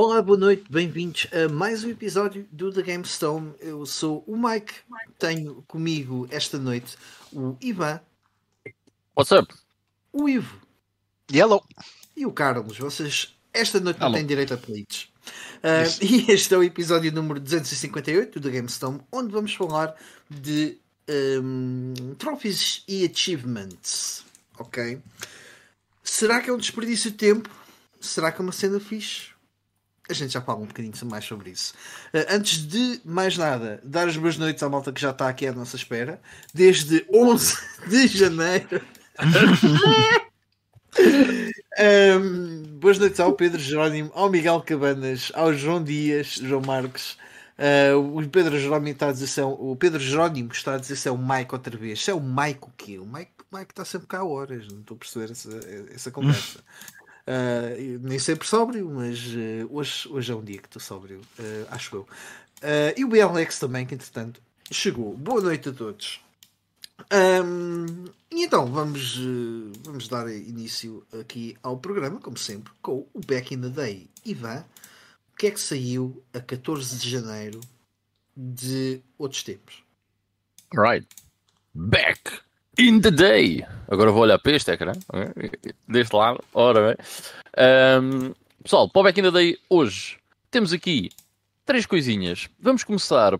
Olá, boa noite, bem-vindos a mais um episódio do The GameStone. Eu sou o Mike, tenho comigo esta noite o Ivan, What's up? o Ivo Yellow. e o Carlos. Vocês esta noite não Alô. têm direito a pleitos. Ah, e este é o episódio número 258 do The GameStone, onde vamos falar de hum, trophies e achievements. Ok? Será que é um desperdício de tempo? Será que é uma cena fixe? A gente já fala um bocadinho mais sobre isso. Ah, antes de mais nada, dar as boas noites à malta que já está aqui à nossa espera. Desde 11 de janeiro. Um, boas noites ao Pedro Jerónimo, ao Miguel Cabanas, ao João Dias, João Marques. Uh, o Pedro Jerónimo está a dizer se é, o Pedro Jerónimo está a dizer se é o Mike outra vez. Se é o Mike o quê? O Mike, o Mike está sempre cá a horas, não estou a perceber essa, essa conversa. Uh, nem sempre sóbrio, mas uh, hoje, hoje é um dia que estou sóbrio, uh, acho eu. E o BLX também, que entretanto chegou. Boa noite a todos. Um, e então vamos, vamos dar início aqui ao programa, como sempre, com o Back in the Day. Ivan, o que é que saiu a 14 de janeiro de outros tempos? Right. Back in the day. Agora vou olhar para este ecrã. Deste lado. Ora bem. Ahm, pessoal, para o Back in the Day hoje temos aqui três coisinhas. Vamos começar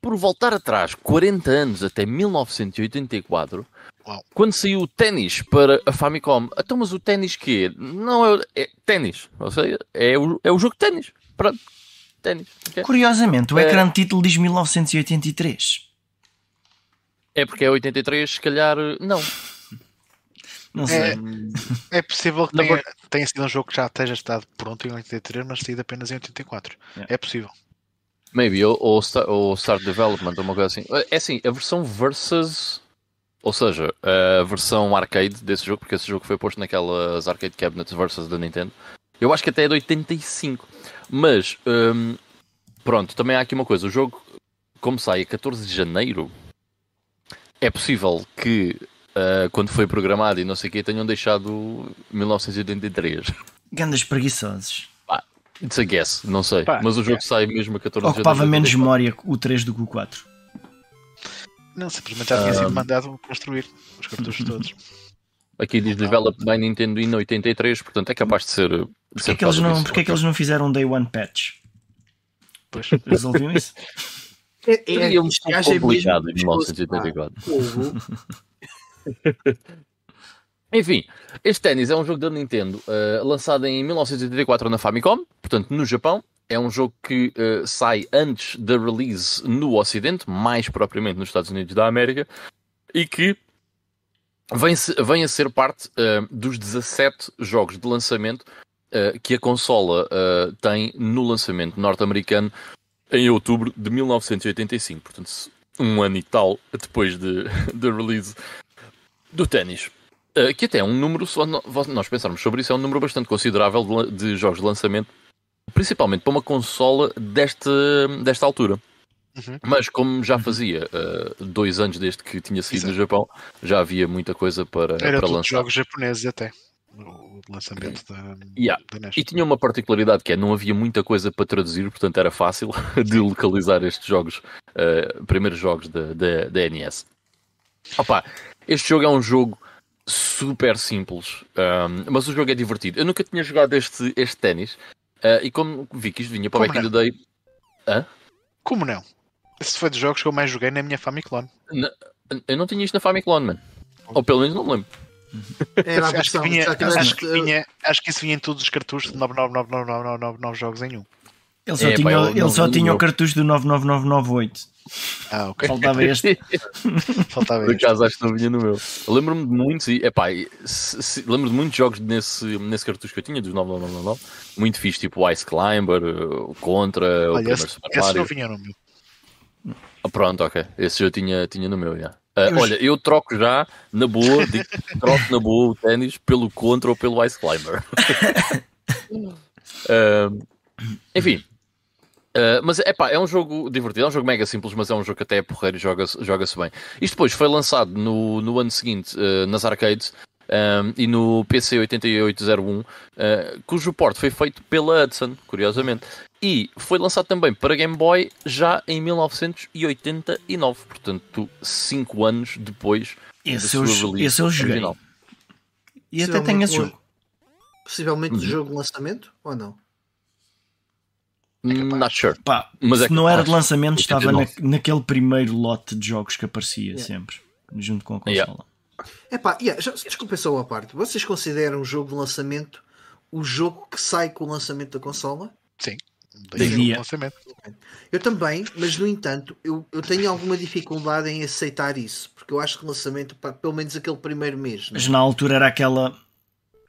por voltar atrás 40 anos até 1984. Uau. Quando saiu o ténis para a Famicom. Então, mas o ténis que Não é, é ténis. Ou seja, é o, é o jogo de ténis. Pronto. Ténis. ok? Curiosamente, o É. ecrã de título diz 1983. É porque é 83, se calhar não. Não sei. É possível que tenha, tenha sido um jogo que já esteja estado pronto em 83, mas saído apenas em 84. Yeah. É possível. Maybe, ou, ou, ou Start Development, ou uma coisa assim. É assim, a versão versus. Ou seja, a versão arcade desse jogo, porque esse jogo foi posto naquelas arcade cabinets versus da Nintendo. Eu acho que até é de 85. Mas, hum, pronto, também há aqui uma coisa. O jogo, como sai a 14 de janeiro, é possível que ah, quando foi programado e não sei o que, tenham deixado 1983. Gandas preguiçosos. It's a guess, não sei. Pá, Mas o jogo é. sai mesmo a 14 de janeiro. Ocupava de menos 84. memória o 3 do que o 4. Não, simplesmente já tinha sido mandado construir os cartuchos todos. Aqui diz Developed by Nintendo in 83, portanto é capaz de ser. de Porquê ser é que eles não, porquê é que eles não fizeram um Day One Patch? Pois. Resolviam isso? É, Seria um é mesmo complicado em pescoço, 1984. pá. Fogo. Enfim, este ténis é um jogo da Nintendo eh, lançado em 1984 na Famicom, portanto no Japão. É um jogo que eh, sai antes da release no Ocidente, mais propriamente nos Estados Unidos da América, e que vem, se- vem a ser parte eh, dos 17 jogos de lançamento que a consola tem no lançamento norte-americano em outubro de 1985. Portanto, um ano e tal depois de, de release do ténis. Uh, que até é um número, só no- nós pensarmos sobre isso, é um número bastante considerável de, de jogos de lançamento, principalmente para uma consola desta, desta altura. Uhum. Mas como já fazia uh, dois anos desde que tinha saído no Exato. Japão, já havia muita coisa para, Era para lançar. jogos japoneses até. O lançamento da, Yeah. da NES. E tinha uma particularidade que é não havia muita coisa para traduzir, portanto era fácil de localizar estes jogos, uh, primeiros jogos da, da, da NES. Opa, este jogo é um jogo super simples, um, mas o jogo é divertido. Eu nunca tinha jogado este, este ténis uh, e como vi que isto vinha para o Back in the Day, Como não? Esse foi dos jogos que eu mais joguei na minha Famicom. eu não tinha isto na Famicom, man. Ou pelo menos não me lembro. Era a Acho que, vinha, tiveste, acho, que uh, vinha, acho que isso vinha em todos os cartuchos de 99999 jogos em um. Ele só É, tinha, eu ele não- só não tinha o deu. cartucho do 99998. Ah, ok. Faltava este. Faltava Por este. acaso acho que não vinha no meu. Eu Lembro-me de muitos, e, epá, e se- se- lembro de muitos jogos nesse, nesse cartucho que eu tinha, dos 9999, muito fixe, tipo o Ice Climber, o Contra, o Olha, primeiro esse, Super esse Mario. não vinha no meu. Ah, pronto, ok. Esse eu tinha, tinha no meu, já. Eu- olha, eu troco já, na boa, digo, troco na boa o ténis pelo Contra ou pelo Ice Climber. Ah, enfim. Ah, mas epá, é um jogo divertido, é um jogo mega simples, mas é um jogo que até é porreiro e joga-se joga bem. Isto depois foi lançado no, no ano seguinte nas arcades um, e no PC 8801, uh, cujo port foi feito pela Hudson, curiosamente. E foi lançado também para Game Boy já em 1989, portanto, 5 anos depois Esse da eu, sua release esse eu joguei. original. E até tenho esse jogo. Possivelmente Uhum. de jogo de lançamento ou não? Not sure. Pá, Mas se é não era de lançamento, estava na, 89. naquele primeiro lote de jogos que aparecia Yeah. sempre, junto com a consola. Yeah. Epá, yeah, já, desculpem só uma parte. Vocês consideram o jogo de lançamento o jogo que sai com o lançamento da consola? Sim. É. o lançamento. Eu também, mas no entanto, eu, eu tenho alguma dificuldade em aceitar isso, porque eu acho que o lançamento, pá, pelo menos aquele primeiro mês, né? Mas na altura era aquela.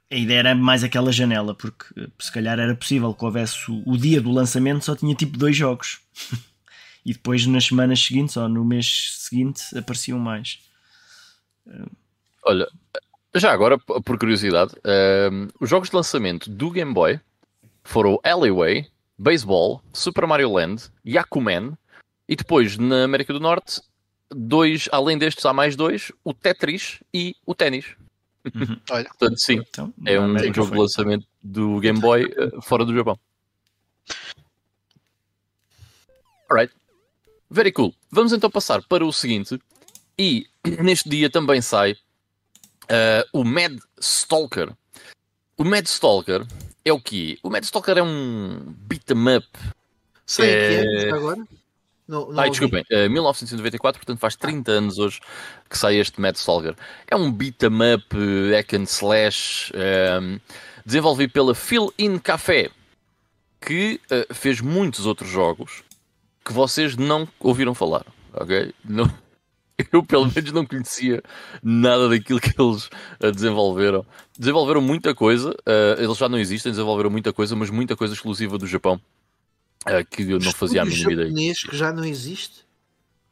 A ideia era mais aquela janela, porque eh, se calhar era possível que houvesse o, o dia do lançamento só tinha tipo dois jogos. e depois nas semanas seguintes ou no mês seguinte apareciam mais. Olha, já agora, por curiosidade, ehm, os jogos de lançamento do Game Boy foram Alleyway, Baseball, Super Mario Land, Yakuman e depois na América do Norte, dois, além destes, há mais dois: o Tetris e o Ténis. Olha, Portanto, sim, Então, é um América jogo de lançamento do Game Boy eh, fora do Japão. Alright. Very cool. Vamos então passar para o seguinte. E neste dia também sai eh, o Mad Stalker. O Mad Stalker é o quê? O Mad Stalker é um beat 'em up. Sei É- que é, já agora? Não, não Ai, desculpem, eh, 1994, portanto faz 30 anos hoje que sai este Mad Stalker. É um beat 'em up, eh, hack and slash, desenvolvido pela Fill In Café, que eh, fez muitos outros jogos que vocês não ouviram falar, ok? Não- eu pelo menos não conhecia nada daquilo que eles eh, desenvolveram. Desenvolveram muita coisa, eh, eles já não existem, desenvolveram muita coisa, mas muita coisa exclusiva do Japão. eh, que eu não fazia a mínima ideia. japonês que já não existe?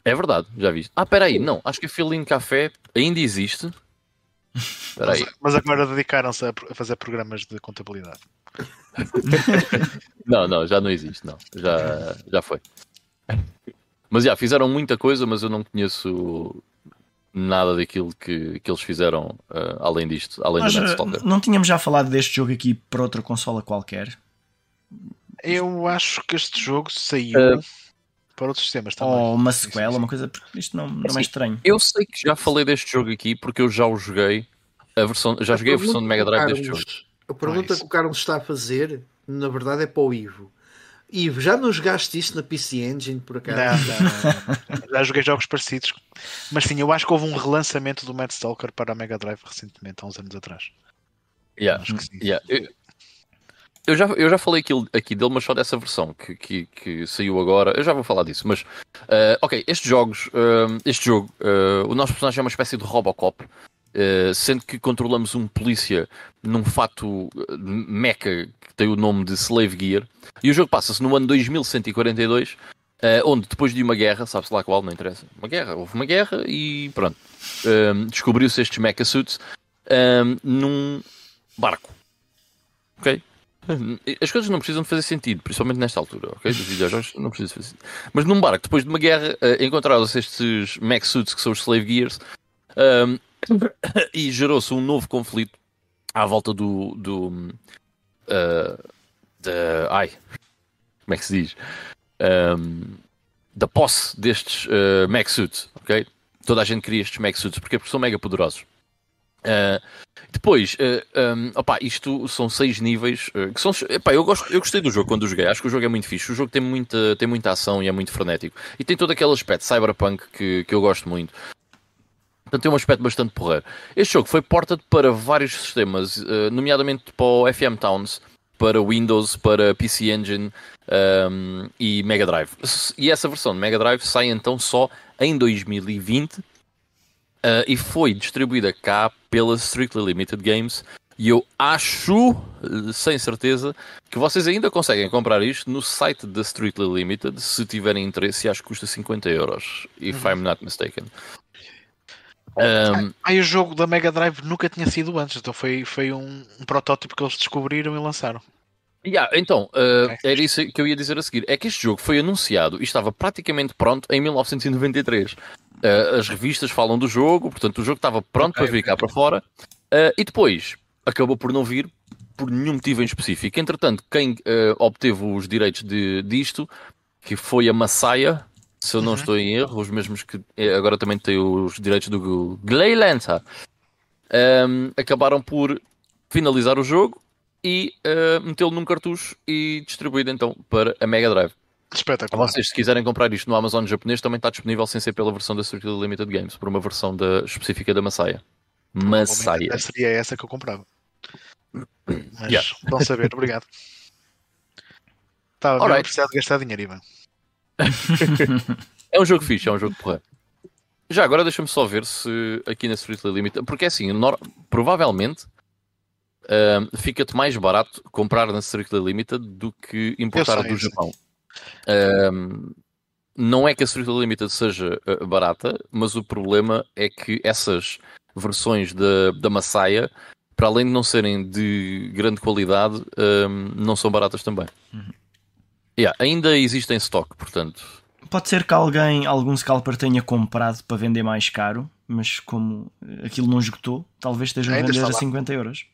É verdade, já viste. Ah, peraí, não, acho que a Feeling Café ainda existe. Peraí, mas, mas agora dedicaram-se a fazer programas de contabilidade. não, não, já não existe, não, já, já foi. Mas já, fizeram muita coisa, mas eu não conheço nada daquilo que, que eles fizeram eh, além disto, além Nós, eh, não tínhamos já falado deste jogo aqui para outra consola qualquer? Eu acho que este jogo saiu Eh, para outros sistemas também. Ou uma sim, sequela, sim. uma coisa. porque Isto não, não é Assim, estranho. Eu sei que já falei deste jogo aqui porque eu já o joguei. A versão, já joguei a versão de Mega Drive deste jogo. A pergunta Nice. que o Carlos está a fazer, na verdade, é para o Ivo. Ivo, já não jogaste isso na PC Engine, por acaso? Não, não. Já joguei jogos parecidos. Mas sim, eu acho que houve um relançamento do Mad Stalker para a Mega Drive recentemente, há uns anos atrás. Yeah, Acho que sim. yeah. Eu, eu já, eu já falei aquilo, aqui dele, mas só dessa versão que, que, que saiu agora. Eu já vou falar disso, mas eh, ok, estes jogos, eh, este jogo, eh, o nosso personagem é uma espécie de Robocop, eh, sendo que controlamos um polícia num fato eh, mecha que tem o nome de Slave Gear, e o jogo passa-se no ano 2142. eh, onde depois de uma guerra, sabe-se lá qual, não interessa, uma guerra, houve uma guerra e pronto, descobriu-se estes mecha suits num barco. Ok? As coisas não precisam de fazer sentido, principalmente nesta altura, ok? Dos videojogos não precisam de fazer sentido. Mas num barco, depois de uma guerra, eh, encontraram-se estes mech suits que são os slave gears ahm, e gerou-se um novo conflito à volta do. do ah, da, ai, como é que se diz? Ahm, da posse destes uh, suits, ok? Toda a gente queria estes mech suits, porque porque são mega poderosos. Ah, depois, uh, um, opá, isto são seis níveis uh, que são. Epá, eu, gosto, eu gostei do jogo quando o joguei, acho que o jogo é muito fixe. O jogo tem muita, tem muita ação e é muito frenético. E tem todo aquele aspecto cyberpunk que, que eu gosto muito. Portanto, tem um aspecto bastante porreiro. Este jogo foi portado para vários sistemas, uh, nomeadamente para o FM Towns, para Windows, para PC Engine um, e Mega Drive. E essa versão de Mega Drive sai então só em 2020 Uh, e foi distribuída cá pela Strictly Limited Games. E eu acho, uh, sem certeza, que vocês ainda conseguem comprar isto no site da Strictly Limited. Se tiverem interesse, e acho que custa 50 euros, if I'm not mistaken. Um, Ah, e o jogo da Mega Drive nunca tinha sido antes, então foi, foi um, um protótipo que eles descobriram e lançaram. Yeah, então, uh, Ok. era isso que eu ia dizer a seguir. É que este jogo foi anunciado e estava praticamente pronto em 1993. Uh, as revistas falam do jogo, portanto, o jogo estava pronto Ok, para vir cá para fora. Uh, e depois acabou por não vir por nenhum motivo em específico. Entretanto, quem obteve os direitos de, disto, que foi a Massaia, se eu não Uhum. estou em erro, os mesmos que eh, agora também têm os direitos do Gleilanza, um, acabaram por finalizar o jogo e uh, metê-lo num cartucho e distribuído então para a Mega Drive. Espetacular. Vocês, se quiserem comprar isto no Amazon japonês, também está disponível sem ser pela versão da Strictly Limited Games, por uma versão da, específica da Massaia. Massaia. Provavelmente Seria essa que eu comprava. Mas Yeah. bom saber, obrigado. Estava a precisar de gastar dinheiro, Ivan. É um jogo fixe, é um jogo porra. Já agora deixa-me só ver se aqui na Strictly Limited, porque é assim, nor- provavelmente ahm, fica-te mais barato comprar na Strictly Limited do que importar sei, do. Japão. Ahm, não é que a Strictly Limited seja ah, barata, mas o problema é que essas versões da, da Massaia, para além de não serem de grande qualidade, não são baratas também. Yeah, ainda existe em stock, portanto, Pode ser que alguém, algum scalper tenha comprado para vender mais caro, mas como eh, aquilo não esgotou, talvez estejam a vender a lá. 50 euros.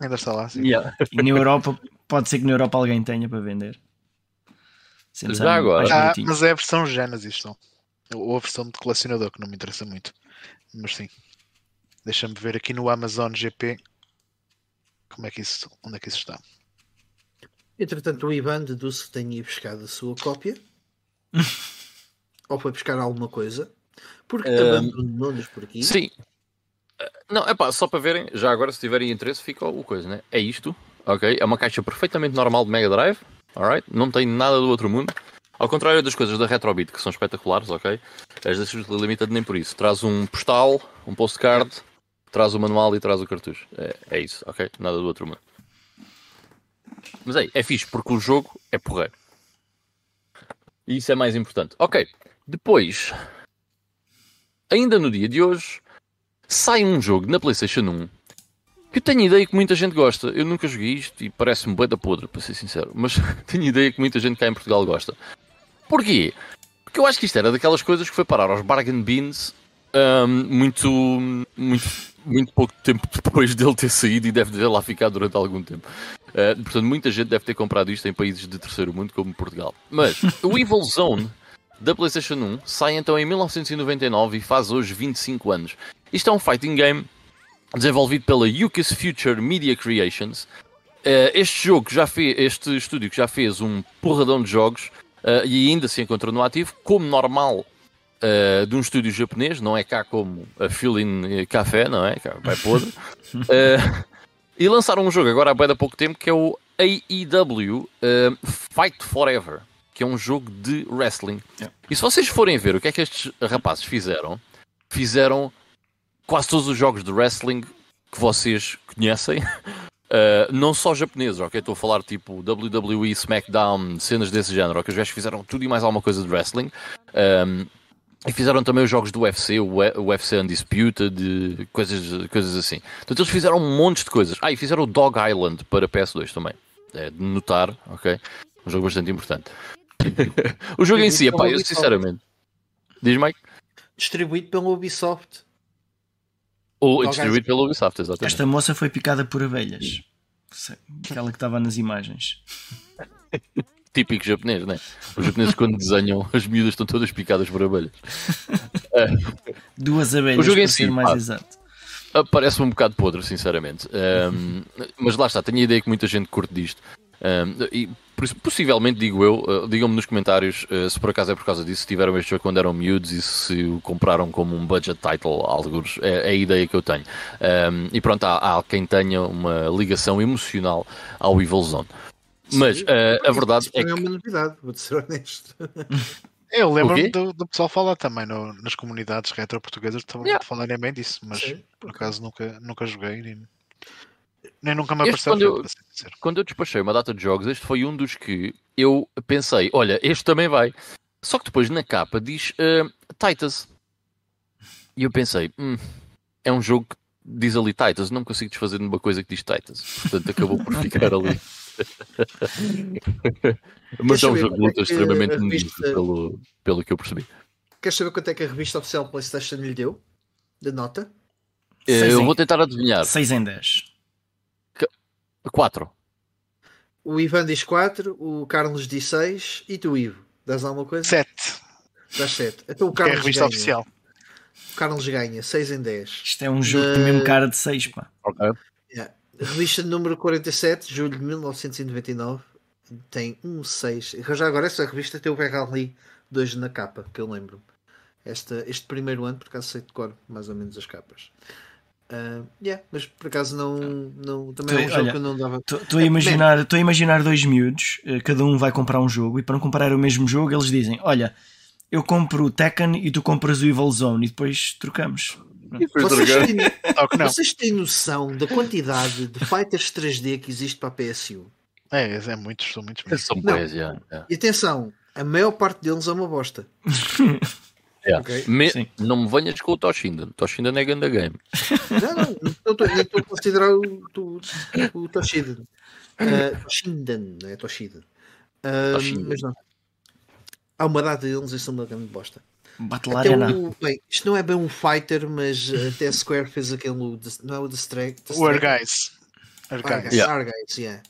Ainda está lá, sim. E na Europa, pode ser que na Europa alguém tenha para vender. Sendo Já agora. Ah, mas é a versão Genesis, só. Ou a versão de colecionador, que não me interessa muito. Mas sim. Deixa-me ver aqui no Amazon GP. Como é que isso, onde é que isso está? Entretanto, o Ivan deduz que tenha buscar a sua cópia. ou foi buscar alguma coisa. Porque Ahm, abandonou-nos por aqui. Sim. Eh, Não, é pá, só para verem, já agora se tiverem interesse, fica o coisa, né? É isto, ok? É uma caixa perfeitamente normal de Mega Drive, alright? Não tem nada do outro mundo. Ao contrário das coisas da Retrobit, que são espetaculares, ok? As da Limited nem por isso. Traz um postal, um postcard, traz o manual e traz o cartucho. É, é isso, ok? Nada do outro mundo. Mas é, é fixe, porque o jogo é porreiro. E isso é mais importante. Ok, depois, ainda no dia de hoje, sai um jogo na PlayStation 1 que eu tenho ideia que muita gente gosta. Eu nunca joguei isto e parece-me bué da podre, para ser sincero, mas tenho ideia que muita gente cá em Portugal gosta. Porquê? Porque eu acho que isto era daquelas coisas que foi parar aos bargain bins ahm, muito, muito, muito pouco tempo depois dele ter saído e deve ter lá ficado durante algum tempo. Ah, portanto, muita gente deve ter comprado isto em países de terceiro mundo, como Portugal. Mas o Evil Zone da PlayStation 1 sai então em 1999 e faz hoje 25 anos. Isto é um fighting game desenvolvido pela Yukis Future Media Creations. Eh, este jogo já fez, este estúdio que já fez um porradão de jogos eh, e ainda se encontra no ativo, como normal eh, de um estúdio japonês, não é cá como a Feeling Café, não é? Cá Vai podre. Eh, e lançaram um jogo agora há bem pouco tempo que é o AEW eh, Fight Forever, que é um jogo de wrestling. Yeah. E se vocês forem ver o que é que estes rapazes fizeram, fizeram quase todos os jogos de wrestling que vocês conhecem, uh, não só japoneses, ok? Estou a falar tipo WWE, SmackDown, cenas desse género, ok? Os gajos fizeram tudo e mais alguma coisa de wrestling. Um, e fizeram também os jogos do UFC, o UFC Undisputed, de coisas, coisas assim. Portanto, eles fizeram um monte de coisas. Ah, e fizeram o Dog Island para PS2 também. É de notar, ok? Um jogo bastante importante. o jogo em si, epá, eu sinceramente. Diz Mike? Distribuído pelo Ubisoft. Ou Dog distribuído pelo Ubisoft, exatamente. Esta moça foi picada por abelhas. Aquela que estava nas imagens. típico japonês, né? Os japoneses quando desenham, as miúdas estão todas picadas por abelhas. Duas abelhas, O jogo em para si, ser mais pá. exato. Ah, Parece um bocado podre, sinceramente. Ahm, mas lá está, tenho a ideia que muita gente curte disto. Ahm, e por- possivelmente, digo eu, ah, digam-me nos comentários ah, se por acaso é por causa disso, se tiveram este jogo quando eram miúdos e se o compraram como um budget title, alguns. É, é a ideia que eu tenho. Ahm, e pronto, há, há quem tenha uma ligação emocional ao Evil Zone. Mas ah, a verdade é que. é uma novidade, vou-te ser honesto. Eu lembro-me do, do pessoal falar também no- nas comunidades retro-portuguesas estavam Yeah. a falarem bem disso, mas Sim. por acaso nunca, nunca joguei nem, nem nunca me apareceu. quando eu- quando eu despachei uma data de jogos, este foi um dos que eu pensei, olha, este também vai. Só que depois na capa diz uh, Titus. E eu pensei, hum, é um jogo que diz ali Titus, não consigo desfazer de uma coisa que diz Titus. Portanto, acabou por ficar ali. Mas é um saber jogo de é luta extremamente revista- pelo, pelo que eu percebi. Queres saber quanto é que a revista oficial PlayStation lhe deu? De nota? Eh, Eu em- vou tentar adivinhar. 6 em 10. 4. O Ivan diz 4, o Carlos diz 6 e tu, Ivo, dás alguma coisa? 7. Dás 7. Então o Que é a Carlos revista ganha. oficial. O Carlos ganha 6 em 10. Isto é um jogo que tem mesmo cara de 6, pá. Ok. Revista número 47, julho de 1999. Tem um 6. Já agora essa revista tem o Berrali 2 na capa, que eu lembro. Esta, este primeiro ano, por acaso sei de cor mais ou menos as capas. Ah, yeah, mas por acaso não, não também é um jogo olha, que eu não dava. Estou a imaginar, estou a imaginar dois miúdos, eh, cada um vai comprar um jogo e para não comprar o mesmo jogo eles dizem: Olha, eu compro o Tekken e tu compras o Evil Zone e depois trocamos. Vocês têm, vocês têm noção da quantidade de fighters 3D que existe para a PSU? É, é muitos, são muitos. mesmo. São boas, já. já. E atenção, a maior parte deles é uma bosta. É. Ok. Me-. Não me venhas com o Toshinden. Toshinden é ganda game. Não, não, não estou a considerar o, o, o Toshiden. Uh, Toshinden, não é Toshiden. Uh, Toshinden. mas não. Há uma data deles e são uma grande bosta. Battle Até Arena. o, bem, isto não é bem um fighter, mas uh, até a Square fez aquele. The- Não é o The Strike? The O Strike? Argais. Argais. Argais, Yeah. Argais, yeah.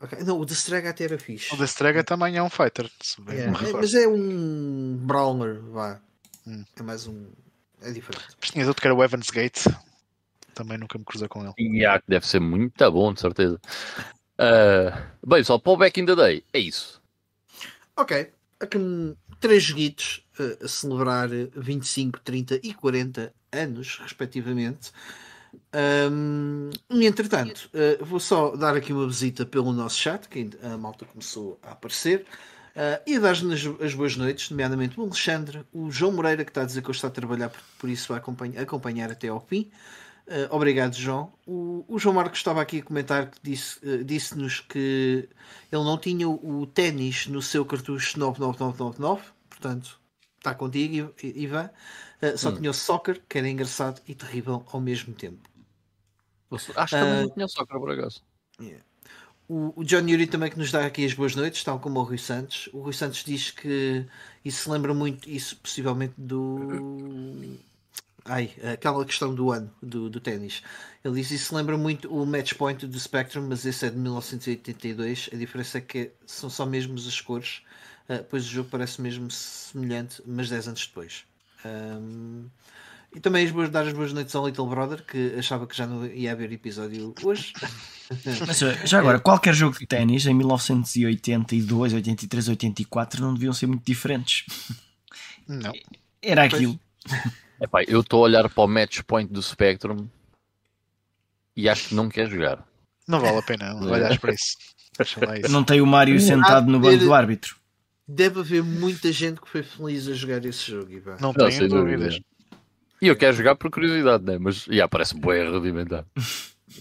Ok, Não, o The Strike até era fixe. O da Strega também é um fighter. Yeah, é, mas é um Brawler, vá. Hum. É mais um. É diferente. Mas tinhas outro que era o Evans Gate. Também nunca me cruzei com ele. E que deve ser muito bom, de certeza. Ah, bem, pessoal, para o Back in the Day, é isso. Ok, aqui três joguitos a celebrar eh, 25, 30 e 40 anos, respectivamente. E entretanto, eh, vou só dar aqui uma visita pelo nosso chat, que a malta começou a aparecer. eh, e dar-nos as, as boas noites, nomeadamente o Alexandre, o João Moreira, que está a dizer que hoje está a trabalhar, por, por isso vai acompanhar, acompanhar até ao fim. Eh, obrigado, João. O, o João Marcos estava aqui a comentar que disse, disse-nos que ele não tinha o ténis no seu cartucho 99999, portanto, está contigo, Ivan. Eh, só Hum. tinha o soccer, que era engraçado e terrível ao mesmo tempo. Acho que Ah. também não tinha soccer, por acaso. O, o John Yuri também que nos dá aqui as boas noites, tal como o Rui Santos. O Rui Santos diz que isso se lembra muito, isso possivelmente do. Ai, aquela questão do ano do, do ténis. Ele diz isso se lembra muito o match point do Spectrum, mas esse é de 1982. A diferença é que são só mesmo as cores, ah, pois o jogo parece mesmo semelhante, mas 10 anos depois. Ahm, e também as boas, dar as boas noites ao Little Brother, que achava que já não ia haver episódio hoje. Mas, já agora, qualquer jogo de ténis em 1982, 83, 84 não deviam ser muito diferentes. Não. Era aquilo. Epá, eu estou a olhar para o match point do Spectrum e acho que não quer jogar. Não vale a pena olhares para isso. Não tem o Mário sentado no banco do árbitro. Deve haver muita gente que foi feliz a jogar esse jogo, Ivan. Não Não, tenho sem dúvidas. dúvida. E eu quero jogar por curiosidade, né? mas já parece bem rudimentar.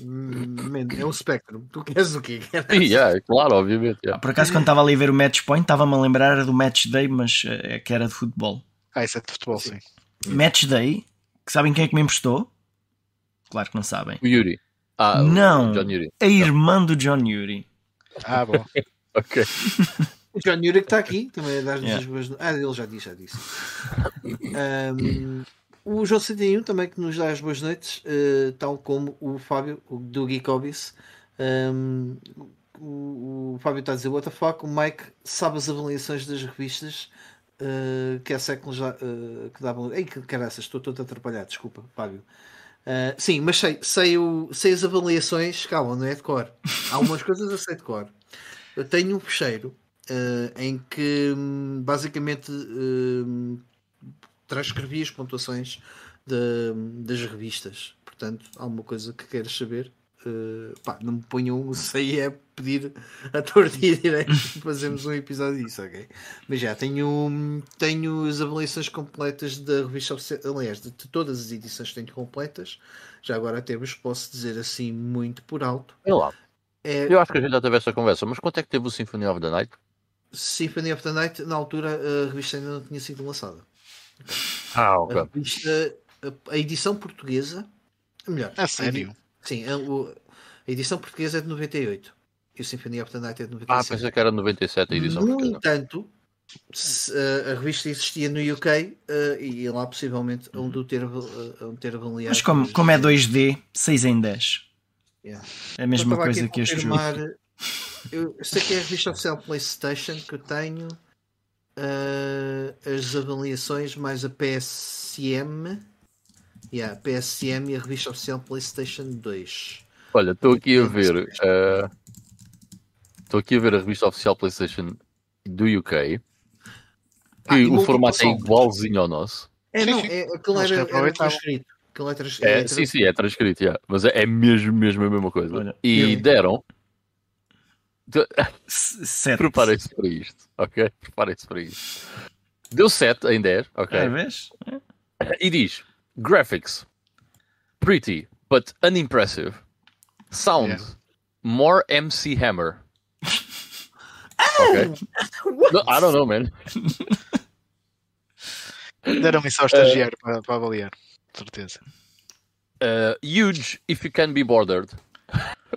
Hum, man, é um Spectrum. Tu queres o quê? E, yeah, claro, obviamente. yeah. Por acaso, quando estava ali a ver o match point, estava-me a lembrar era do match day, mas é que era de futebol. Ah, isso é de futebol, sim. Match day, que sabem quem é que me emprestou? Claro que não sabem. O Yuri. Ah, o Não. John Yuri. A irmã do John Yuri. Ah, bom. Ok. O John que está aqui, também a dar-nos Yeah. as boas Ah, ele já disse, já disse. Um, o João 71 também que nos dá as boas noites, eh, tal como o Fábio, o do Geekobis. Um, o, o Fábio está a dizer: What the fuck? O Mike sabe as avaliações das revistas eh, que há séculos já eh, que davam. Ei, que caraças, estou todo atrapalhado, desculpa, Fábio. Uh, sim, mas sei, sei, o, sei as avaliações, calma, não é de cor. Há algumas coisas eu sei de cor. Eu tenho um fecheiro uh, em que hum, basicamente hum, transcrevi as pontuações de- das revistas. Portanto, há uma coisa que queres saber. uh, pá, não me ponham um sei é pedir a torta e direito fazermos um episódio disso, ok? Mas já tenho, tenho as avaliações completas da revista oficial, aliás, de, todas as edições tenho completas. Já agora até vos posso dizer assim muito por alto. Lá. É Eu acho que a gente já teve essa conversa, mas quanto é que teve o Symphony of the Night? Symphony of the Night, na altura a revista ainda não tinha sido lançada. Ah, A revista, a, a edição portuguesa, melhor, A sério? sim, a, a edição portuguesa é de 98 e o Symphony of the Night é de Ah, 97. pensei que era 97 a edição. no portuguesa. entanto, se, a revista existia no UK uh, e lá possivelmente onde o ter, uh, onde ter avaliado. Mas como, como é 2D, 6 em 10. Yeah. É a mesma Então, coisa a que este jogo. Eu sei que é a revista oficial PlayStation que eu tenho uh, as avaliações mais a PSM. Yeah, PSM e a revista oficial PlayStation 2. Olha, estou aqui a ver. eh, Estou aqui a ver a revista oficial PlayStation do UK. Que Ah, e o formato é igualzinho ao nosso. É, não, é, aquilo era, era transcrito. Aquilo é trans- É, é sim, sim, é transcrito, yeah. mas é, é mesmo, mesmo a mesma coisa. Olha, e eu- deram. De- 7. Preparem-se para isto, ok? Preparem-se para isto. Deu 7 em 10, ok? É, vês? E diz: Graphics, pretty, but unimpressive. Sound, Yeah. more MC Hammer. Ok? No, I don't know, man. Deram isso ao estagiário para, para avaliar. Certeza. Uh, huge if you can be bothered.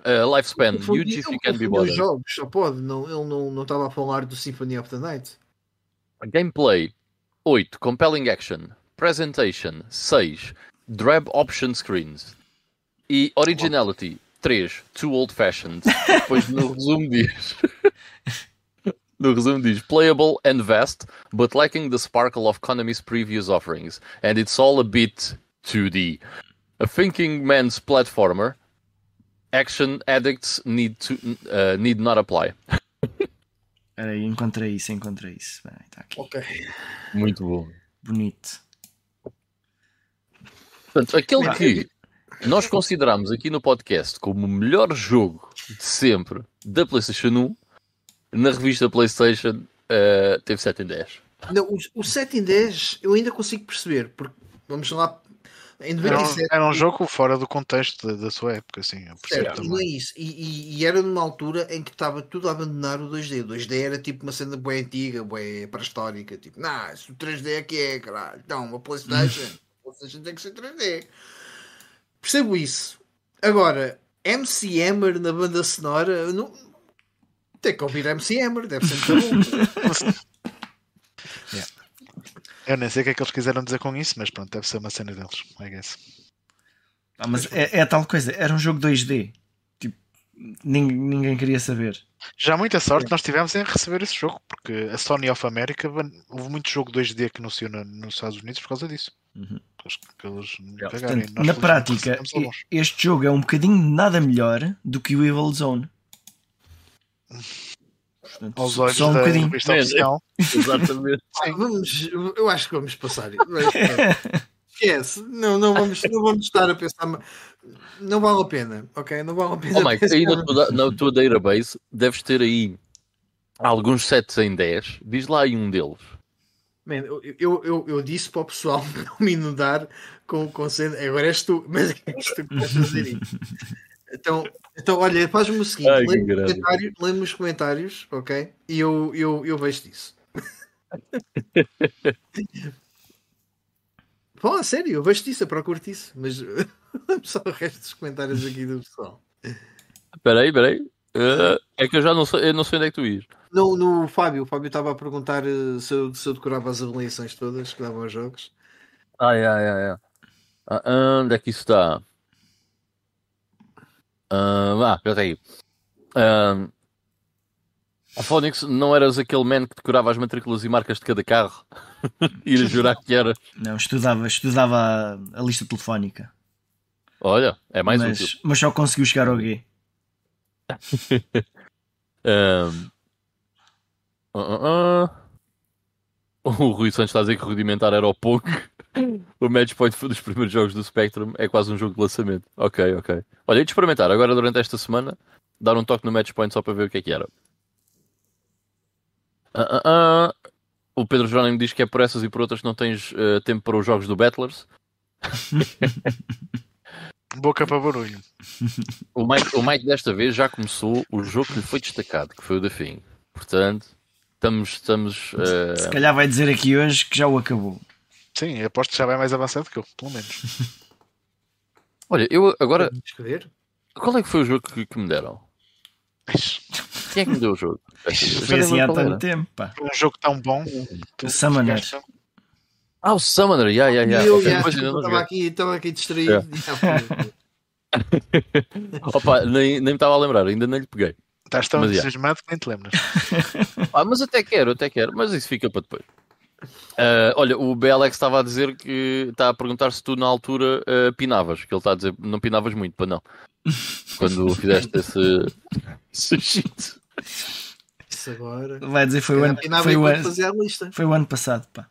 Uh, lifespan, Confundi- huge if ele you can be bothered. jogos, só pode. Não, ele não não estava a falar do Symphony of the Night. Gameplay 8. Compelling action. Presentation 6. Drab option screens. E originality 3. Too old fashioned. Depois no resumo diz. No resumo diz playable and vast, but lacking the sparkle of Konami's previous offerings, and it's all a bit 2D. A thinking man's platformer. Action addicts need to uh, need not apply. Espera aí, encontrei isso, encontrei isso. Tá aqui. Ok. Muito bom. Bonito. Portanto, aquele que nós consideramos aqui no podcast como o melhor jogo de sempre da PlayStation 1, na revista PlayStation eh, teve 7 em 10. Não, o, o 7 em 10 eu ainda consigo perceber, porque vamos lá. Em Era um, 97. era um jogo fora do contexto da, da sua época, assim. Certo, não é isso. E, e- e era numa altura em que estava tudo a abandonar o 2D. O 2D era tipo uma cena bem antiga, bem pré-histórica. Tipo, não, isso o 3D é que é, caralho. Então, uma PlayStation. a PlayStation tem que ser 3D. Percebo isso. Agora, MC Hammer na banda sonora, não. Tem que ouvir MC Hammer, deve ser muito bom. Eu nem sei o que é que eles quiseram dizer com isso, mas pronto, deve ser uma cena deles. I guess. Ah, mas é, é a tal coisa, era um jogo 2D. Tipo, ninguém, ninguém queria saber. Já muita sorte nós tivemos em receber esse jogo, porque a Sony of America houve muito jogo 2D que anunciou na- nos Estados Unidos por causa disso. Uhum. Eles cagarem. Portanto, Nós, na prática, este jogo é um bocadinho nada melhor do que o Evil Zone. Portanto, aos olhos só um da bocadinho. revista Man, oficial. Exatamente. Ah, vamos, eu acho que vamos passar. isso. Esquece. Não, não, vamos, não vamos estar a pensar. Não vale a pena, ok? Não vale a pena. Oh, Mike, pensar- aí na tua, na tua database deves ter aí alguns 7 em 10. Diz lá aí um deles. Man, eu, eu, eu, eu disse para o pessoal não me inundar com, com cena. Agora és tu, mas és tu que vais fazer isso. Então, então olha, faz-me o seguinte: Ai, lê-me os comentários, lê-me os comentários, ok? E eu, eu, eu vejo disso. Fala a sério, eu vejo disso, eu procuro disso, mas lê-me só o resto dos comentários aqui do pessoal. Espera aí, espera aí. Eh, é que eu já não sei, eu não sei onde é que tu ires. No, no Fábio, o Fábio estava a perguntar eh, se eu, se eu decorava as avaliações todas que davam aos jogos. Ai, ai, ai, ai. Ah, onde é que isso está? Ah, ah, já tem aí. A Phonics, não eras aquele man que decorava as matrículas e marcas de cada carro? Ir a jurar que era. Não, estudava, estudava a, lista telefónica. Olha, é mais mas, útil. mas só conseguiu chegar ao G. Ah, ah, ah. O Rui Santos está a dizer que rudimentar era o pouco. O Match Point foi dos primeiros jogos do Spectrum. É quase um jogo de lançamento. Ok, ok. Olha, e de experimentar agora durante esta semana. Dar um toque no Match Point só para ver o que é que era. Ah, ah, ah. O Pedro Jerónimo diz que é por essas e por outras que não tens eh, tempo para os jogos do Battlers. Boca para barulho. O Mike, o Mike desta vez já começou o jogo que lhe foi destacado, que foi o da Fim. Portanto, estamos. estamos eh, Se calhar vai dizer aqui hoje que já o acabou. Sim, eu aposto que já vai mais avançado que eu, pelo menos. Olha, eu agora. Qual é que foi o jogo que, que me deram? Quem é que me deu o jogo? Foi assim há tanto tempo, pá. Um jogo tão bom. tu Summoner. Ah, o Summoner, yeah, yeah, yeah. eu já, pois ainda não estava aqui, estava aqui distraído. Já foi. Opa, nem, nem me estava a lembrar, ainda nem lhe peguei. Estás tão Mas, yeah. entusiasmado que nem te lembras. Ah, mas até quero, até quero, mas isso fica para depois. Ah, olha, o BLX estava a dizer que está a perguntar se tu na altura ah, pinavas, que ele está a dizer não pinavas muito, para não. Quando fizeste esse, esse shit. Isso agora. Vai dizer foi o ano, foi o ano, fazer a lista. foi o ano passado, pá.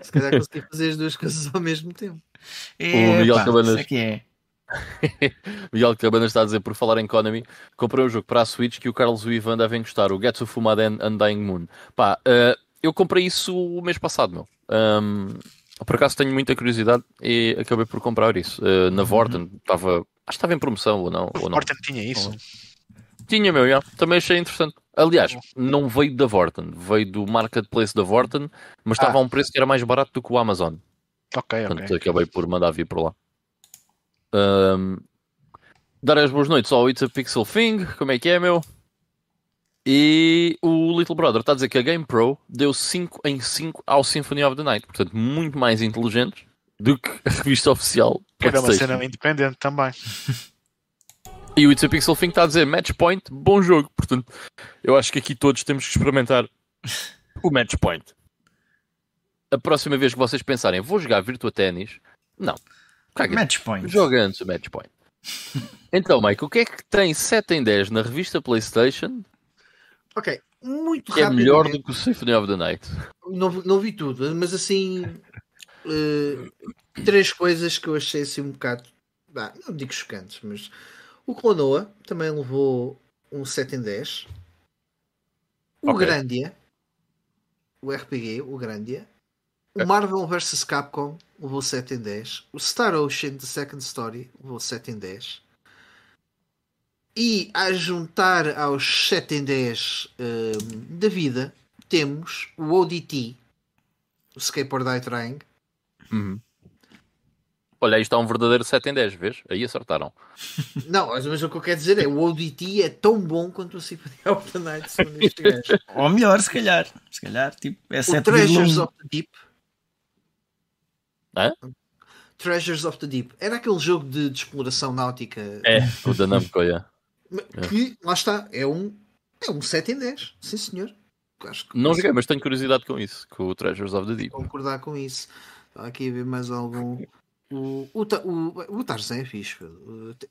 Se calhar consegui fazer as duas coisas ao mesmo tempo. É, Miguel pá, Cabanas. isso é que é. Miguel Cabanas está a dizer, por falar em Konami, comprei um jogo para a Switch que o Carlos e o Ivan devem gostar, o Getsu Fumaden Undying Moon. Pá, ah, eu comprei isso o mês passado, meu. Ahm, por acaso tenho muita curiosidade e acabei por comprar isso. Ah, na Vorten, estava, acho que estava em promoção ou não. Ou não. Morten tinha isso. Tinha, meu, já. também achei interessante. Aliás, não veio da Vorten, veio do marketplace da Vorten, mas estava Ah. a um preço que era mais barato do que o Amazon. Ok, Portanto, ok. acabei por mandar vir por lá. Ahm, dar as boas noites ao It's a Pixel Thing, como é que é, meu? E o Little Brother está a dizer que a Game Pro deu 5 em 5 ao Symphony of the Night, portanto, muito mais inteligentes do que a revista oficial. Era uma cena independente também. E o It's a Pixel Thing está a dizer Match Point, bom jogo. Portanto, eu acho que aqui todos temos que experimentar o Match Point. A próxima vez que vocês pensarem, vou jogar Virtua Tennis, não. Caga. Match point. Joga antes o Match Point. Então, Mike, o que é que tem 7 em 10 na revista PlayStation Ok, muito que é rápido. melhor do que o Symphony of the Night? Não, vi- não vi tudo, mas assim. eh, três coisas que eu achei assim um bocado. bah, não digo chocantes, mas. O Clonoa também levou um 7 em 10. O Ok. Grandia. O RPG, o Grandia. O Ok. Marvel vs Capcom levou 7 em 10. O Star Ocean The Second Story levou 7 em 10. E a juntar aos 7 em 10 hum, da vida, temos o ODT, o Skateboard Die Trying. Uhum. Olha, aí está um verdadeiro 7 em 10, vês? Aí acertaram. Não, mas o que eu quero dizer é o ODT é tão bom quanto o Symphony of the Night, segundo este gajo. Ou melhor, se calhar. Se calhar, tipo, é O 7 Treasures of the Deep. Hã? Treasures of the Deep. Era aquele jogo de, de exploração náutica É, o da Namco, yeah. Que, lá está, é um, é um 7 em 10. Sim, senhor. Acho que Não joguei, mas tenho curiosidade com isso, com o Treasures of the Deep. concordar com isso. Está aqui a ver mais algum. O, o, o, o Tarzan é fixe.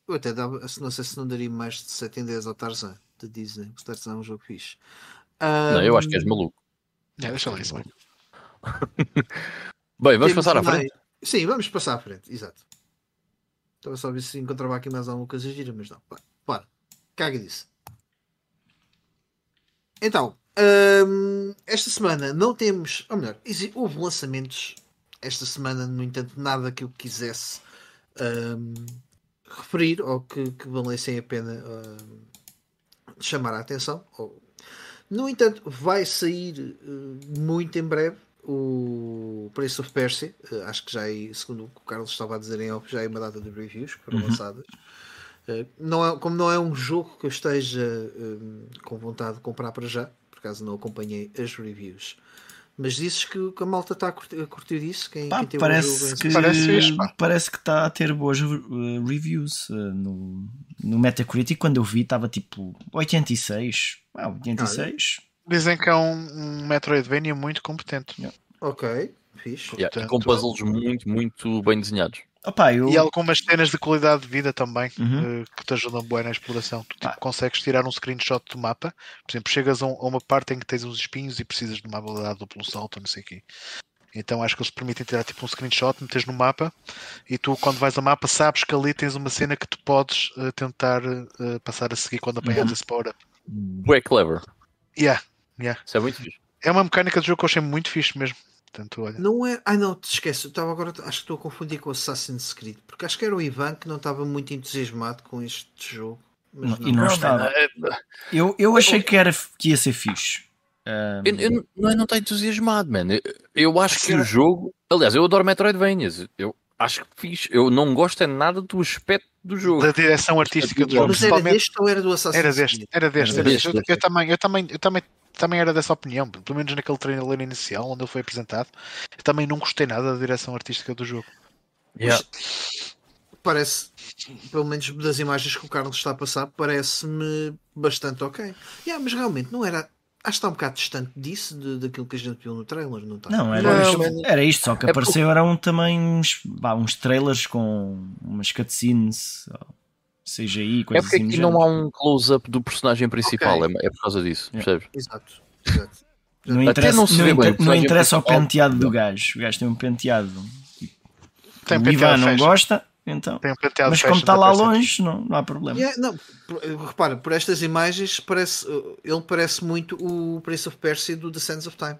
Eu até dava, se não sei se não daria mais de 7 em 10 ao Tarzan da Disney. O Tarzan é um jogo fixe. Não, eu acho que és maluco. É, deixa lá isso. mano. Bem, vamos temos passar à mais- frente. Sim, vamos passar à frente, exato. Estava só a ver se encontrava aqui mais alguma coisa gira, mas não. Bora. Caga disso. Então, hum, esta semana não temos, ou melhor, houve lançamentos esta semana, no entanto, nada que eu quisesse hum, referir ou que, que valessem a pena hum, chamar a atenção. No entanto, vai sair eh, muito em breve o Prince of Persia. Eh, acho que já é, segundo o que o Carlos estava a dizer em off, já é uma data de reviews que foram lançadas. Eh, não é, como não é um jogo que eu esteja eh, com vontade de comprar para já, por acaso não acompanhei as reviews. Mas dizes que, que a malta está a curtir, a curtir disso? Quem, Pá, quem parece jogo em que Parece que está a ter boas uh, reviews uh, no, no Metacritic. Quando eu vi, estava tipo 86. Ah, 86. Dizem que é um, um Metroidvania muito competente. Ok, fixe. Yeah, e Portanto, com puzzles muito, muito bem desenhados. Opa, eu, E algumas cenas de qualidade de vida também Uhum. eh, que te ajudam bem na exploração. Tu tipo, Ah. consegues tirar um screenshot do mapa, por exemplo, chegas a, um- a uma parte em que tens uns espinhos e precisas de uma habilidade duplo salto ou não sei o quê. Então acho que eles te permitem tirar tipo um screenshot, metes no mapa e tu quando vais ao mapa sabes que ali tens uma cena que tu podes eh, tentar eh, passar a seguir quando apanhas Uhum. esse power up. Bué clever. Yeah. Isso é muito fixe. É uma mecânica de jogo que eu achei muito fixe mesmo. Portanto, olha. Não é. Ai não, te esquece. Eu estava agora. Acho que estou a confundir com o Assassin's Creed. Porque acho que era o Ivan que não estava muito entusiasmado com este jogo. Mas Não, e não estava. man, é- eu, eu achei que, era, que ia ser fixe. Um, Eu, eu não, não está entusiasmado, man. Eu, eu acho que Será? o jogo. Aliás, eu adoro Metroidvanias. Eu, acho que fiz. Eu não gosto é nada do aspecto do jogo. Da direção artística do jogo. Mas era deste ou era do Assassin's Era deste, Creed? era deste. Era deste. Eu, eu também, eu também, eu também, também era dessa opinião, pelo menos naquele trailer inicial onde ele foi apresentado. Eu também não gostei nada da direção artística do jogo. Yeah. Parece, pelo menos das imagens que o Carlos está a passar, parece-me bastante ok. Yeah, mas realmente não era. Acho que está um bocado distante disso, de- daquilo que a gente viu no trailer, não está? Não, era, Não, isto, era isto, só que É porque- apareceu eram também uns, vá, uns trailers com umas cutscenes, CGI, É coisas porque assim. do aqui não há um close-up do personagem principal, Ok. é, é por causa disso, Yeah. percebes? Exato, exato. Não interessa, não não bem, não interessa o penteado do gajo. O gajo tem um penteado. Tem um o penteado Ivan não fashion. gosta, então. Tem um penteado Mas como está lá longe, não, não há problema. Yeah, não, por- repara, por estas imagens, parece, ele parece muito o Prince of Persia do The Sands of Time.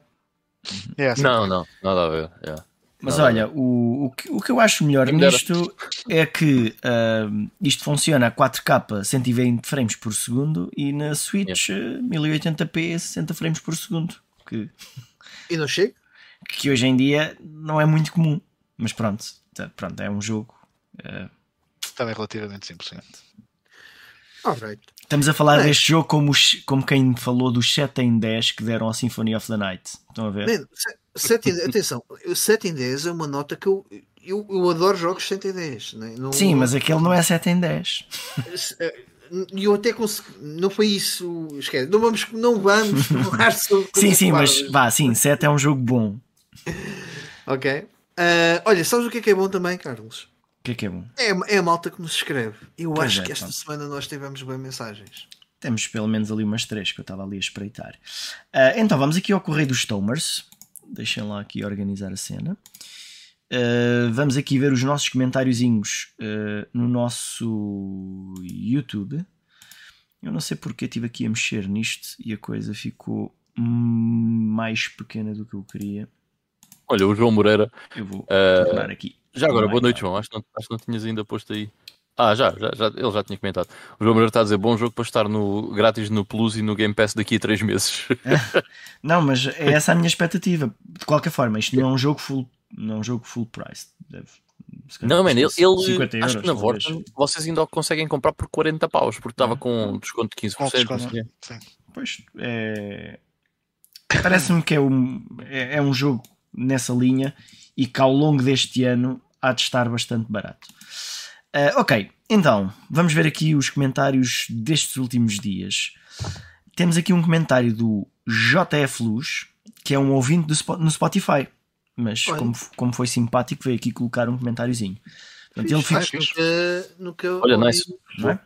Yeah, sim. Não, não, nada a ver. yeah. Mas Nada olha, o, o, que, o que eu acho melhor dera. nisto é que ahm, isto funciona a 4K 120 frames por segundo e na Switch eh, 1080p 60 frames por segundo. Que, E não chega? que hoje em dia não é muito comum. Mas pronto, tá- pronto é um jogo. Eh, Também relativamente simples. Sim. Alright. Estamos a falar Mas- deste jogo como, os- como quem falou dos 7 em 10 que deram ao Symphony of the Night. Estão a ver? Man, se- sete em- atenção, 7 em 10 é uma nota que eu, eu, eu adoro jogos 7 em 10. Né? Não- Sim, mas aquele não é 7 em 10. E eu até consegui. Não foi isso. Esquece. Não vamos, não vamos falar sobre. Sim, sim, mas vá, sim, 7 é um jogo bom. Ok. Ah, olha, sabes o que é que é bom também, Carlos? O que é que é bom? É, é a malta que nos escreve. Eu Pois acho é, que esta semana nós tivemos bem mensagens. Temos pelo menos ali umas três que eu estava ali a espreitar. Ah, então vamos aqui ao Correio dos Tomers. Deixem lá aqui organizar a cena. Ah, vamos aqui ver os nossos comentáriozinhos ah, no nosso YouTube. Eu não sei porque estive aqui a mexer nisto e a coisa ficou mais pequena do que eu queria. Olha, o João Moreira. Eu vou tornar aqui. Já agora, boa noite, God. João. Acho que, não, acho que não tinhas ainda posto aí. Ah, já, já, já, ele já tinha comentado. O João Moreira está a dizer bom jogo para estar no, grátis no Plus e no Game Pass daqui a 3 meses. Não, mas é essa a minha expectativa. De qualquer forma, isto não é um jogo full, não é um jogo full price. Deve, Não, man, ele, ele 50 euros, acho que na. Vorten vocês ainda conseguem comprar por 40 paus, porque estava com um desconto de 15%. Com desconto. Pois é. Parece-me que é um, é, é um jogo nessa linha e que ao longo deste ano há de estar bastante barato. Ah, ok, então vamos ver aqui os comentários destes últimos dias. Temos aqui um comentário do JF Luz, que é um ouvinte do no Spotify, mas como, como foi simpático, veio aqui colocar um comentáriozinho. Portanto, ele, fica- acho que nunca, nunca Olha, ouvi. nice. não é?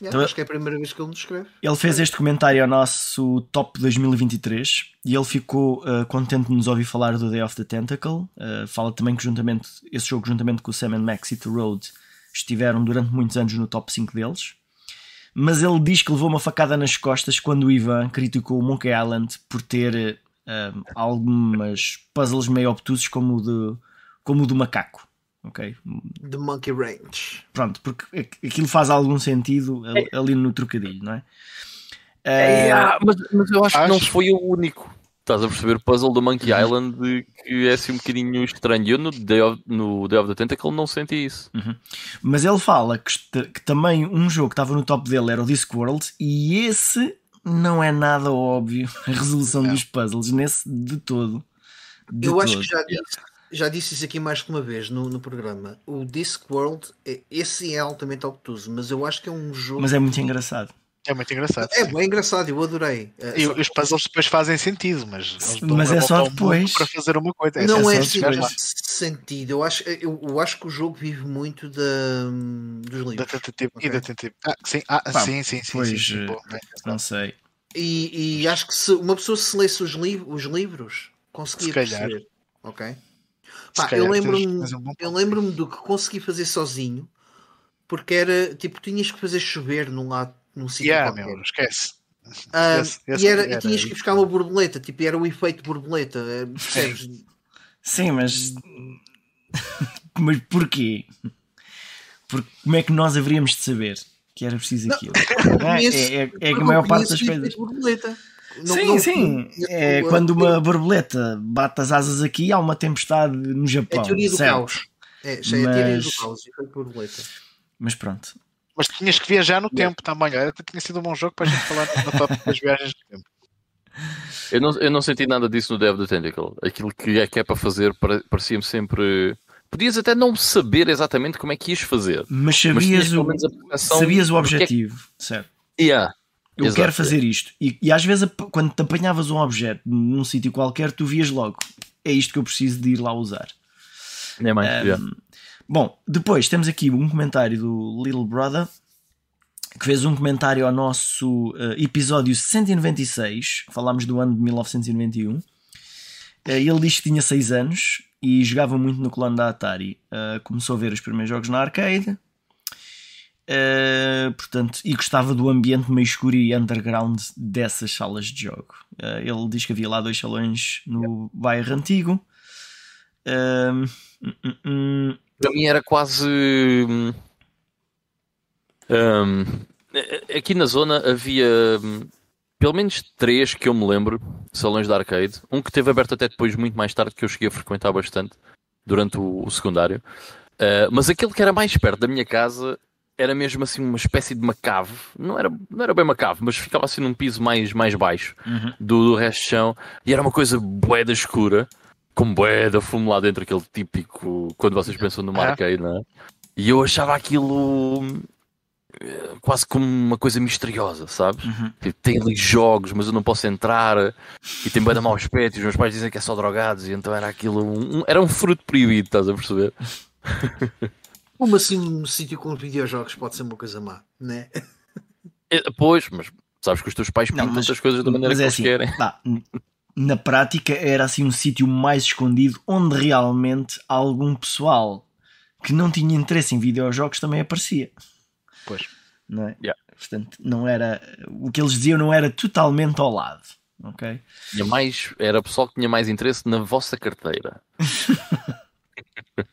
Yeah, Então- acho que é a primeira vez que ele nos escreve. Ele fez este comentário ao nosso top 2023 e ele ficou uh, contente de nos ouvir falar do Day of the Tentacle. Uh, fala também que juntamente, esse jogo, juntamente com o Sam Max e The Road, estiveram durante muitos anos no top 5 deles. Mas ele diz que levou uma facada nas costas quando o Ivan criticou o Monkey Island por ter uh, algumas puzzles meio obtusos, como o, de, como o do macaco. Ok? The Monkey Range. Pronto, porque aqu- aquilo faz algum sentido ali- ali no trocadilho, não é? É, ah, mas, mas eu acho que não Acho. foi o único. Estás a perceber o puzzle do Monkey Island que é assim um bocadinho estranho. Eu no Day of, no Day of the Tentacle não senti isso. Mas ele fala que, que também um jogo que estava no top dele era o Discworld e esse não é nada óbvio a resolução dos puzzles nesse de todo. De Eu acho todo. que já disse, já disse isso aqui mais que uma vez no, no programa. O Discworld, é, esse é altamente obtuso, mas eu acho que é um jogo. Mas é muito engraçado. É muito engraçado. É bem engraçado, eu adorei. É, E só os puzzles depois fazem sentido, mas, Mas é só depois. para fazer uma coisa. não é assim, depois. sentido. Eu acho, eu, eu acho que o jogo vive muito da, dos Da livros. tentativa Ok. e da tentativa. Ah, sim, ah, Pá, sim, sim, sim. pois, sim, sim. eh, Bom, bem, Não sei. E, e acho que se uma pessoa se lesse os, liv os livros, conseguia Se calhar. perceber. Ok? Pá, eu lembro-me um eu lembro-me do que consegui fazer sozinho, porque era tipo, tinhas que fazer chover num lado, num sítio Yeah, qualquer. meu, esquece. Ah, Esse- esse e, era, era e tinhas que buscar uma borboleta, tipo, era o efeito borboleta, eh, percebes? Sim, mas. mas porquê? Porque como é que nós haveríamos de saber que era preciso aquilo? Ah, conheço- é, é- é que Porque a maior parte das coisas. borboleta. Não- sim, não- sim. não- É não- quando uma borboleta bate as asas aqui, há uma tempestade no É Japão. a teoria do certo? caos. É, já é tirem do Mas- caos e foi. Mas pronto. Mas tinhas que viajar no tempo também. Olha, tinha sido um bom jogo para a gente falar no top das viagens no tempo. Eu não, eu não senti nada disso no Dev the Tentacle. Aquilo que é que é para fazer pare- parecia-me sempre. Podias até não saber exatamente como é que ias fazer. Mas Mas sabias, pelo o, a sabias o do que é que- objetivo, certo? Yeah. Eu Exato. quero fazer isto. E, e às vezes, quando te apanhavas um objeto num sítio qualquer, tu vias logo. É isto que eu preciso de ir lá usar. Nem mais. Um, yeah. Bom, depois temos aqui um comentário do Little Brother que fez um comentário ao nosso eh, episódio 196. Falámos do ano de 1991. Eh, ele diz que tinha 6 anos e jogava muito no clone da Atari. Eh, começou a ver os primeiros jogos na arcade. Eh, portanto, e gostava do ambiente meio escuro e underground dessas salas de jogo. Eh, ele diz que havia lá dois salões no bairro antigo. Um, hum. Para mim era quase. hum, aqui na zona havia pelo menos três que eu me lembro, salões de arcade. Um que teve aberto até depois, muito mais tarde, que eu cheguei a frequentar bastante durante o, o secundário. Uh, mas aquele que era mais perto da minha casa era mesmo assim uma espécie de uma cave. Não era, não era bem uma cave, mas ficava assim num piso mais, mais baixo Uhum. do, do resto do chão. E era uma coisa boeda escura, com boeda fumo lá dentro, aquele típico, quando vocês pensam numa Ah. arcade, não é? E eu achava aquilo eh, quase como uma coisa misteriosa, sabes? Uhum. Tipo, tem ali jogos, mas eu não posso entrar e tem bem mau aspecto. E os meus pais dizem que é só drogados, e então era aquilo. Um- era um fruto proibido, estás a perceber? Como assim um sítio com videojogos pode ser uma coisa má, né? Eh, Pois, mas sabes que os teus pais pintam as coisas da maneira mas que é eles assim, querem. n- na prática era assim um sítio mais escondido onde realmente algum pessoal que não tinha interesse em videojogos também aparecia. Pois. Não é? Yeah. Portanto, não era o que eles diziam não era totalmente ao lado. Ok? Tinha mais, era pessoal que tinha mais interesse na vossa carteira.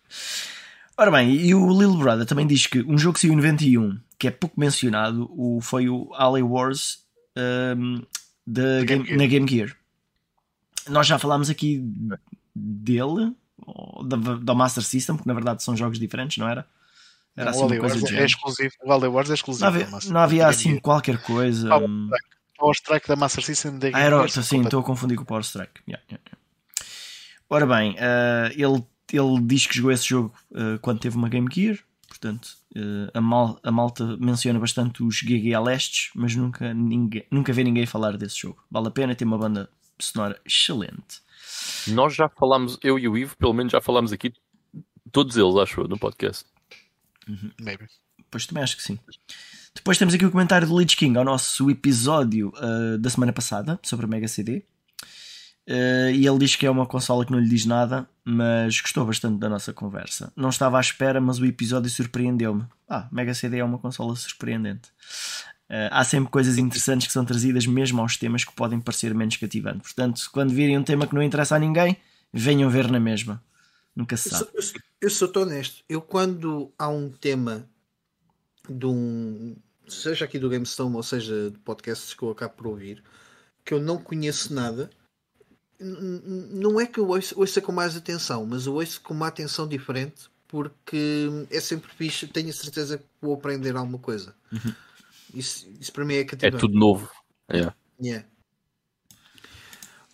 Ora bem, e o Little Brother também diz que um jogo que saiu em 91, que é pouco mencionado, o, foi o Alley Wars um, da Game Game- na Game Gear. Nós já falámos aqui dele, da, da Master System, que na verdade são jogos diferentes, não era? Era assim uma coisa do é exclusivo. O Alley Wars é exclusivo. Não havia, não havia assim qualquer coisa. Power Strike. Power Strike da Master System da Ah, Game era, Gear, sim, estou a confundir com o Power Strike. Yeah, yeah, yeah. Ora bem, eh, ele, ele diz que jogou esse jogo eh, quando teve uma Game Gear. Portanto, eh, a, mal- a malta menciona bastante os GGA Lestes, mas nunca, ninguém, nunca vê ninguém falar desse jogo. Vale a pena, tem uma banda sonora excelente. Nós já falámos, eu e o Ivo, pelo menos já falámos aqui, todos eles, acho eu, no podcast. Maybe. Pois também acho que sim. Depois temos aqui o comentário do Lich King ao nosso episódio uh, da semana passada sobre a Mega CD. Uh, e ele diz que é uma consola que não lhe diz nada, mas gostou bastante da nossa conversa. Não estava à espera, mas o episódio surpreendeu-me. Ah, Mega CD é uma consola surpreendente. Uh, há sempre coisas interessantes que são trazidas mesmo aos temas que podem parecer menos cativantes. Portanto, quando virem um tema que não interessa a ninguém, venham ver na mesma. Nunca se sabe. sou- eu sou- Eu sou tão honesto. Eu, quando há um tema de um. Seja aqui do GameStone ou seja de podcasts que eu acabo por ouvir, que eu não conheço nada, não é que eu ouça, ouça com mais atenção, mas eu ouço com uma atenção diferente porque é sempre fixe. Tenho a certeza que vou aprender alguma coisa. Isso, isso para mim é É cativante. tudo novo. Yeah. Yeah.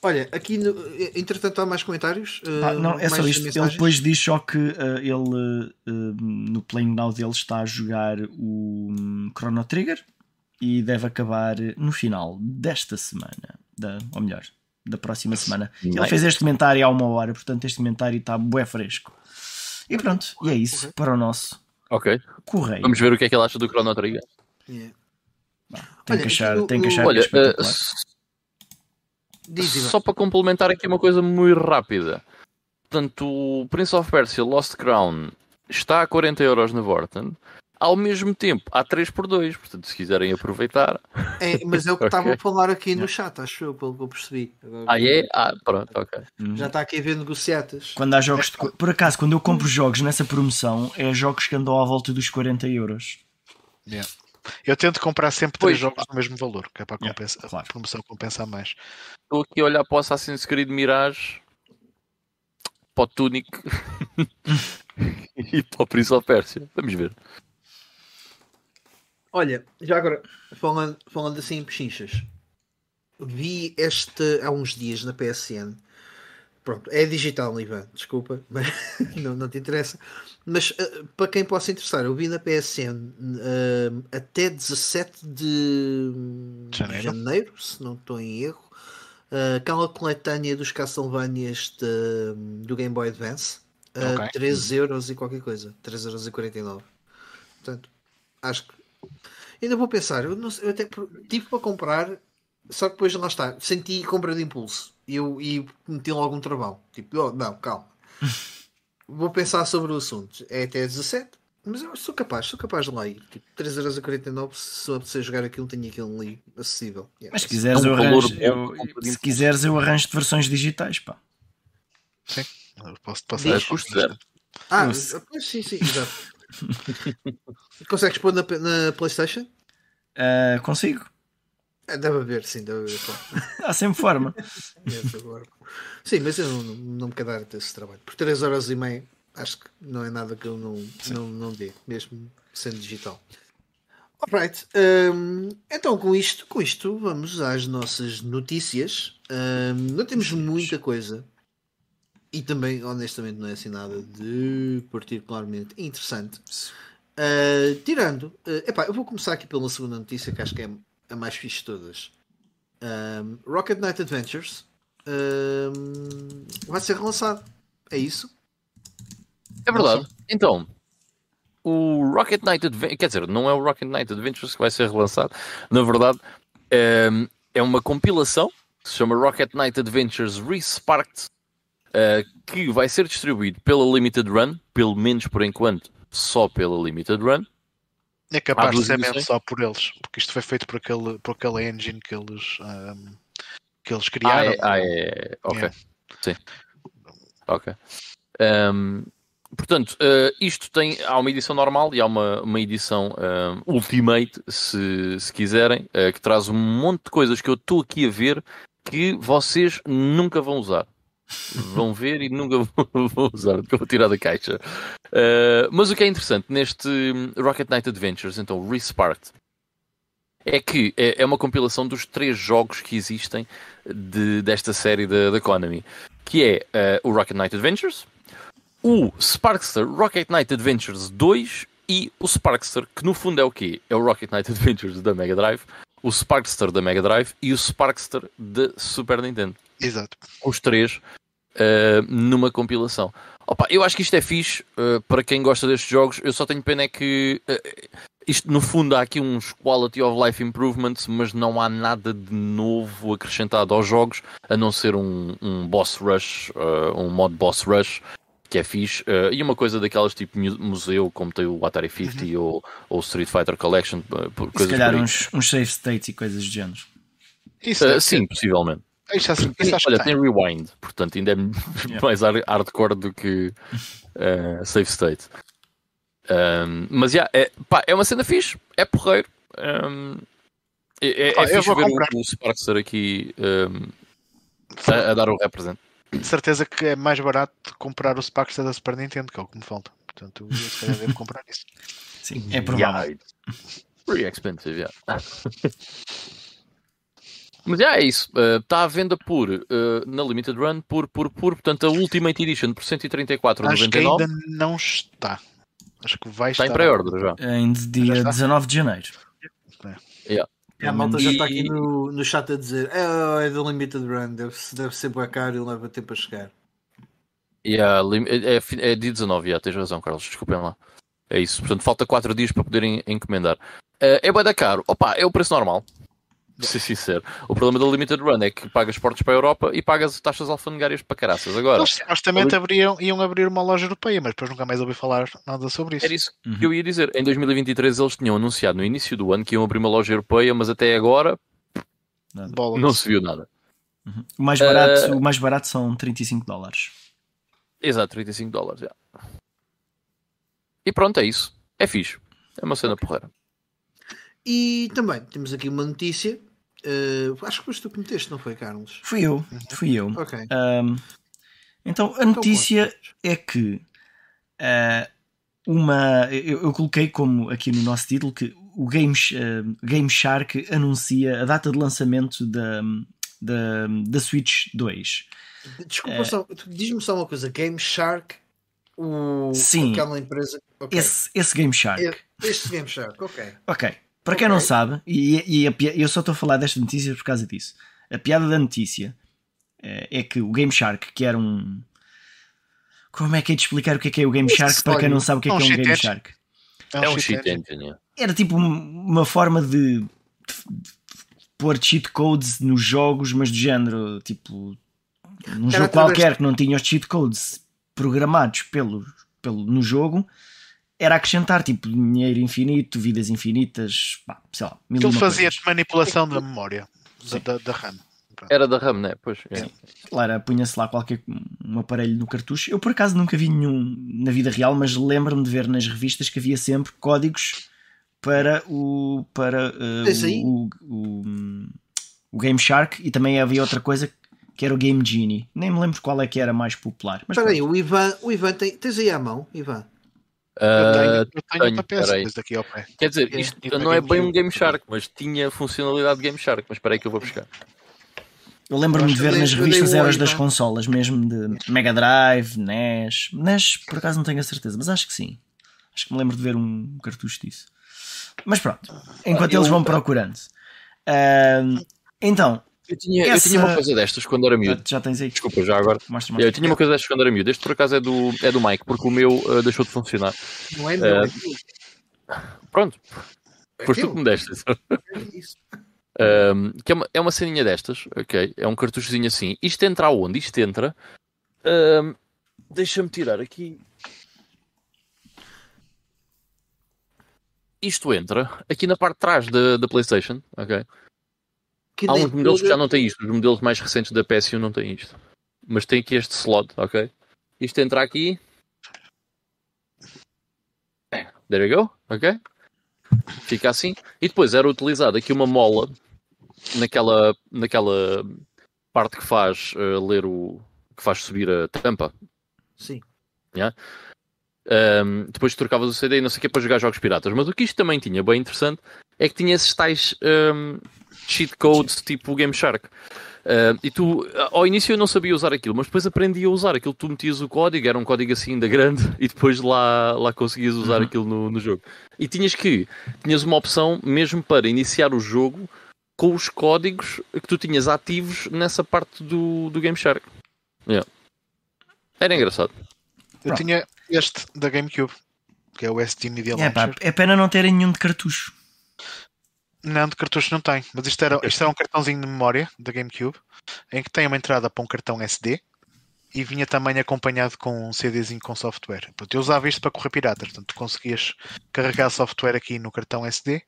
Olha, aqui no, entretanto há mais comentários. Ah, uh, não, é só mais isto. Ele depois diz só que ah, ele ah, no Playing Now dele está a jogar o hum, Chrono Trigger e deve acabar no final desta semana, da, ou melhor, da próxima semana. Ele fez este comentário há uma hora, portanto este comentário está bué fresco. E pronto, e é isso para o nosso Ok, correio. vamos ver o que é que ele acha do Chrono Trigger. Yeah. Tem Olha, que achar, tem que achar Olha, que é espetacular. eh. Só para complementar aqui uma coisa muito rápida. Portanto, o Prince of Persia Lost Crown está a 40 euros na Vorten. Ao mesmo tempo, há 3 por 2 Portanto, se quiserem aproveitar. É, mas é o que Ok. estava a falar aqui no chat, acho eu, pelo que eu percebi. Agora- Ah, é? Ah, pronto, ok. Já está aqui a ver negociatas. Quando há jogos de Por acaso, quando eu compro jogos nessa promoção, é jogos que andam à volta dos 40 euros. Yeah. Eu tento comprar sempre Pois. três jogos do mesmo valor, que é para Yeah, compensar, claro. a promoção compensar mais. Estou aqui a olhar para o Assassin's Creed Mirage. Para o Tunic. e para o Prince of Persia. Vamos ver. Olha, já agora, falando, falando assim em pechinchas, vi este há uns dias na PSN. Pronto, é digital, Ivan, desculpa, mas não, não te interessa. Mas uh, para quem possa interessar, eu vi na PSN uh, até 17 de Janeiro. janeiro, se não estou em erro, uh, aquela coletânea dos Castlevanias de, do Game Boy Advance a Ok. 13 euros e qualquer coisa, 3 euros e 49. Portanto, acho que ainda vou pensar, eu, não eu até tive para comprar, só que depois lá está, senti compra de impulso e eu e meti logo um travão. Tipo, oh, não, calma. vou pensar sobre o assunto. É até 17, mas eu sou capaz, sou capaz de lá ir. Tipo, 3,49€ se eu apetecer jogar aquilo, tenho aquilo ali acessível. Yeah. Mas se quiseres, É um eu arranjo, eu- de se quiseres, eu arranjo de versões digitais, pá. Eu Posso Diz. passar. Custo zero. Ah, pois, sim, sim, exato. Consegues pôr na, na PlayStation? Ah, consigo. Ah, Deve haver, sim, deve haver. Há sempre forma. Agora. Sim, mas eu não, não, me quero dar esse trabalho. Por 3 horas e meia, acho que não é nada que eu não, não, não dê, mesmo sendo digital. Alright, hum, então com isto, com isto vamos às nossas notícias. Hum, não temos muita coisa e também, honestamente, não é assim nada de particularmente interessante. Uh, tirando, uh, epá, eu vou começar aqui pela segunda notícia que acho que é a mais fixe de todas. Um, Rocket Knight Adventures um, vai ser relançado. É isso? É verdade. Então, o Rocket Knight Adventures, quer dizer, não é o Rocket Knight Adventures que vai ser relançado, na verdade, é, é uma compilação que se chama Rocket Knight Adventures Resparked, eh, que vai ser distribuído pela Limited Run, pelo menos por enquanto, só pela Limited Run. É capaz de ser mesmo só por eles, porque isto foi feito por aquele, por aquela engine que eles, ahm, que eles Ah, criaram. é, ah, é. Ok. Yeah. Sim. Ok. Ahm, portanto, eh, isto tem. Há uma edição normal e há uma, uma edição ahm, Ultimate, se, se quiserem, eh, que traz um monte de coisas que eu estou aqui a ver que vocês nunca vão usar. Vão ver e nunca vão usar, porque vou tirar da caixa. Eh, mas o que é interessante neste hum, Rocket Knight Adventures, então Resparked, é que é, é uma compilação dos três jogos que existem de- desta série da da Konami, que é eh, o Rocket Knight Adventures, o Sparkster Rocket Knight Adventures 2 e o Sparkster, que no fundo é o quê? É o Rocket Knight Adventures da Mega Drive, o Sparkster da Mega Drive e o Sparkster da Super Nintendo Exato. os três uh, numa compilação. Opa, eu acho que isto é fixe uh, para quem gosta destes jogos. Eu só tenho pena é que uh, isto no fundo há aqui uns quality of life improvements, mas não há nada de novo acrescentado aos jogos, a não ser um, um boss rush, uh, um mod boss rush. Que é fixe, uh, e uma coisa daquelas tipo mu- museu, como tem o Atari 50 ou ou o Street Fighter Collection, por Se coisas calhar por aí. uns, uns save states e coisas do género. Isso, Uh, sim, possivelmente. Isso, acho- isso Tem- acho que olha, tem. tem rewind, portanto ainda é mais hard- hardcore do que save state. Um, mas já, é, pá, é uma cena fixe, é porreiro. Um, é é, Ah, é eu fixe ver comprar. o, o Sparkster aqui um, a, a dar o represent. De certeza que é mais barato comprar o Sparkster da Super Nintendo, que é o que me falta. Portanto, eu se calhar devo comprar isso. Sim, é provável. Yeah, pretty expensive, yeah. Mas já é isso. Está à venda por, eh, na Limited Run, por, por, por, portanto, a Ultimate Edition por Acho que 134,99. ainda não está. Acho que vai Está estar. em pré-order já. Em dia está? 19 de janeiro. É, a malta já está aqui no, no chat a dizer é, é da Limited Run, deve, deve ser bem caro e leva tempo a chegar. Yeah, lim- é, é, é dia 19, yeah, tens razão, Carlos, desculpem lá. É isso, portanto, falta 4 dias para poderem encomendar. Eh, é bem da caro, opa, é o preço normal. De ser sincero. O problema da Limited Run é que pagas portos para a Europa e pagas taxas alfandegárias para caraças. Agora, Eles supostamente abriam, iam abrir uma loja europeia, mas depois nunca mais ouvi falar nada sobre isso. era isso Uhum. que eu ia dizer. Em 2023 eles tinham anunciado no início do ano que iam abrir uma loja europeia, mas até agora não se viu nada. Uhum. O, mais barato, Eh, o mais barato são 35 dólares. Exato, 35 dólares. já. E pronto, é isso. É fixe. É uma cena porreira. E também temos aqui uma notícia. Eh, acho que foste tu que meteste, não foi, Carlos? Fui eu, fui eu. Ok. Ahm, então a notícia é que uh, uma. Eu, eu, coloquei como aqui no nosso título que o Game, uh, Game Shark anuncia a data de lançamento da, da, da Switch 2. Desculpa, só, diz-me só uma coisa: Game Shark, o, Sim, aquela empresa. Okay. Esse, esse Game Shark. Este Game Shark, ok. Ok. Para quem okay. não sabe, e, e a, eu só estou a falar desta notícia por causa disso. A piada da notícia é que o Game Shark, que era um. Como é que é de explicar o que é, que é o Game Shark para quem não sabe o que é, que é um Game Shark? É um cheat engine. Era tipo uma forma de, de, de pôr cheat codes nos jogos, mas do género, tipo, num jogo qualquer que não tinha os cheat codes programados pelo, pelo, no jogo, era acrescentar tipo dinheiro infinito, vidas infinitas, pá, sei lá. Ele fazia manipulação da memória da, da, da, RAM. Era da RAM, né? Pois. É. Claro, punha-se lá qualquer um aparelho no cartucho. Eu por acaso nunca vi nenhum na vida real, mas lembro-me de ver nas revistas que havia sempre códigos para o para uh, o, o, o, Game Shark e também havia outra coisa que era o Game Genie. Nem me lembro qual é que era mais popular. Mas Espera aí, o Ivan, o Ivan tem, tens aí à mão, Ivan? Uh, eu tenho, eu tenho, ao pé. Quer dizer, isto é, não é bem um Game Shark, mas tinha funcionalidade de Game Shark. Mas espera aí que eu vou buscar. Eu lembro-me de ver nas revistas eras das consolas, mesmo de Mega Drive, NES. NES, por acaso não tenho a certeza, mas acho que sim. Acho que me lembro de ver um cartucho disso. Mas pronto, enquanto eles vão procurando. Uh, então. Eu tinha, essa... eu tinha uma coisa destas quando era miúdo. Já, já tens aí. Desculpa, já agora. Mostra, mostra. Eu tinha uma coisa destas quando era miúdo. Este por acaso é do, é do Mike, porque o meu uh, deixou de funcionar. Não é meu, uh, Pronto. É Foste tu que me deste. Um, que é uma, é uma ceninha destas, ok? É um cartuchozinho assim. Isto entra aonde? Isto entra. Um, Deixa-me tirar aqui isto entra aqui na parte de trás da, da PlayStation, ok? Há uns modelos que já não têm isto, os modelos mais recentes da PS1 não têm isto. Mas tem aqui este slot, ok? Isto entra aqui. There you go, ok? Fica assim. E depois era utilizada aqui uma mola naquela, naquela parte que faz uh, ler o. que faz subir a tampa. Sim. Yeah? Um, depois trocavas o CD e não sei o que para jogar jogos piratas. Mas o que isto também tinha, bem interessante, é que tinha esses tais um, cheat codes tipo Game Shark. Uh, e tu, ao início eu não sabia usar aquilo, mas depois aprendi a usar aquilo. Tu metias o código, era um código assim ainda grande, e depois lá, lá conseguias usar uhum. aquilo no, no jogo. E tinhas que, tinhas uma opção mesmo para iniciar o jogo com os códigos que tu tinhas ativos nessa parte do, do Game Shark. Yeah. Era engraçado. Eu tinha este da GameCube, que é o SD Media é, Launcher. Pá, é pena não terem nenhum de cartucho. Não, de cartucho não tem, mas isto era, isto era um cartãozinho de memória da GameCube em que tem uma entrada para um cartão SD e vinha também acompanhado com um CDzinho com software. Portanto, eu usava isto para correr pirata, portanto, tu conseguias carregar software aqui no cartão SD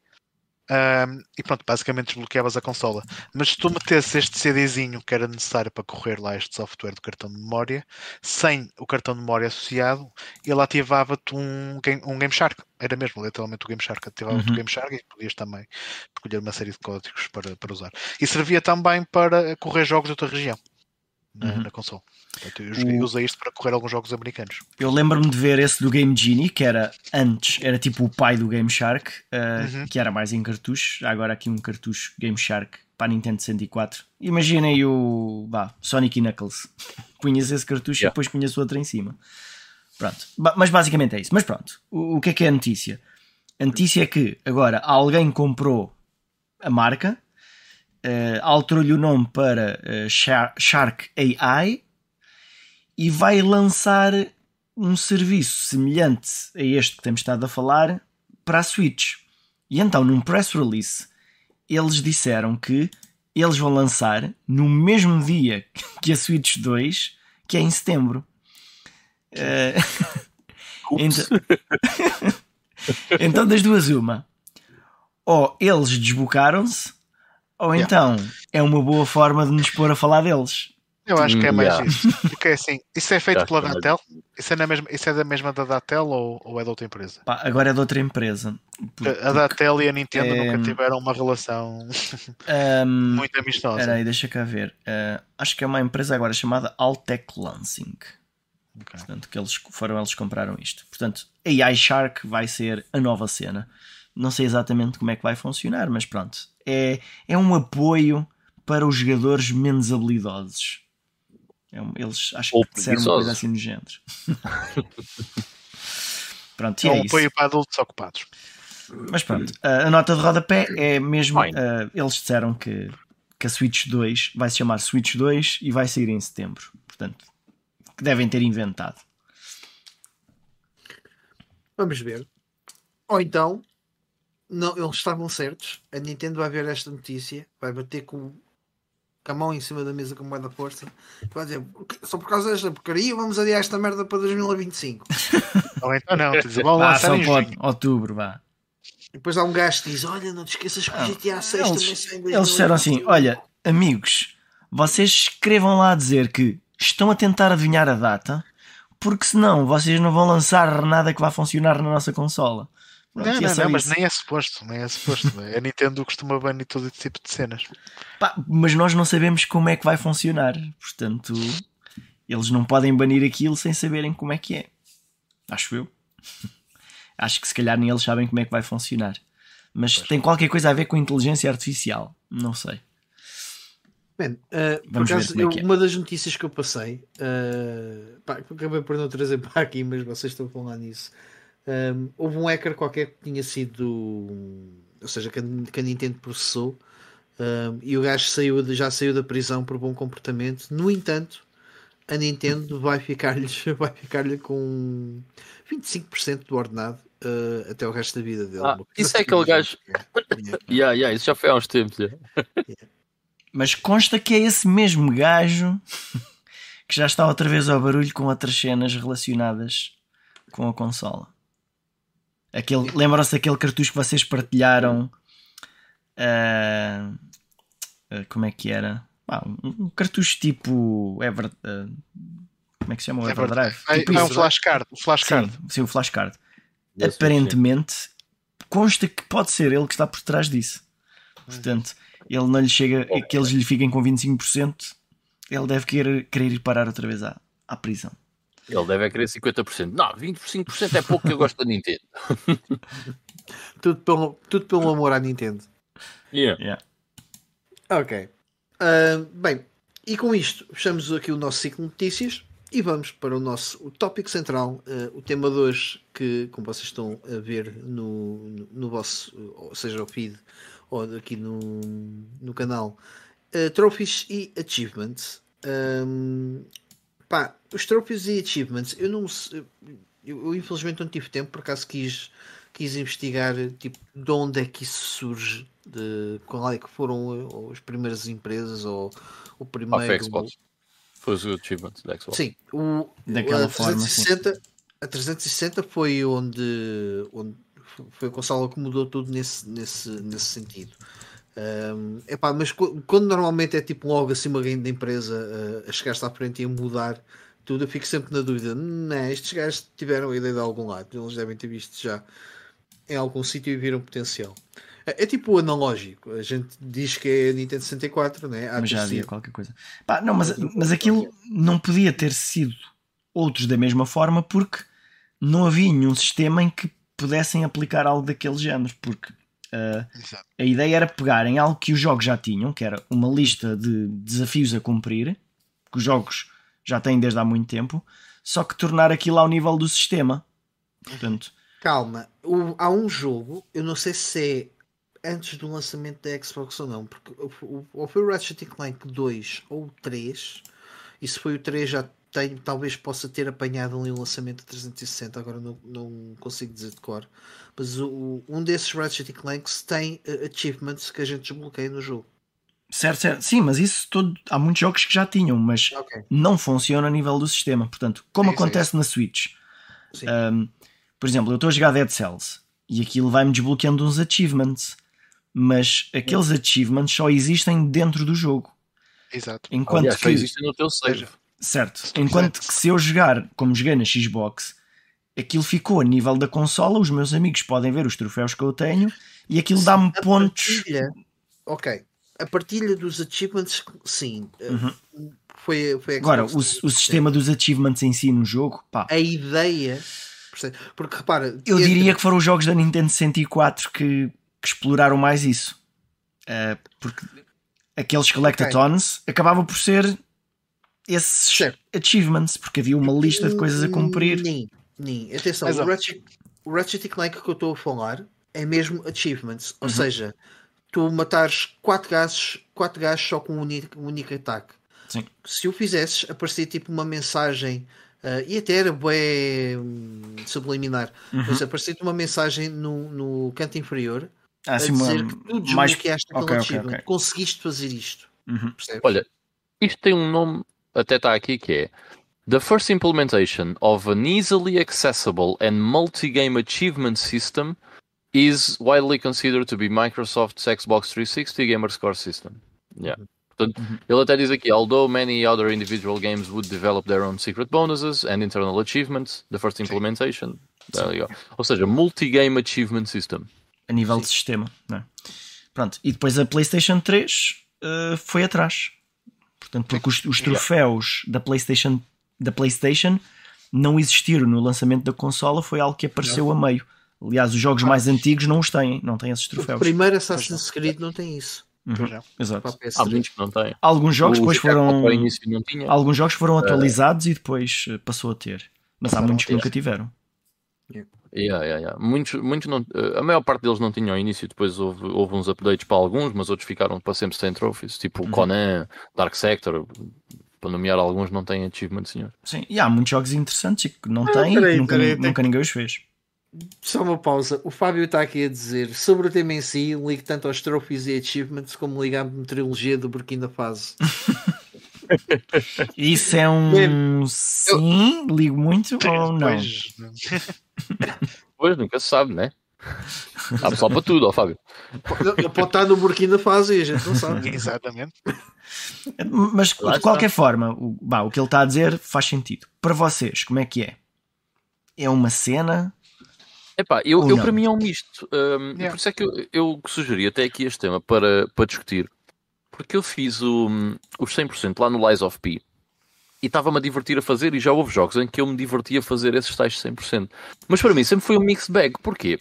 um, e pronto, basicamente desbloqueavas a consola. Mas se tu metesses este CDzinho que era necessário para correr lá este software do cartão de memória, sem o cartão de memória associado, ele ativava-te um, game, um Game Shark. Era mesmo, literalmente o Game Shark. Ativava-te uhum. o Game Shark e podias também escolher uma série de códigos para, para usar. E servia também para correr jogos de outra região na, uhum. na console. Portanto, eu, joguei, o... usei isto para correr alguns jogos americanos. Eu lembro-me de ver esse do Game Genie, que era antes, era tipo o pai do Game Shark, uh, uhum. que era mais em cartucho. Agora aqui um cartucho Game Shark para a Nintendo 64. Imaginem o bah, Sonic e Knuckles. punhas esse cartucho yeah. e depois punhas outro em cima. Pronto. Mas basicamente é isso. Mas pronto, o, o que é que é a notícia? A notícia é que agora alguém comprou a marca, uh, alterou-lhe o nome para uh, Shark AI e vai lançar um serviço semelhante a este que temos estado a falar para a Switch. E então, num press release, eles disseram que eles vão lançar no mesmo dia que a Switch 2, que é em setembro. Uh... então... então, das duas, uma. Ou eles desbocaram-se, ou yeah. então é uma boa forma de nos pôr a falar deles. Eu acho que é mais yeah. isso. Porque é assim, isso é feito pela Datel? Isso é, na mesma, isso é da mesma da Datel ou, ou é de outra empresa? Pá, agora é de outra empresa. A Datel e a Nintendo é... nunca tiveram uma relação um, muito amistosa. Peraí, deixa cá ver. Uh, acho que é uma empresa agora chamada Altec Lansing. Ok. Portanto, que eles foram eles que compraram isto. Portanto, AI Shark vai ser a nova cena. Não sei exatamente como é que vai funcionar, mas pronto. É, é um apoio para os jogadores menos habilidosos. É um- eles acho Ou que disseram uma coisa assim no género. pronto, É é um isso. apoio para adultos ocupados. Mas pronto, a nota de rodapé é mesmo. Eh, eles disseram que, que a Switch 2 vai se chamar Switch 2 e vai sair em setembro. Portanto, que devem ter inventado. Vamos ver. Ou então, não, eles estavam certos. A Nintendo vai ver esta notícia, vai bater com, com a mão em cima da mesa com moeda força. Vai dizer, só por causa desta porcaria, vamos adiar esta merda para 2025. Ou então não, dizer, vão lançar só em pode, outubro, vá. E depois há um gajo que diz: Olha, não te esqueças que o Não, GTA 6 também Eles, sai em eles disseram assim: 2025." olha, amigos, vocês escrevam lá a dizer que estão a tentar adivinhar a data, porque senão vocês não vão lançar nada que vá funcionar na nossa consola. Pronto, Não, não, não, mas nem é suposto, nem é suposto. A Nintendo costuma banir todo esse tipo de cenas. Pá, mas nós não sabemos como é que vai funcionar. Portanto, eles não podem banir aquilo sem saberem como é que é. Acho eu. Acho que se calhar nem eles sabem como é que vai funcionar. Mas tem qualquer coisa a ver com inteligência artificial. Não sei. Man, uh, por Vamos ver acaso, é eu- é. uma das notícias que eu passei, uh, pá, acabei por não trazer para aqui, mas vocês estão a falar nisso. Um, houve um hacker qualquer que tinha sido, ou seja, que a, que a Nintendo processou, um, e o gajo saiu de- já saiu da prisão por bom comportamento. No entanto, a Nintendo vai ficar-lhe vai ficar com 25% do ordenado uh, até o resto da vida dele. Ah, isso é assim aquele gajo- género. Yeah, yeah, isso já foi há uns tempos. yeah. Mas consta que é esse mesmo gajo que já está outra vez ao barulho com outras cenas relacionadas com a consola. Aquele, lembram-se daquele cartucho que vocês partilharam? Ah, como é que era? Ah, um, um cartucho tipo Ever, ah, como é que se chama o Everdrive? É, Tipo é um isso. flashcard. Um flashcard. Sim, sim, o flashcard. Aparentemente, consta que pode ser ele que está por trás disso. Portanto, ele não lhe chega, que eles lhe fiquem com 25%, ele deve querer, querer ir parar outra vez à, à prisão. Ele deve querer 50%. Não, 25% é pouco que eu gosto da Nintendo. Tudo, pelo, tudo pelo amor à Nintendo. Yeah. Yeah. Ok. Ah, bem, e com isto fechamos aqui o nosso ciclo de notícias e vamos para o nosso o tópico central, ah, o tema de hoje, que como vocês estão a ver no, no, no vosso, ou seja, o feed ou aqui no, no canal, ah, trophies e achievements. Ahm, pá, os trophies e achievements, eu não eu, eu infelizmente não tive tempo, por acaso quis, quis investigar tipo, de onde é que isso surge, de qual é que foram as primeiras empresas ou o Ah, primeiro. foi Xbox. Foi os achievements da Xbox. Sim, o, Daquela a forma, 360, a 360 foi onde, onde foi a consola que mudou tudo nesse, nesse, nesse sentido. Um, epá, mas qu- quando normalmente é tipo logo assim uma grande empresa uh, a chegar-se à frente e a mudar tudo, eu fico sempre na dúvida. Não, estes gajos tiveram a ideia de algum lado, eles devem ter visto já em algum sítio e viram potencial. É, é tipo analógico, a gente diz que é a Nintendo 64, né? Há Mas já havia qualquer coisa. Pá, não, mas, mas aquilo não podia ter sido outros da mesma forma porque não havia nenhum sistema em que pudessem aplicar algo daquele género. Porque Exato. a ideia era pegarem algo que os jogos já tinham, que era uma lista de desafios a cumprir, que os jogos já têm desde há muito tempo, só que tornar aquilo ao nível do sistema. Portanto, Calma, o- há um jogo, eu não sei se é antes do lançamento da Xbox ou não, porque ou foi o Ratchet Clank 2 ou o 3, e se foi o 3 já tem, talvez possa ter apanhado ali o lançamento da 360, agora não, não consigo dizer de cor, mas o- um desses Ratchet Clanks tem eh, achievements que a gente desbloqueia no jogo. certo, certo. Sim, mas isso todo, há muitos jogos que já tinham, mas Ok. não funciona a nível do sistema. Portanto, como É isso, é acontece na Switch, um, por exemplo, eu estou a jogar Dead Cells e aquilo vai-me desbloqueando uns achievements, mas aqueles achievements só existem dentro do jogo. Exato. Enquanto Aliás, só que, existe no teu save. Certo, enquanto que se eu jogar como joguei na Xbox, aquilo ficou a nível da consola, os meus amigos podem ver os troféus que eu tenho e aquilo dá-me pontos. partilha- ok. A partilha dos achievements, sim. eh, Uhum. foi, foi Agora, o, o sistema dos achievements em si no jogo, pá, A ideia. Porque repara, eu entre- diria que foram os jogos da Nintendo 64 que, que exploraram mais isso. Eh, porque aqueles collectathons acabavam por ser esses Certo. achievements, porque havia uma lista de coisas a cumprir. Nem, nem. Atenção, Mas, o Ratchet, o Ratchet e Clank que eu estou a falar é mesmo achievements. Ou Uhum. seja, tu matares 4 gajos, quatro gajos só com um único, um único ataque. Sim. Se o fizesses, aparecia tipo uma mensagem. ah, e até era bué hum, subliminar, Uhum. mas aparecia uma mensagem no, no canto inferior Há a assim uma- dizer que tu mais. desbloqueaste aquele ok, ok, achievement, ok. conseguiste fazer isto. Uhum. Olha, isto tem um nome, até está aqui, que é The first implementation of an easily accessible and multi-game achievement system is widely considered to be Microsoft's Xbox 360 Gamer Score System. Yeah. Portanto, ele até diz aqui, although many other individual games would develop their own secret bonuses and internal achievements, the first implementation. There you go. Ou seja, multi-game achievement system. a nível de sistema. Não é? Pronto, e depois a PlayStation 3 eh, foi atrás. Portanto, porque os, os troféus da PlayStation, da PlayStation não existiram no lançamento da consola, foi algo que apareceu a meio. Aliás, os jogos mais antigos não os têm, não têm esses O troféus. primeiro Assassin's Creed não tem isso. Uhum, é. Exato. Para a PS3. Há muitos que não têm. Alguns jogos O depois GTA foram alguns jogos foram atualizados e depois eh, passou a ter. Mas há muitos que nunca tiveram. Yeah, yeah, yeah. Muitos, muitos não, eh, a maior parte deles não tinham ao início, depois houve, houve uns updates para alguns, mas outros ficaram para sempre sem trophies, tipo Uhum. Conan, Dark Sector, para nomear alguns, não têm achievement, senhor. Sim, e há muitos jogos interessantes e que não Ah, têm e peraí, que nunca, peraí, nunca ninguém os fez. Só uma pausa. O Fábio está aqui a dizer sobre o tema em si, ligo tanto aos trophies e achievements como ligo à trilogia do Burkina Faso. Isso é um sim, ligo muito ou não? Pois, Pois, nunca se sabe, né? Há pessoal para tudo, ó Fábio. Ele pode estar no Burkina Faso e a gente não sabe. exatamente. Mas Lá de está. qualquer forma, o, bah, o que ele está a dizer faz sentido. Para vocês, como é que é? É uma cena? Epá, eu, eu para mim é um misto. Hum, Yeah. Por isso é que eu, eu sugeri até aqui este tema para, para discutir. Porque eu fiz o, os 100% lá no Lies of P e estava-me a divertir a fazer. E já houve jogos em que eu me divertia a fazer esses tais 100%. Mas para mim sempre foi um mixed bag. Porquê?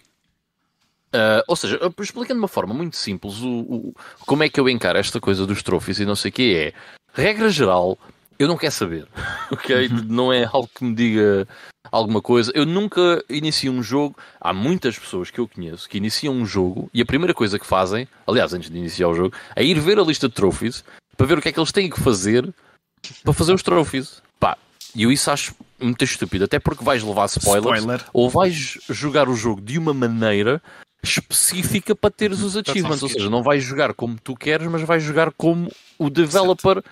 Ah, ou seja, explicando de uma forma muito simples o, o- como é que eu encaro esta coisa dos trophies e não sei o que é. Regra geral, eu não quero saber. Ok? Não é algo que me diga alguma coisa. Eu nunca inicio um jogo. Há muitas pessoas que eu conheço que iniciam um jogo e a primeira coisa que fazem, aliás, antes de iniciar o jogo, é ir ver a lista de trophies para ver o que é que eles têm que fazer para fazer os trophies. Pá, e eu isso acho muito estúpido, até porque vais levar spoilers Spoiler. ou vais jogar o jogo de uma maneira específica para teres os achievements, ou seja, não vais jogar como tu queres, mas vais jogar como o developer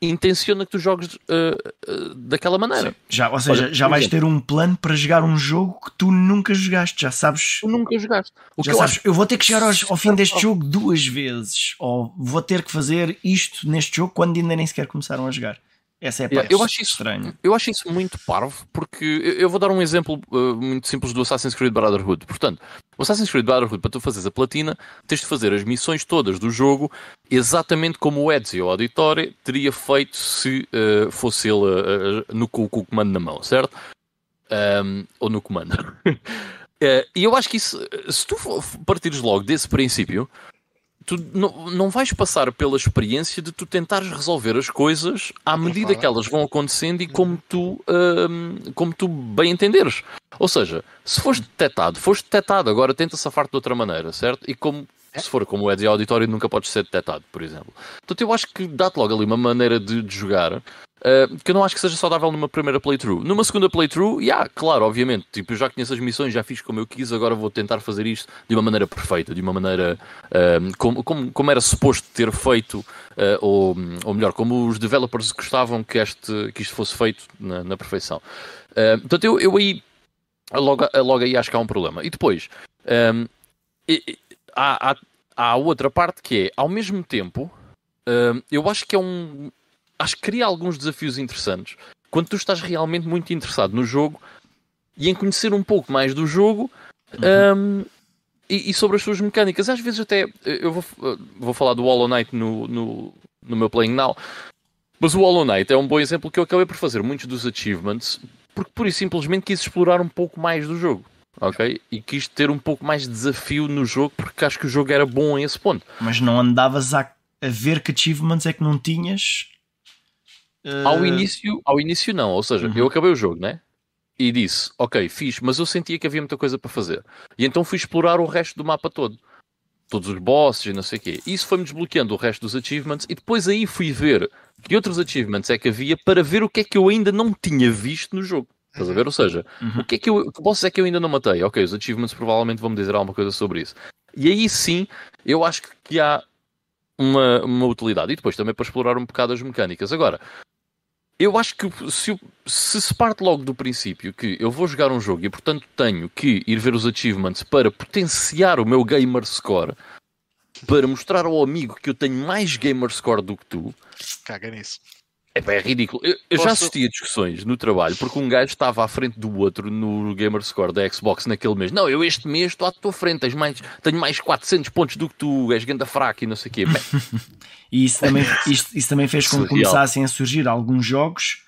intenciona que tu jogues eh, eh, daquela maneira. Já, ou seja, Olha, já vais exemplo. ter um plano para jogar um jogo que tu nunca jogaste. Já sabes. Tu nunca jogaste. O que Já eu sabes, acho eu vou ter que chegar aos- ao fim deste jogo duas vezes. Ou vou ter que fazer isto neste jogo quando ainda nem sequer começaram a jogar. Essa é a parte eu acho isso estranha. Eu acho isso muito parvo, porque eu vou dar um exemplo uh, muito simples do Assassin's Creed Brotherhood. Portanto, o Assassin's Creed Brotherhood, para tu fazeres a platina, tens de fazer as missões todas do jogo exatamente como o Ezio Auditore teria feito se uh, fosse ele uh, uh, no, com, com o comando na mão, certo? Um, ou no comando. Uh, E eu acho que isso, se tu partires logo desse princípio, tu não, não vais passar pela experiência de tu tentares resolver as coisas à medida que elas vão acontecendo e como tu, hum, como tu bem entenderes. Ou seja, se foste detectado, foste detectado, agora tenta safar-te de outra maneira, certo? E como se for como o Eddie Auditório, nunca podes ser detectado, por exemplo. Portanto, eu acho que dá-te logo ali uma maneira de, de jogar Uh, que eu não acho que seja saudável numa primeira playthrough. Numa segunda playthrough, yeah, claro, obviamente, tipo, eu já conheço as missões, já fiz como eu quis, agora vou tentar fazer isto de uma maneira perfeita, de uma maneira um, como, como, como era suposto ter feito, uh, ou, ou melhor, como os developers gostavam que, este, que isto fosse feito na, na perfeição. Uh, portanto, eu, eu aí, logo, logo aí acho que há um problema. E depois, um, e- e- há, há, há outra parte que é, ao mesmo tempo, eu acho que é um acho que cria alguns desafios interessantes. Quando tu estás realmente muito interessado no jogo e em conhecer um pouco mais do jogo um, e, e sobre as suas mecânicas. Às vezes até eu vou, vou falar do Hollow Knight no, no, no meu Playing Now. Mas o Hollow Knight é um bom exemplo que eu acabei por fazer muitos dos achievements porque pura e simplesmente quis explorar um pouco mais do jogo. Ok? E quis ter um pouco mais de desafio no jogo porque acho que o jogo era bom a esse ponto. Mas não andavas a, a ver que achievements é que não tinhas. Ao eh, início, ao início não, ou seja, Uhum. eu acabei o jogo, né? E disse, ok, fiz, mas eu sentia que havia muita coisa para fazer. E então fui explorar o resto do mapa todo. Todos os bosses e não sei o quê. Isso foi-me desbloqueando o resto dos achievements e depois aí fui ver que outros achievements é que havia para ver o que é que eu ainda não tinha visto no jogo. Estás a ver? Ou seja, Uhum. o que é que eu. Que bosses é que eu ainda não matei? Ok, os achievements provavelmente vão-me dizer alguma coisa sobre isso. E aí sim, eu acho que há uma, uma utilidade. E depois também para explorar um bocado as mecânicas. Agora, eu acho que se, se se parte logo do princípio que eu vou jogar um jogo e portanto tenho que ir ver os achievements para potenciar o meu gamer score, para mostrar ao amigo que eu tenho mais gamer score do que tu, Caga nisso. É, pá, é ridículo. Eu, eu já assisti a discussões no trabalho porque um gajo estava à frente do outro no gamer score da Xbox naquele mês. Não, eu este mês estou à tua frente, tens mais, tenho mais 400 pontos do que tu, és ganda fraco e não sei o quê. E isso também, isto- isso também fez com que começassem a surgir alguns jogos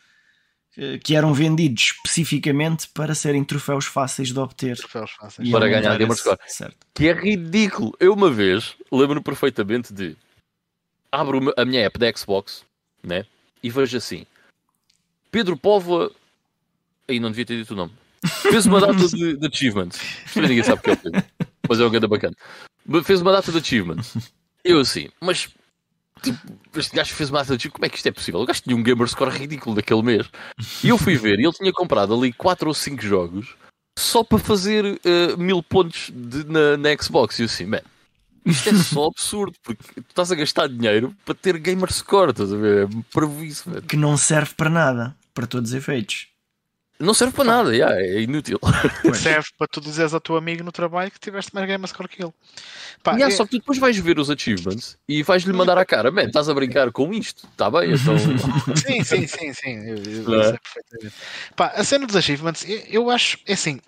eh, que eram vendidos especificamente para serem troféus fáceis de obter. Troféus fáceis. Para ganhar gamer esse- score. Certo. que é ridículo. Eu uma vez lembro-me perfeitamente de abro a minha app da Xbox, né? E vejo assim: Pedro Póvoa. Aí não devia ter dito o nome. Fez uma data de, de achievements. Ninguém sabe o que é o Pedro. Mas é um ganda bacana. Fez uma data de achievements. Eu assim, mas. Tipo, este gajo fez uma data de achievements. Como é que isto é possível? O gajo tinha um gamer score ridículo daquele mês. E eu fui ver, e ele tinha comprado ali 4 ou 5 jogos só para fazer eh, mil pontos de- na, na Xbox. E eu assim, man, isto é só absurdo, porque tu estás a gastar dinheiro para ter gamer score, estás a ver? É isso, man. Que não serve para nada, para todos os efeitos. Não serve para nada, yeah, é inútil. Serve para tu dizeres ao teu amigo no trabalho que tiveste mais gamer score que ele. Pá, Yeah, é- Só que tu depois vais ver os achievements e vais-lhe mandar a cara, man, estás a brincar com isto, está bem? Então, Sim, sim, sim, sim. Eu, eu, é? sei perfeitamente. Pá, a cena dos achievements, eu, eu acho, é assim.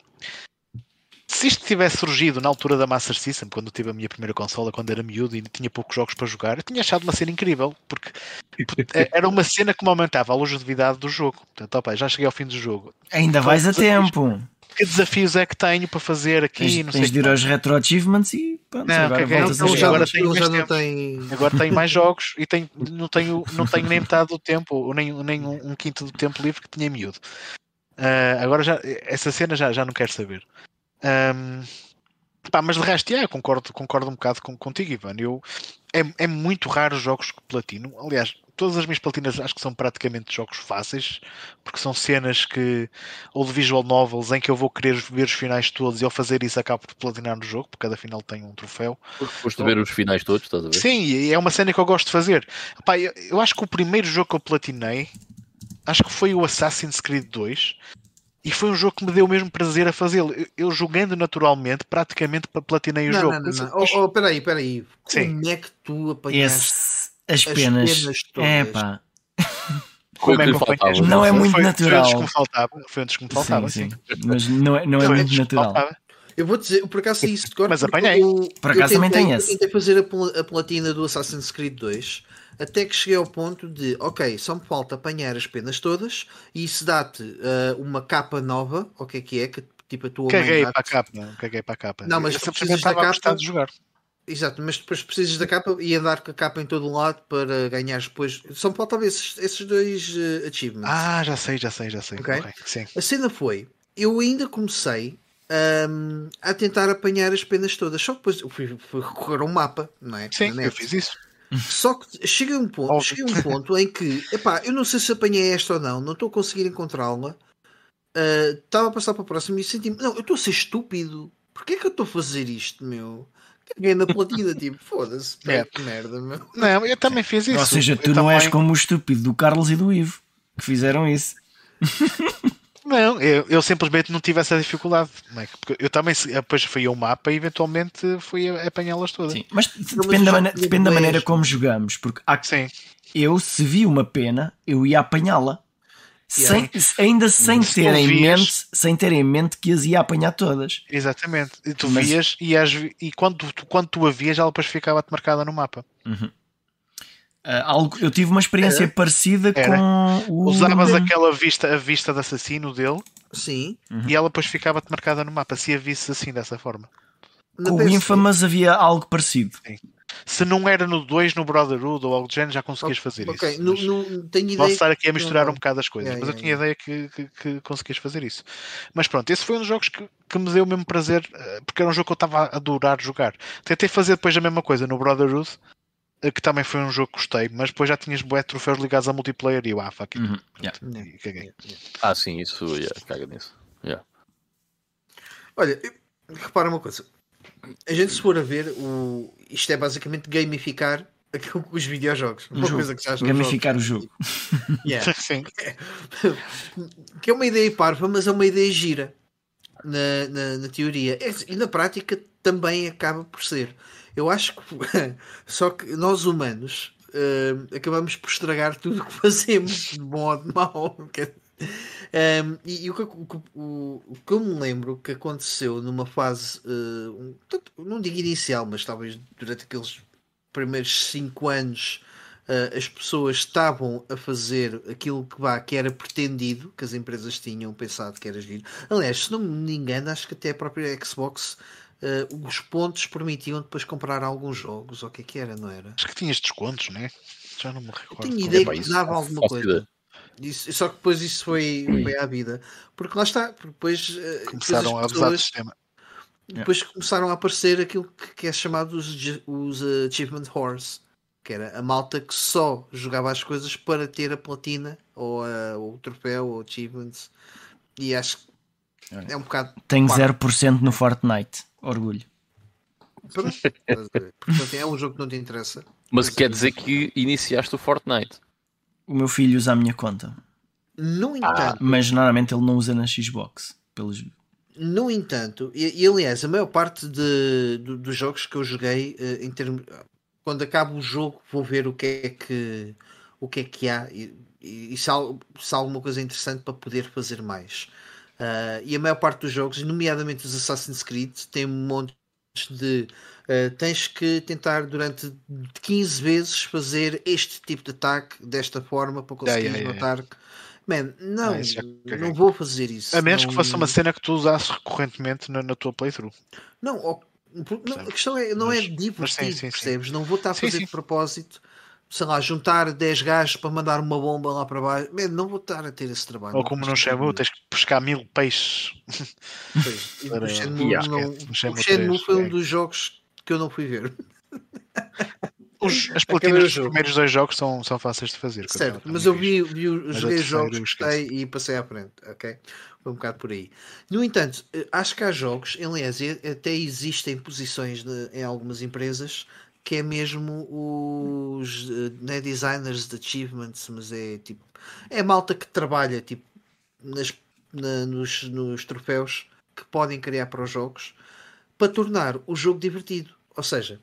Se isto tivesse surgido na altura da Master System, quando eu tive a minha primeira consola, quando era miúdo e tinha poucos jogos para jogar, eu tinha achado uma cena incrível, porque é- era uma cena que me aumentava a longevidade do jogo. Portanto, opa, já cheguei ao fim do jogo. Ainda vais a tempo. Que desafios é que tenho para fazer aqui? Tens, não sei tens de ir aos retro achievements e pronto, Não, agora voltas a Então agora tenho já não tem. quê. Agora tenho mais jogos e tenho, não, tenho, não tenho nem metade do tempo, ou nem, nem um, um quinto do tempo livre que tinha miúdo. Ah, agora já, essa cena já, já não quero saber. Ahm, pá, mas de resto, yeah, concordo, concordo um bocado com, contigo, Ivan. Eu, é, é muito raro os jogos que platino. Aliás, todas as minhas platinas acho que são praticamente jogos fáceis, porque são cenas que, ou de visual novels, em que eu vou querer ver os finais todos e ao fazer isso acabo por platinar no jogo, porque cada final tem um troféu. foste ver os finais todos, estás a ver? Sim, e é uma cena que eu gosto de fazer. Eu, eu acho que o primeiro jogo que eu platinei, acho que foi o Assassin's Creed 2, e foi um jogo que me deu o mesmo prazer a fazê-lo. Eu, eu jogando naturalmente, praticamente platinei o Não, jogo. não, não, não. Oh, oh, peraí, peraí. Sim. Como é que tu apanhaste Esse, as as penas. penas todas? É pá. Foi o que é que eu faltava. Não é muito foi- natural. Foi antes que me faltava. Foi antes que me faltava, sim, sim. sim. Mas não é, não é muito natural. Eu vou dizer, eu por acaso sei isso de cor. Mas apanhei. eu- Por eu acaso também tentei- tem eu esse. Tentei fazer a, pla- a platina do Assassin's Creed 2 até que cheguei ao ponto de, ok, só me falta apanhar as penas todas e isso dá-te ah, uma capa nova, o que é que é? Que, tipo a tua Caguei para a capa. não, Caguei para a capa. Não, mas Eu precisas da capa- de jogar. Exato, mas depois precisas da capa e andar com a capa em todo o lado para ganhares depois. Só me faltavam esses, esses dois eh, achievements. Ah, já sei, já sei, já sei. Ok. Ok, sim. A cena foi, eu ainda comecei ahm, a tentar apanhar as penas todas, só que depois eu fui, fui recorrer a um mapa, não é? Sim, eu fiz isso. Só que cheguei a um ponto, Óbvio. cheguei a um ponto em que, epá, eu não sei se apanhei esta ou não, não estou a conseguir encontrá-la. Ah, Estava a passar para a próxima e senti-me, não, eu estou a ser estúpido. Porquê é que eu estou a fazer isto, meu? Caguei na platina, tipo, foda-se, É. que merda, meu. Não, eu também fiz isso. Ou seja, Eu tu não és também- como o estúpido do Carlos e do Ivo que fizeram isso. Não, eu, eu simplesmente não tive essa dificuldade. não é? Porque eu também depois fui ao mapa e eventualmente fui a- apanhá-las todas. Sim, mas depende da, já mane- tinha depende da maneira como jogamos. Porque há- Sim. eu, se vi uma pena, eu ia apanhá-la. Sem, ainda sem Se ter, em vias- mente, sem ter em mente que as ia apanhar todas. Exatamente. E tu Mas- vias e, ve- e quando, tu, quando tu a vias, ela depois ficava-te marcada no mapa. Ah, algo, eu tive uma experiência parecida Era. com o. Usavas aquela vista, a vista de assassino dele Sim. e ela depois ficava-te marcada no mapa, se a visse assim dessa forma. Com o PS2. Infamous havia algo parecido. Se não era no 2, no Brotherhood ou algo do género, já conseguias fazer Ok, isso. no, Mas no, tenho ideia. Posso estar aqui a que- misturar não, um bocado as coisas, Yeah, mas eu yeah, tinha ideia que, que, que conseguias fazer isso. Mas pronto, esse foi um dos jogos que, que me deu o mesmo prazer, eh, porque era um jogo que eu estava a adorar jogar. Tentei fazer depois a mesma coisa no Brotherhood, que também foi um jogo que gostei, mas depois já tinhas bué troféus ligados a multiplayer e ah, fuck it. Uhum, yeah. Ah, sim, isso yeah, caga nisso. Yeah. Olha, repara uma coisa. A gente se for a ver, o... isto é basicamente gamificar aquilo que os videojogos. Um Uma jogo. coisa que já Gamificar o jogo. Yeah. Sim. que é uma ideia parva, mas é uma ideia gira na, na, na teoria. É- E na prática também acaba por ser. Eu acho que só que nós humanos eh, acabamos por estragar tudo o que fazemos, de bom ou de mau. Um, e e o, que, o o- o que eu me lembro que aconteceu numa fase, eh, um tanto- não digo inicial, mas talvez durante aqueles primeiros 5 anos uh, as pessoas estavam a fazer aquilo que, vá, que era pretendido, que as empresas tinham pensado que era giro. Aliás, se não me engano, acho que até a própria Xbox uh, os pontos permitiam depois comprar alguns jogos, ou o que é que era, não era? Acho que tinhas descontos, né? Já não me recordo. Tenho como ideia é. que isso dava não alguma coisa. ideia. Isso- só que depois isso foi, foi à vida. Porque lá está, porque depois, uh, depois Começaram a as abusar do sistema. depois começaram a aparecer aquilo que, que é chamado os, os uh, Achievement Horse, que era a malta que só jogava as coisas para ter a platina ou, a- ou o troféu ou achievements. E acho que é um bocado. Tenho Claro. 0% no Fortnite. Orgulho. Portanto, é um jogo que não te interessa. Mas quer dizer que iniciaste o Fortnite. O meu filho usa a minha conta. No entanto, Mas normalmente ele não usa na Xbox. Pelos... No entanto, e, e, aliás, a maior parte de, do- dos jogos que eu joguei, eh, em termos, quando acaba o jogo, vou ver o que é que, o que, é que há e, e, e se, há, se há alguma coisa interessante para poder fazer mais. Ah, e a maior parte dos jogos, nomeadamente os Assassin's Creed, tem um monte de ah, tens que tentar durante 15 vezes fazer este tipo de ataque desta forma para conseguir Yeah, yeah, yeah, matar. Man, não, Ah, caguei. não vou fazer isso. A menos não... que fosse uma cena que tu usasses recorrentemente na, na tua playthrough. Não, ó, não, a questão é, não é Mas- divertido, mas sim, sim, sim. percebes? Não vou estar a Sim, fazer sim. de propósito, sei lá, juntar 10 gajos para mandar uma bomba lá para baixo. Man, não vou estar a ter esse trabalho. Ou como no Shamu, tens que pescar mil peixes. Pois, e para- o Shenmue, Yeah. não, No Shenmue o Shenmue 3, foi um é. dos jogos que eu não fui ver. Os, as platinas dos primeiros dois jogos são, são fáceis de fazer. Certo, mas eu vi, vi Mas joguei os jogos, terceira eu gostei e passei à frente, ok? Foi um bocado por aí. No entanto, eh, acho que há jogos, aliás, até existem posições de- em algumas empresas que é mesmo os eh, não é designers de achievements, mas é tipo é malta que trabalha tipo nas, na- nos, nos troféus que podem criar para os jogos para tornar o jogo divertido. Ou seja,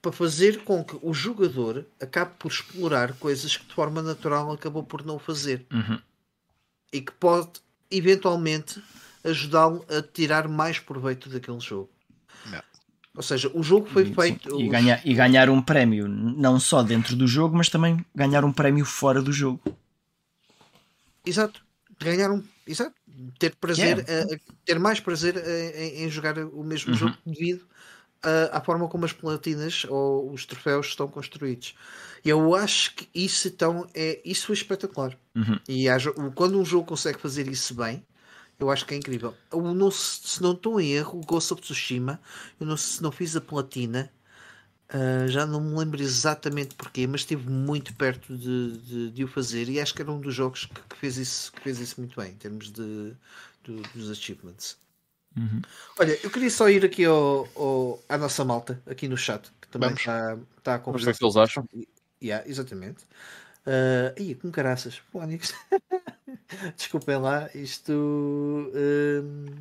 para fazer com que o jogador acabe por explorar coisas que de forma natural acabou por não fazer Uhum. e que pode eventualmente ajudá-lo a tirar mais proveito daquele jogo. Não. Ou seja, o jogo foi feito. E, ganhar, e ganhar um prémio, não só dentro do jogo, mas também ganhar um prémio fora do jogo. Exato. Ganhar um. Exato. Ter prazer, a- a- ter mais prazer a- em, em jogar o mesmo Uhum. jogo devido a- à forma como as platinas ou os troféus estão construídos. E eu acho que isso então é isso é espetacular. Uhum. E há quando um jogo consegue fazer isso bem, eu acho que é incrível. Eu não, se não estou em erro, o Ghost of Tsushima, eu não, se não fiz a platina, ah, já não me lembro exatamente porquê, mas estive muito perto de, de, de o fazer e acho que era um dos jogos que, que fez, isso, que fez isso muito bem em termos de, do- dos achievements. Uhum. Olha, eu queria só ir aqui ao, ao- à nossa malta, aqui no chat, que também está, está a Vamos ver o conversar. que eles acham. Yeah, exatamente. Uh, ih, com caraças. Fónix. Desculpem lá, isto. hum,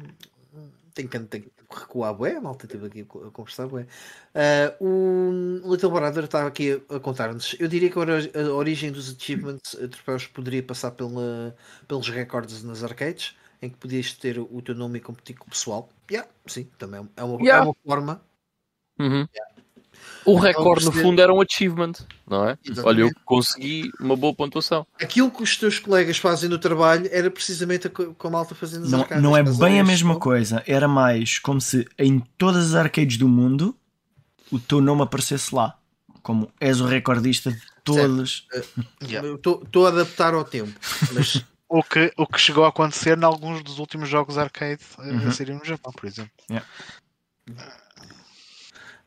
tem que, tem que recuar, bué, a malta esteve aqui a conversar, bué. Uh, o Little Brother estava aqui a, contar-nos. Eu diria que a, ori- a origem dos achievements troféus poderia passar pela, pelos recordes nas arcades, em que podias ter o teu nome e competir com o pessoal. Yeah, sim, também é uma, é Yeah. uma forma. Uhum. O recorde, no fundo, era um achievement, não é? Exatamente. Olha, eu consegui uma boa pontuação. Aquilo que os teus colegas fazem no trabalho era precisamente a co- com a malta fazendo as Não, arcadas. não é bem a mesma coisa. Era mais como se em todas as arcades do mundo o teu nome aparecesse lá. Como és o recordista de todas. Yeah. Eu Estou a adaptar ao tempo. Mas O que, o que chegou a acontecer em alguns dos últimos jogos arcade eh, Uhum. a no Japão, por exemplo.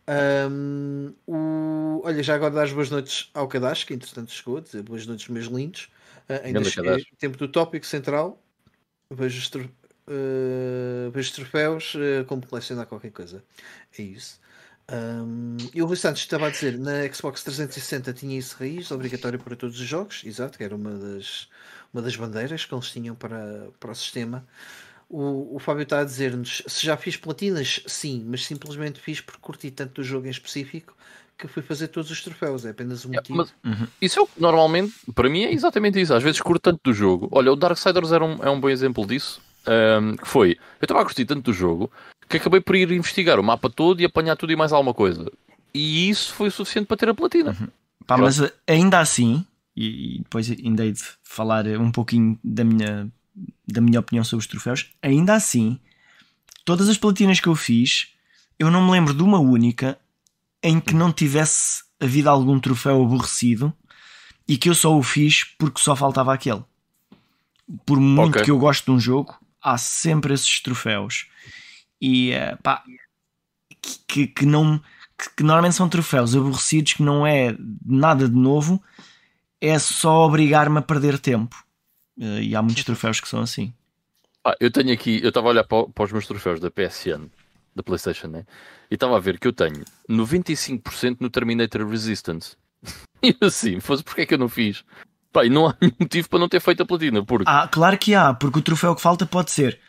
Hum, o... Olha, já agora dar as boas noites ao Kadash, que entretanto chegou, dizer boas noites, meus lindos. Ah, ainda cheguei tempo do tópico central. Vejo os, tro- ah, vejo os troféus ah, como colecionar qualquer coisa. É isso. Hum, e o Rui Santos estava a dizer na Xbox 360 tinha isso raiz, obrigatório para todos os jogos, exato, que era uma das, uma das bandeiras que eles tinham para, para o sistema. O, o Fábio está a dizer-nos se já fiz platinas, sim, mas simplesmente fiz porque curti tanto do jogo em específico que fui fazer todos os troféus. É apenas um Yeah, motivo. mas Uhum. isso é o que normalmente, para mim, é exatamente isso. Às vezes curto tanto do jogo. Olha, o Darksiders era um, é um bom exemplo disso. ahm, que foi, eu estava a curtir tanto do jogo que acabei por ir investigar o mapa todo e apanhar tudo e mais alguma coisa. E isso foi o suficiente para ter a platina. Pá, Eu mas ainda assim, e, e depois ainda hei de falar um pouquinho da minha, da minha opinião sobre os troféus, ainda assim, todas as platinas que eu fiz, eu não me lembro de uma única em que não tivesse havido algum troféu aborrecido e que eu só o fiz porque só faltava aquele. Por muito Ok. que eu gosto de um jogo, há sempre esses troféus. E eh, pá, que, que não que, que normalmente são troféus aborrecidos que não é nada de novo, é só obrigar-me a perder tempo. Eh, E há muitos troféus que são assim. Ah, eu tenho aqui, eu estava a olhar para, para os meus troféus da PSN, da PlayStation, né? E estava a ver que eu tenho 95% no Terminator Resistance. E assim, fosse porque é que eu não fiz? Pá, e não há nenhum motivo para não ter feito a platina, porque Ah, claro que há, porque o troféu que falta pode ser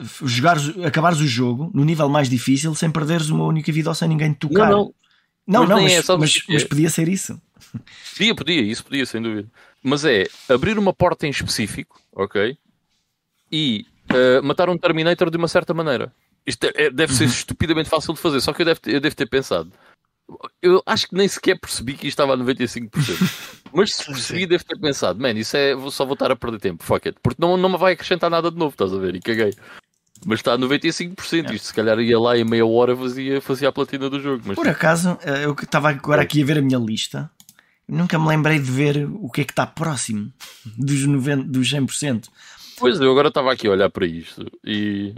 f- jogares, acabares o jogo no nível mais difícil sem perderes uma única vida ou sem ninguém te não, tocar. não, não, mas não, mas, é, mas- mas podia ser isso. Podia, podia, isso podia, sem dúvida. Mas é abrir uma porta em específico, ok? E eh, matar um Terminator de uma certa maneira. Isto é- é- deve ser estupidamente fácil de fazer, só que eu devo, ter- eu devo ter pensado. Eu acho que nem sequer percebi que isto estava a 95%. Mas se percebi, devo ter pensado, man, isso é. Só vou estar a perder tempo, fuck it. Porque não, não me vai acrescentar nada de novo, estás a ver? E caguei. Mas está a 95%. Isto se calhar ia lá em meia hora fazia, fazia a platina do jogo. Mas Por acaso, eh, eu estava agora aqui a ver a minha lista, nunca me lembrei de ver o que é que está próximo dos, 90, dos 100%. Pois, eu agora estava aqui a olhar para isto e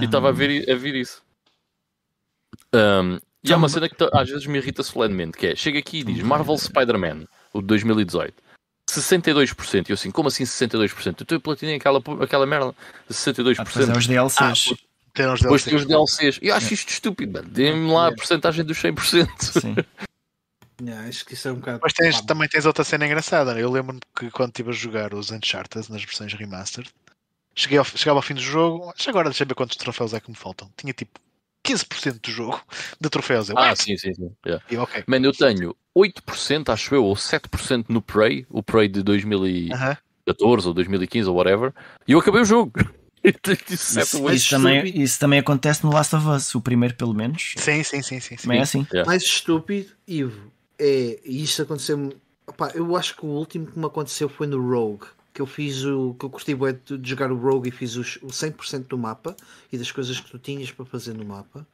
e estava a Ah, ver, a ver isso. Um, e há uma cena que às vezes me irrita solenemente, que é, chega aqui e diz Marvel Spider-Man, o de 2018, 62%, e eu assim, como assim 62%? Eu estou platinei aquela, aquela merda, Ah, 62%. depois é os DLCs. Tem uns Depois tem os DLCs. Eu acho isto estúpido, mano. Dê-me lá a porcentagem dos 100%. Sim. Yeah, acho que isso é um bocado. Mas tens- também tens outra cena engraçada. né? Eu lembro-me que quando estive a jogar os Uncharted nas versões remastered, cheguei ao, chegava ao fim do jogo. Mas agora deixa eu ver quantos troféus é que me faltam. Tinha tipo 15% do jogo de troféus. Eu, Ah, "What?" sim, sim, sim. Yeah. E, ok. Mano, eu tenho 8%, acho eu, ou 7% no Prey, o Prey de 2014 Aham. ou 2015 ou whatever, e eu acabei o jogo. Eu Isso, isso também, isso também acontece no Last of Us, o primeiro pelo menos. Sim, sim, sim, sim. sim. Também é assim. Mais estúpido, Ivo, é. E isto aconteceu-me. eu acho que o último que me aconteceu foi no Rogue. Que eu fiz o. Que eu curti de, jogar o Rogue e fiz os, o 100% do mapa e das coisas que tu tinhas para fazer no mapa.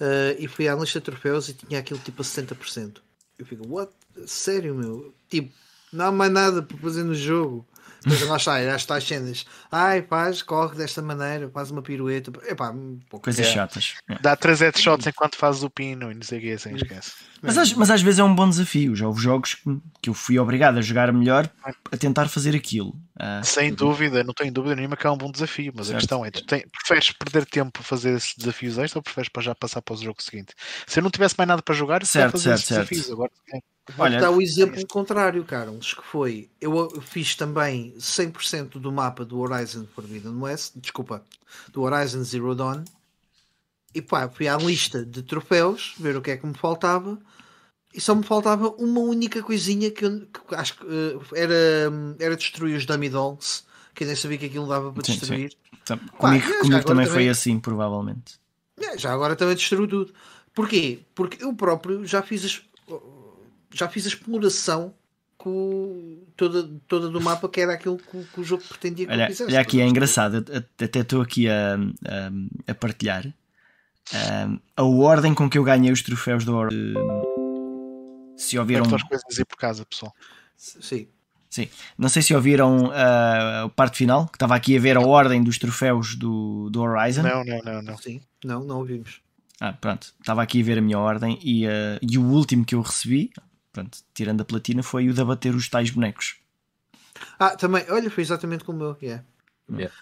Ah, e fui à lista de troféus e tinha aquilo tipo a 60%. Eu fico, what? Sério, meu? Tipo, não há mais nada para fazer no jogo. Mas lá está, já está as cenas. Ai, faz, corre desta maneira, faz uma pirueta. Epá, um pouco. Coisas É. chatas. É. Dá 3 headshots enquanto fazes o pino e não sei o que, assim, esquece. Mas, às, mas às vezes é um bom desafio. Já houve jogos que, eu fui obrigado a jogar melhor a tentar fazer aquilo. Ah, Sem dúvida, não tenho dúvida nenhuma que é um bom desafio, mas a Certo. questão é: tu tem- preferes perder tempo a fazer esses desafios extra ou preferes para já passar para o jogo seguinte? Se eu não tivesse mais nada para jogar, eu Certo, fazer certo, esses certo. desafios. Agora, é. Olha- dar o exemplo contrário, Carlos, que foi eu fiz também 100% do mapa do Horizon Forbidden West, desculpa, do Horizon Zero Dawn, e pá, fui à lista de troféus, ver o que é que me faltava, e só me faltava uma única coisinha que, eu, que acho que eh, era, era destruir os Dummy Dolls, que eu nem sabia que aquilo dava para Sim, destruir. Então, Pá, comigo comigo também foi assim, provavelmente. É, já agora também destruiu tudo. Porquê? Porque eu próprio já fiz as, já fiz a exploração com toda, toda do mapa que era aquilo que, que o jogo pretendia que eu Olha, fizesse. olha aqui, é engraçado, eu até estou aqui a, a, a partilhar um, a ordem com que eu ganhei os troféus do Or- Se ouviram, Deve ter as coisas aí por casa, pessoal. Sim. não sei se ouviram ah, a parte final, que estava aqui a ver a ordem dos troféus do, do Horizon. Não, não, não, não. Sim. Não, não ouvimos. Ah, pronto, estava aqui a ver a minha ordem e, ah, e o último que eu recebi, pronto, tirando a platina, foi o de abater os tais bonecos. Ah, também, olha, foi exatamente como eu. Yeah. Yeah.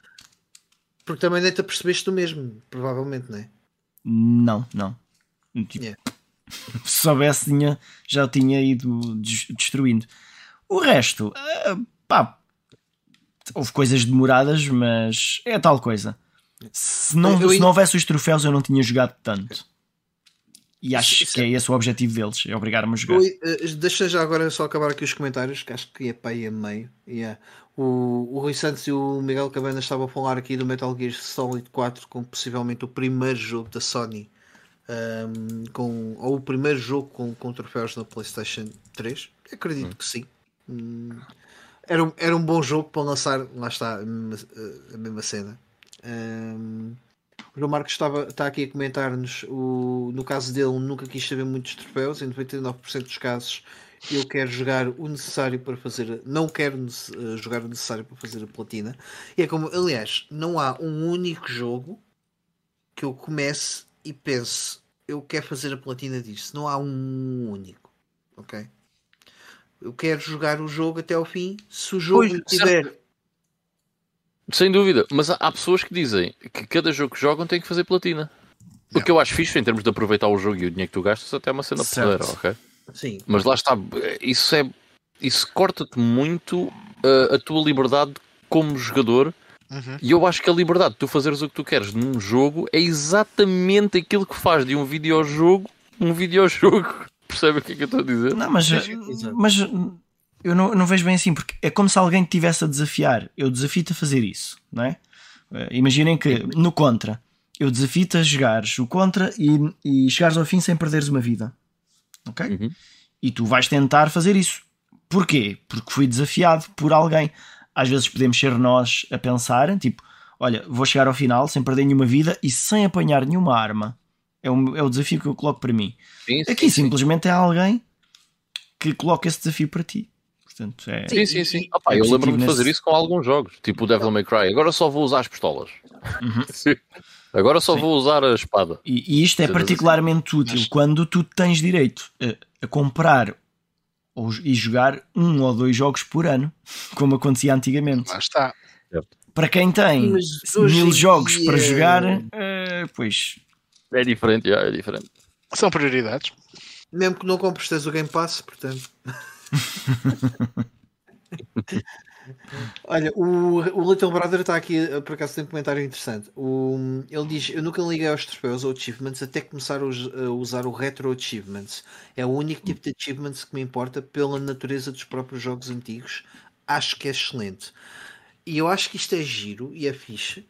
Porque também nem te apercebeste do mesmo, provavelmente, não é? Não, não. Tipo, Yeah. Se soubesse, tinha, já tinha ido des- destruindo. O resto, ah, pá, houve coisas demoradas, mas é tal coisa. Se não, Eu- eu- se não houvesse os troféus, eu não tinha jogado tanto. E acho Isso- que é esse o objetivo deles, é obrigar-me a jogar. Eh, deixa já agora só acabar aqui os comentários, que acho que é para aí a meio. Yeah. O, o Rui Santos e o Miguel Cabana estavam a falar aqui do Metal Gear Solid 4 como possivelmente o primeiro jogo da Sony. ahm, com, ou o primeiro jogo com, com troféus na PlayStation 3. Acredito que sim. Hum, era, um- era um bom jogo para lançar, lá está, a mesma, cena. Ahm, o João Marcos estava, está aqui a comentar-nos o, no caso dele nunca quis saber muitos troféus, em 99% dos casos eu quero jogar o necessário para fazer não quero nece- eh, jogar o necessário para fazer a platina. E é como, aliás, não há um único jogo que eu comece e pense eu quero fazer a platina disto, não há um único ok? Eu quero jogar o jogo até ao fim se o jogo Pois, tiver Sem dúvida, mas há, pessoas que dizem que cada jogo que jogam tem que fazer platina. O que eu acho fixe em termos de aproveitar o jogo e o dinheiro que tu gastas até é uma cena porreira, ok? sim, Mas lá está, isso é. Isso corta-te muito uh, a tua liberdade como jogador. Uhum. E eu acho que a liberdade de tu fazeres o que tu queres num jogo é exatamente aquilo que faz de um videojogo um videojogo. Percebe o que é que eu estou a dizer? Não, mas, mas eu não, não vejo bem assim, porque é como se alguém te tivesse a desafiar. Eu desafio-te a fazer isso, não é? Eh, Imaginem que no Contra, eu desafio-te a jogares o Contra e, e chegares ao fim sem perderes uma vida, ok? Uhum. E tu vais tentar fazer isso. Porquê? Porque fui desafiado por alguém. Às vezes podemos ser nós a pensar, tipo, olha, vou chegar ao final sem perder nenhuma vida e sem apanhar nenhuma arma. É o, é o desafio que eu coloco para mim. Sim, sim, Aqui sim. simplesmente é alguém que coloca esse desafio para ti. Portanto, é. Sim, sim, sim. Ah pá, é eu lembro-me de positivo fazer nesse- isso com alguns jogos, tipo o Devil May Cry. Agora só vou usar as pistolas. Uhum. Agora só Sim. vou usar a espada. E, e isto é particularmente útil Mas- quando tu tens direito a, a comprar ou, e jogar um ou dois jogos por ano, como acontecia antigamente. Lá está. Para quem tem mil jogos dia- para jogar, eh, pois É diferente, é diferente. São prioridades. mesmo que não compres tens o Game Pass, portanto. Olha, o, o Little Brother está aqui, eh, por acaso tem um comentário interessante. O, ele diz: Eu nunca liguei aos troféus ou achievements até começar a, us- a usar o Retro Achievements. É o único tipo de achievements que me importa pela natureza dos próprios jogos antigos. Acho que é excelente. E eu acho que isto é giro e é fixe.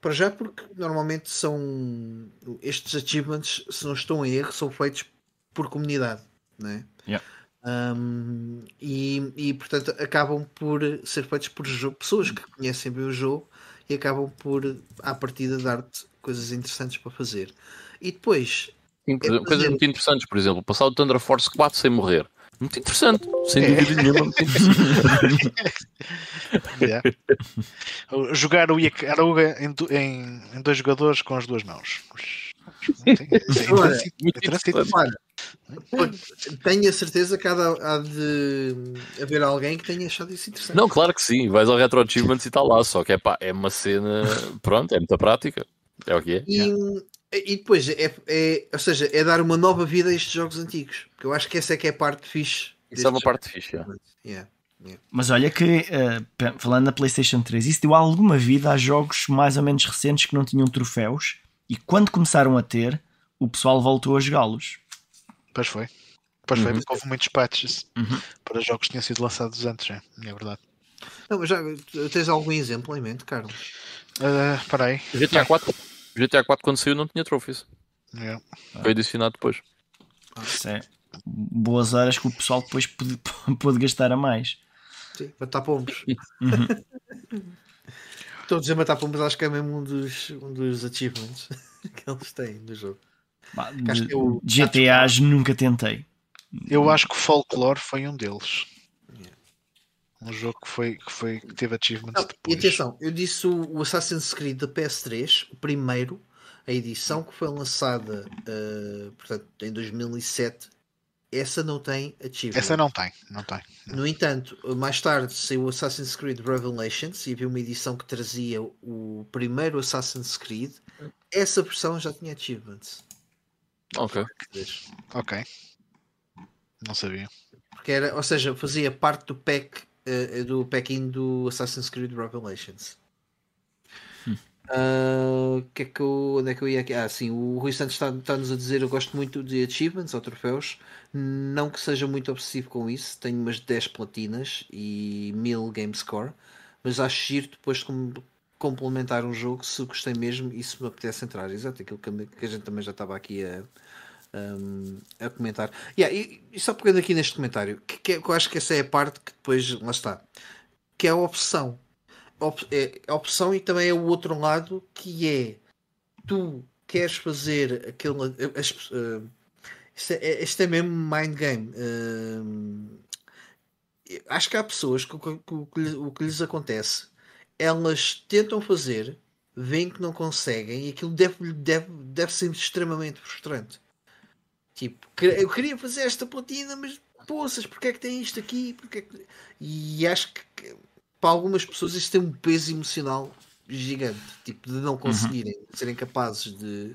Para já, porque normalmente são estes achievements, se não estou em erro, são feitos por comunidade, né? Yeah. Um, e, e portanto acabam por ser feitos por pessoas que conhecem bem o jogo e acabam por, à partida, dar-te coisas interessantes para fazer. E depois, Sim, É exemplo, coisas fazer- muito interessantes, por exemplo, passar o Thunder Force 4 sem morrer. Muito interessante, sem É. dúvida nenhuma. Muito interessante. Yeah. Jogar o Iacaruga em, em, em dois jogadores com as duas mãos. É Olha, olha, tenho a certeza que há de, há de haver alguém que tenha achado isso interessante. Não, claro que sim, vais ao Retro Achievements e está lá, só que é pá, é uma cena, pronto, é muita prática. É o que é. E, e depois, é, é, ou seja, é dar uma nova vida a estes jogos antigos. Porque eu acho que essa é que é a parte fixe. Isso é uma parte fixe. é. Yeah. Mas olha que, pe- falando na PlayStation 3, isso deu alguma vida a jogos mais ou menos recentes que não tinham troféus e quando começaram a ter, o pessoal voltou a jogá-los. Pois foi. Pois foi, Uhum. porque houve muitos patches Uhum. para jogos que tinham sido lançados antes, é, é verdade. Não, mas já tens algum exemplo em mente, Carlos? Ah, Espera aí. GTA 4, GTA 4 quando saiu não tinha trophies. Yeah. Foi adicionado depois. Isso é boas horas que o pessoal depois pôde, pôde gastar a mais. Sim, matar pombos. Uhum. Todos a matar pombos acho que é mesmo um dos, um dos achievements que eles têm no jogo. Bah, Acho de- que é o- GTAs nunca tentei. Eu acho que o Folklore foi um deles. Um jogo que, foi, que, foi, que teve achievements Não, e depois. atenção, eu disse o, o Assassin's Creed da PS3, o primeiro, a edição que foi lançada eh, portanto, em 2007, essa não tem achievement. Essa não tem, não tem. No entanto, mais tarde saiu o Assassin's Creed Revelations e havia uma edição que trazia o primeiro Assassin's Creed. Essa versão já tinha achievements. Ok. Ok. Não sabia. Porque era, ou seja, fazia parte do pack eh, do pack-in do Assassin's Creed Revelations. Ah, que é que eu, onde é que eu ia aqui? Ah, sim, o Rui Santos está- está-nos a dizer eu gosto muito de achievements ou troféus, não que seja muito obsessivo com isso, tenho umas 10 platinas e 1000 game score, mas acho giro depois de com- complementar um jogo se gostei mesmo e se me apetece entrar. Exato, aquilo que a, gente também já estava aqui a, a comentar. Yeah, e, e só pegando aqui neste comentário, que, é- que eu acho que essa é a parte que depois lá está, que é a opção. Op- é opção e também é o outro lado que é tu queres fazer aquele. As, uh, isto, é, isto é mesmo mind game. Uh, acho que há pessoas que, que- que o que lhes- acontece, elas tentam fazer, veem que não conseguem e aquilo deve, deve, deve ser extremamente frustrante. Tipo, eu queria fazer esta platina, mas poças, porque é que tem isto aqui? Porque é que... E acho que para algumas pessoas isto tem um peso emocional gigante, tipo, de não conseguirem, de serem capazes de.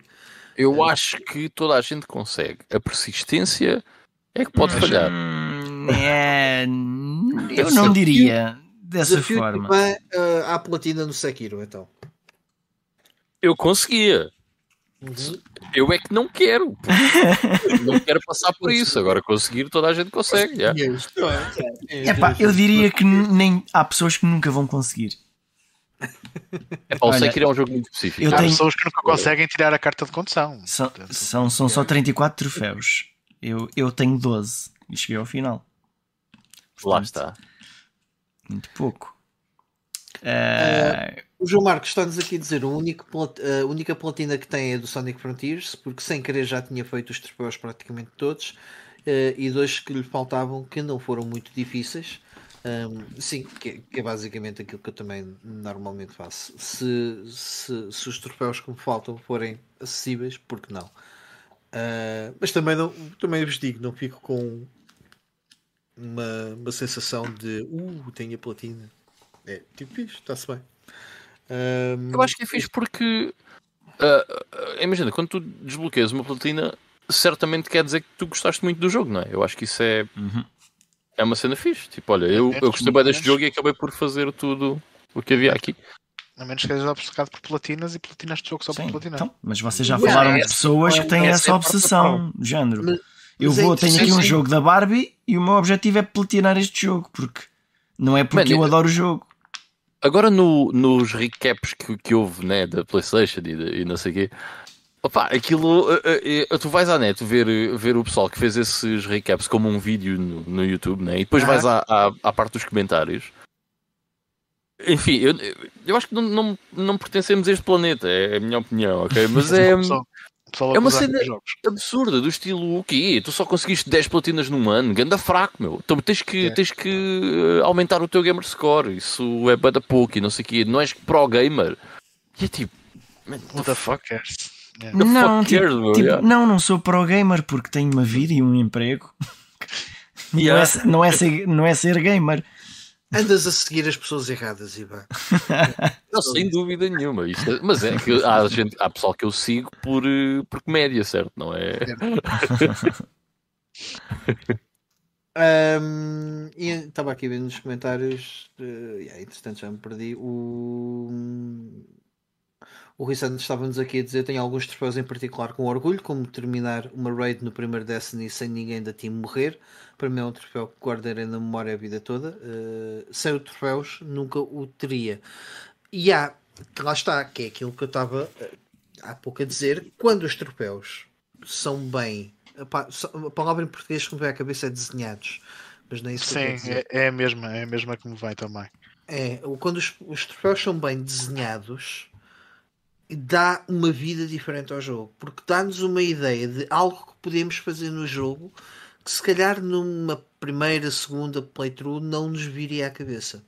Eu acho que toda a gente consegue. A persistência é que pode falhar. Hum, é, eu não diria dessa Desafio forma. Tibã, uh, à platina no Sekiro, então. Eu conseguia. Uhum. Eu é que não quero. não quero passar por isso. Agora conseguir, toda a gente consegue. já. Epá, eu diria que nem há pessoas que nunca vão conseguir. É pá, o Olha, Sekiro é um jogo muito específico. eu Há tenho- pessoas que nunca conseguem tirar a carta de condução. São, Portanto, são, são só 34 troféus. Eu, eu tenho 12 e cheguei ao final. Lá Portanto, está. Muito pouco. Eh, O João Marcos está-nos aqui a dizer plat- a única platina que tem é do Sonic Frontiers, porque sem querer já tinha feito os troféus praticamente todos, eh, e dois que lhe faltavam que não foram muito difíceis. Um, sim, que, que é basicamente aquilo que eu também normalmente faço. Se, se, se os troféus que me faltam forem acessíveis, porque não? Uh, mas também, não, também vos digo, não fico com uma, uma sensação de uh, tenho a platina. É tipo fixe, está-se bem. Um, Eu acho que é fixe porque. ah, ah, imagina, quando tu desbloqueias uma platina, certamente quer dizer que tu gostaste muito do jogo, não é? Eu acho que isso é, uhum. é uma cena fixe. Tipo, olha, eu, eu gostei bem deste jogo e acabei por fazer tudo o que havia aqui. A menos que sejas obcecado por platinas e platinas de jogo só Sim, por platinar. então, mas vocês já falaram de essa- pessoas que têm essa essa é a parte da obsessão, de género. Mas- Eu mas é vou, tenho aqui um jogo da Barbie e o meu objetivo é platinar este jogo, porque não é porque Mano, eu eu- adoro o jogo. Agora no, nos recaps que, que houve né, da PlayStation e, de- e não sei o quê, opá, aquilo eh, eh, eh, tu vais à net ver, ver o pessoal que fez esses recaps como um vídeo no, no YouTube, né, e depois Ah. vais à, à, à parte dos comentários. Enfim, eu, eu acho que não, não, não pertencemos a este planeta, é a minha opinião, ok? Mas é pessoal- é uma cena- absurda, do estilo o quê? Tu só conseguiste 10 platinas num ano, ganda fraco, meu. Então tens que, É. tens que eh, aumentar o teu gamer score, isso é bada pouco e não sei o quê. Não és pro gamer. E é tipo, man, What the fuck cares? Yeah. the Não, fuck tipo, cares, meu? tipo, Yeah. não, não sou pro gamer porque tenho uma vida e um emprego. Não, Yeah. é, ser- não, é ser, não é ser gamer. Andas a seguir as pessoas erradas, Ivan. Não, sem dúvida nenhuma. Isto é- mas é que há, gente, há pessoal que eu sigo por, eh, por comédia, certo? Não é? Um, e estava aqui vendo nos comentários, uh, yeah, entretanto já me perdi. O, o Rui Santos estava-nos aqui a dizer: tem alguns troféus em particular com orgulho, como terminar uma raid no primeiro Destiny sem ninguém da team morrer. Para mim é um troféu que guardarei na memória a vida toda. Uh, sem os troféus, nunca o teria. E há, que lá está, que é aquilo que eu estava uh, há pouco a dizer, quando os troféus são bem. A palavra em português que me vem à cabeça é desenhados. Mas nem isso Sim, é, é, a mesma, é a mesma que me vai também. É, quando os, os troféus são bem desenhados, dá uma vida diferente ao jogo, porque dá-nos uma ideia de algo que podemos fazer no jogo que se calhar numa primeira, segunda playthrough não nos viria à cabeça.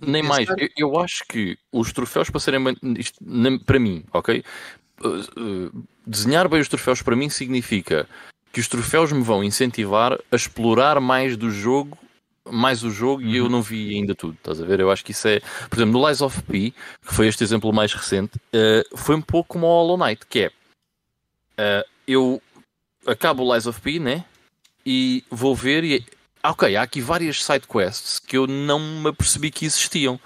Nem mais, eu, eu, acho que os troféus para serem isto, para mim, ok? Uh, uh, desenhar bem os troféus para mim significa que os troféus me vão incentivar a explorar mais do jogo mais o jogo uhum. e eu uhum. não vi ainda tudo, estás a ver? Eu acho que isso é, por exemplo, no Lies of P, que foi este exemplo mais recente, uh, foi um pouco como o Hollow Knight, que é uh, eu acabo o Lies of P, né? E vou ver e ah, ok, há aqui várias side quests que eu não me apercebi que existiam,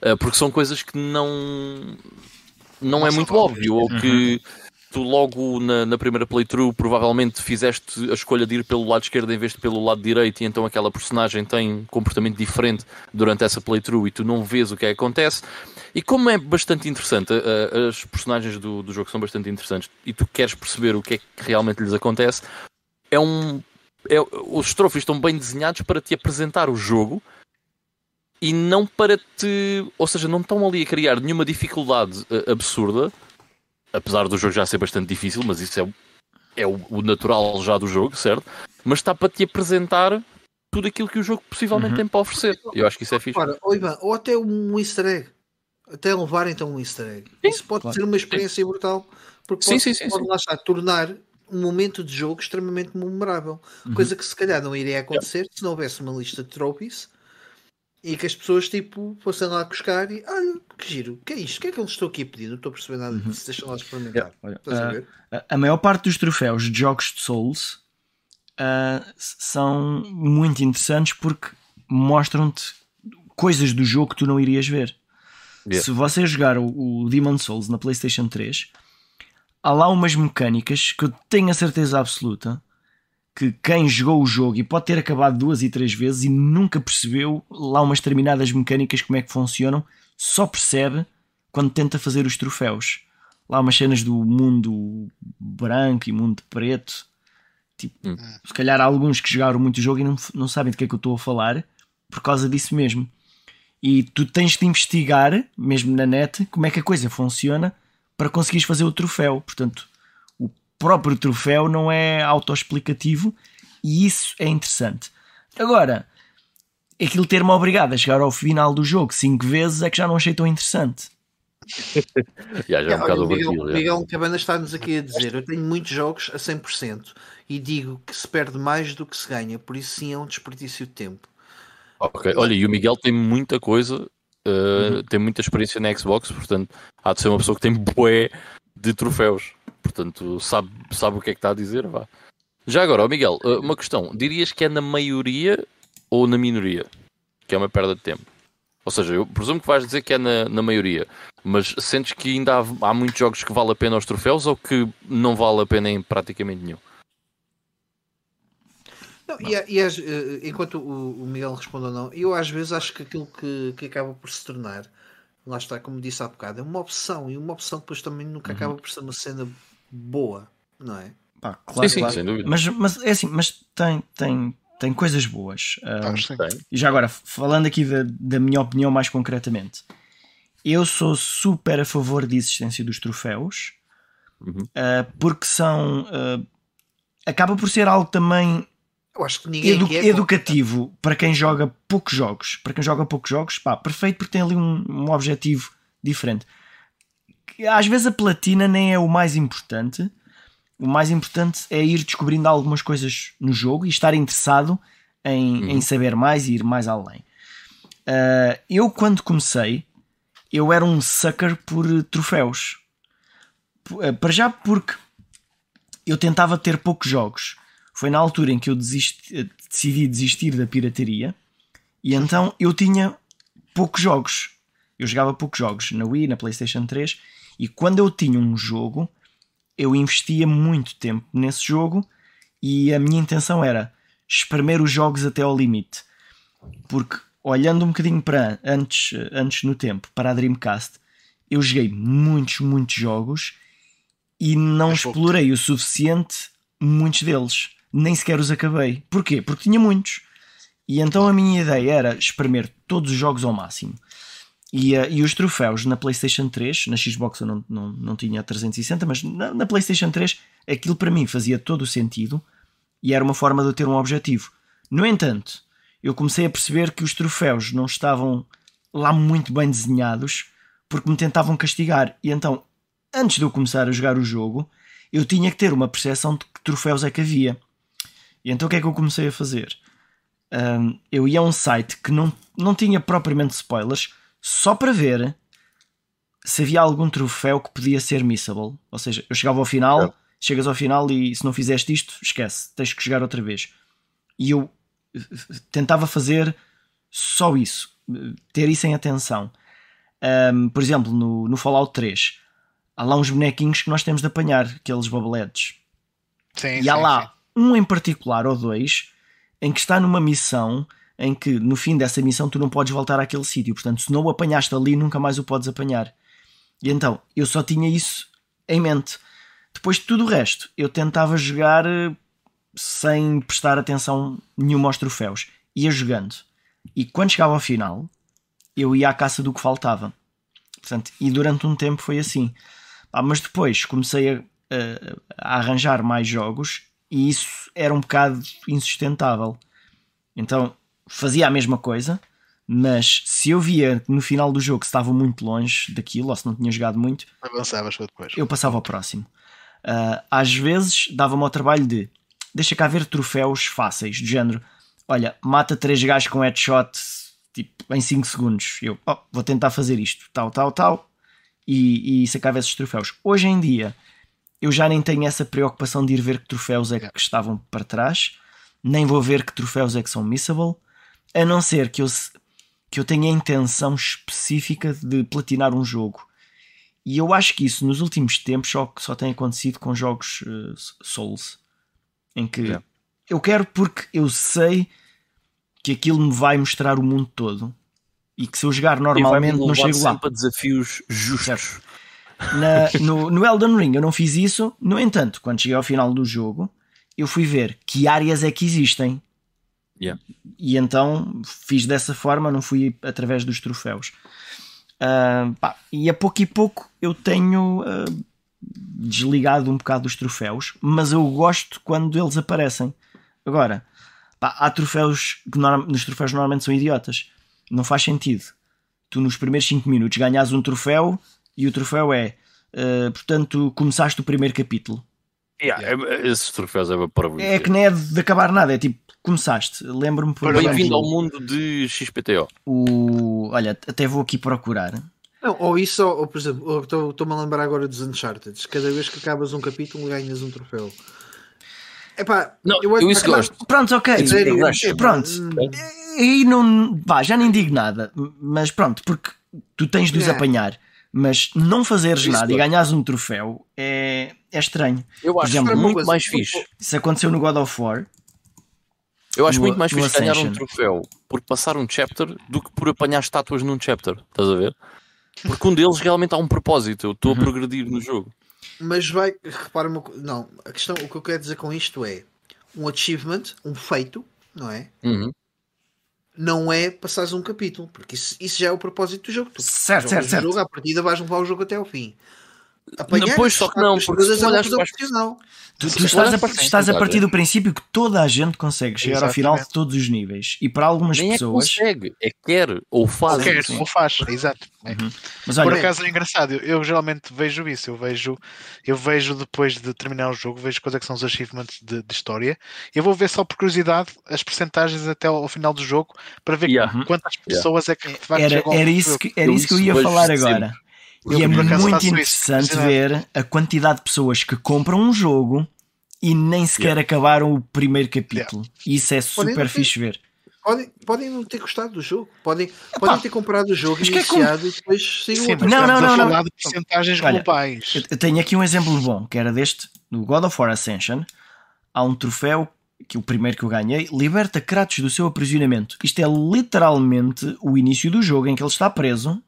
uh, porque são coisas que não não, não é muito óbvio, ou que uhum tu logo na, na, primeira playthrough provavelmente fizeste a escolha de ir pelo lado esquerdo em vez de pelo lado direito e então aquela personagem tem um comportamento diferente durante essa playthrough e tu não vês o que é que acontece. E como é bastante interessante, uh, as personagens do, do jogo são bastante interessantes e tu queres perceber o que é que realmente lhes acontece, é um. É, os troféus estão bem desenhados para te apresentar o jogo e não para te. Ou seja, não estão ali a criar nenhuma dificuldade uh, absurda apesar do jogo já ser bastante difícil, mas isso é, o, é o, natural já do jogo, certo? Mas está para te apresentar tudo aquilo que o jogo possivelmente uhum. tem para oferecer. Eu acho que isso é fixe. Ora, ou, Ivan, ou até um easter egg. Até levar então um easter egg. Sim, isso pode claro. ser uma experiência sim. brutal. Porque sim, pode, sim, sim, pode lá estar, tornar um momento de jogo extremamente memorável. Uhum. Coisa que se calhar não iria acontecer yeah. se não houvesse uma lista de trophies e que as pessoas tipo fossem lá buscar e olha, que giro, o que é isto? O que é que eles estão aqui a pedir? Não estou a perceber nada disso, uhum. deixa lá experimentar. Olha, uh, a, a, maior parte dos troféus de jogos de Souls uh, são muito interessantes porque mostram-te coisas do jogo que tu não irias ver. Yeah. Se você jogar o, o Demon Souls na PlayStation 3, há lá umas mecânicas que eu tenho a certeza absoluta que quem jogou o jogo e pode ter acabado duas e três vezes e nunca percebeu lá umas determinadas mecânicas como é que funcionam, só percebe quando tenta fazer os troféus. Lá umas cenas do mundo branco e mundo preto. Tipo, hum. se calhar há alguns que jogaram muito o jogo e não, não sabem de que é que eu estou a falar por causa disso mesmo. E tu tens de investigar, mesmo na net, como é que a coisa funciona para conseguires fazer o troféu. Portanto, próprio troféu não é autoexplicativo e isso é interessante. Agora, aquilo ter-me obrigado a chegar ao final do jogo cinco vezes é que já não achei tão interessante. já, já é um olha, o Miguel, Miguel Cabana está-nos aqui a dizer: Eu tenho muitos jogos a 100% e digo que se perde mais do que se ganha, por isso sim é um desperdício de tempo. Ok, olha, e o Miguel tem muita coisa, uh, uhum. tem muita experiência na Xbox, portanto há de ser uma pessoa que tem bué de troféus portanto sabe, sabe o que é que está a dizer. Vá. Já agora, oh Miguel, eh, uma questão: dirias que é na maioria ou na minoria? Que é uma perda de tempo. Ou seja, eu presumo que vais dizer que é na, na maioria, mas sentes que ainda há, há, muitos jogos que vale a pena os troféus ou que não vale a pena em praticamente nenhum? Não, e, e eh, enquanto o, o Miguel responde ou não, eu às vezes acho que aquilo que, que acaba por se tornar, lá está, como disse há bocado, é uma opção, e uma opção depois também nunca uhum. acaba por ser uma cena boa, não é? Pá, claro, sim, claro. sem dúvida. Mas, mas é assim, mas tem, tem, tem coisas boas. Uh, e já agora, falando aqui da, da minha opinião mais concretamente, eu sou super a favor da existência dos troféus uhum. uh, porque são. Uh, acaba por ser algo também edu é educativo para quem joga poucos jogos. Para quem joga poucos jogos, pá, perfeito porque tem ali um, um objetivo diferente às vezes a platina nem é o mais importante. O mais importante é ir descobrindo algumas coisas no jogo e estar interessado em, uhum. em saber mais e ir mais além. Uh, eu, quando comecei, eu era um sucker por troféus. Uh, para já porque eu tentava ter poucos jogos. Foi na altura em que eu desisti, decidi desistir da pirataria e então eu tinha poucos jogos. Eu jogava poucos jogos na Wii, na PlayStation 3 e quando eu tinha um jogo, eu investia muito tempo nesse jogo e a minha intenção era espremer os jogos até ao limite. Porque olhando um bocadinho para antes, antes no tempo, para a Dreamcast, eu joguei muitos, muitos jogos e não Mas pouco. explorei o suficiente muitos deles. Nem sequer os acabei. Porquê? Porque tinha muitos. E então a minha ideia era espremer todos os jogos ao máximo. E, eh, e os troféus na PlayStation 3, na Xbox eu não, não, não tinha 360, mas na, na PlayStation 3 aquilo para mim fazia todo o sentido e era uma forma de eu ter um objetivo. No entanto, eu comecei a perceber que os troféus não estavam lá muito bem desenhados porque me tentavam castigar. E então, antes de eu começar a jogar o jogo, eu tinha que ter uma percepção de que troféus é que havia. E então o que é que eu comecei a fazer? Ahm, eu ia a um site que não, não tinha propriamente spoilers, só para ver se havia algum troféu que podia ser missable. Ou seja, eu chegava ao final, É. chegas ao final e se não fizeste isto, esquece, tens que jogar outra vez. E eu eh, tentava fazer só isso, eh, ter isso em atenção. Ahm, por exemplo, no, no Fallout 3, há lá uns bonequinhos que nós temos de apanhar, aqueles bobbleheads. Sim, E há sim, lá um em particular, ou dois, em que está numa missão em que no fim dessa missão tu não podes voltar àquele sítio. Portanto, se não o apanhaste ali, nunca mais o podes apanhar. E então, eu só tinha isso em mente. Depois de tudo o resto, eu tentava jogar eh, sem prestar atenção nenhuma aos troféus. Ia jogando. E quando chegava ao final, eu ia à caça do que faltava. Portanto, e durante um tempo foi assim. Pá, mas depois comecei a, a- a arranjar mais jogos e isso era um bocado insustentável. Então fazia a mesma coisa, mas se eu via no final do jogo que estava muito longe daquilo, ou se não tinha jogado muito, Avançavas depois. eu passava ao próximo. Ah, às vezes dava-me ao trabalho de deixa cá ver troféus fáceis, do género olha, mata três gajos com headshot tipo, em 5 segundos. Eu oh, vou tentar fazer isto, tal, tal, tal, e, e sacava esses troféus. Hoje em dia eu já nem tenho essa preocupação de ir ver que troféus é que estavam para trás, nem vou ver que troféus é que são missable, a não ser que eu, que eu tenha a intenção específica de platinar um jogo. E eu acho que isso nos últimos tempos só, só tem acontecido com jogos eh, Souls. Em que Yeah. eu quero porque eu sei que aquilo me vai mostrar o mundo todo. E que se eu jogar normalmente não chego lá. sempre a desafios justos. Na- no, no Elden Ring eu não fiz isso, no entanto, quando cheguei ao final do jogo, eu fui ver que áreas é que existem. Yeah. E então fiz dessa forma, não fui através dos troféus. Ah, pá, e a pouco e pouco eu tenho ah, desligado um bocado dos troféus, mas eu gosto quando eles aparecem. Agora, pá, há troféus que nos troféus normalmente são idiotas. Não faz sentido. Tu nos primeiros 5 minutos ganhas um troféu e o troféu é ah, portanto, começaste o primeiro capítulo. Yeah, é- Esses troféus é para É que nem é de acabar nada, é tipo, começaste. Lembro-me por Bem-vindo ao mundo de XPTO. o. Olha, até vou aqui procurar. Não, ou isso, ou, por exemplo, ou estou- estou-me a lembrar agora dos Uncharted. Cada vez que acabas um capítulo, ganhas um troféu. Epá, Não, eu, eu isso epá, gosto. Pronto, ok. Pronto. hum, E não. Pá, já nem digo nada. Mas pronto, porque tu tens de os É. apanhar. Mas não fazeres Isso nada e ganhares um troféu é, é estranho. Eu acho exemplo, muito coisa, mais fixe. Isso aconteceu no God of War. Eu acho no- muito mais fixe ganhar um troféu por passar um chapter do que por apanhar estátuas num chapter. Estás a ver? Porque um deles realmente há um propósito. Eu estou Uhum. a progredir no jogo. Mas vai, repara uma coisa. Não, a questão, o que eu quero dizer com isto é um achievement, um feito, não é? Uhum. Não é passares um capítulo, porque isso, isso já é o propósito do jogo. Tu Certo, certo, o certo. jogo, à partida vais levar o jogo até ao fim. Depois, só que não, porque se tu é coisa para profissional. Tu, tu estás, a, olhar par- para estás a partir do princípio que toda a gente consegue chegar ao final de Exatamente. todos os níveis. E para algumas Nem é que pessoas. consegue, é quer ou faz. Quer, sim. ou faz, exato. É. Mas Por olha, acaso é engraçado, eu, eu geralmente vejo isso, eu vejo, eu vejo depois de terminar o jogo, vejo quais é que são os achievements de, de história, eu vou ver só por curiosidade as percentagens até ao, ao final do jogo para ver Yeah. quantas pessoas é que de facto era, chegam ao era, isso que, era Eu isso que eu ia falar sempre. agora. Eu, E é muito isso, interessante impressionante. ver a quantidade de pessoas que compram um jogo e nem sequer acabaram o primeiro capítulo. Isso é Podem super não ter- fixe ver. Podem, podem não ter gostado do jogo, podem, podem ter comprado o jogo que é como- iniciado e depois saiu outro. Não, não, não, falar não. de percentagens Olha, globais. Eu, tenho aqui um exemplo bom, que era deste, no God of War Ascension. Há um troféu, que o primeiro que eu ganhei, liberta Kratos do seu aprisionamento. Isto é literalmente o início do jogo em que ele está preso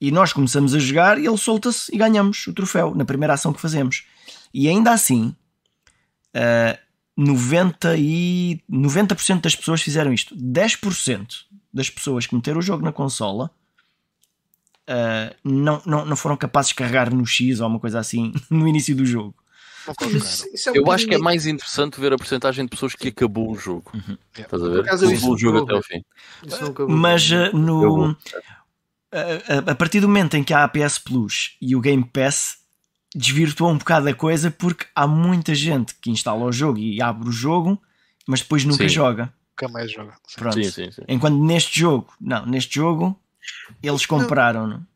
E nós começamos a jogar e ele solta-se e ganhamos o troféu na primeira ação que fazemos. E ainda assim, uh, 90%, e, 90 das pessoas fizeram isto. 10% das pessoas que meteram o jogo na consola uh, não, não, não foram capazes de carregar no X ou uma coisa assim no início do jogo. Isso- isso é um Eu acho que é bocadinho- mais interessante ver a porcentagem de pessoas que acabou o jogo. Uhum. Estás a ver? Acabou o jogo não até ao fim. Mas uh, no, a, a- partir do momento em que há a PS Plus e o Game Pass desvirtuou um bocado a coisa porque há muita gente que instala o jogo e abre o jogo, mas depois nunca Sim. joga. Nunca mais joga. Pronto. Sim, sim, sim. Enquanto neste jogo, não, neste jogo eles compraram,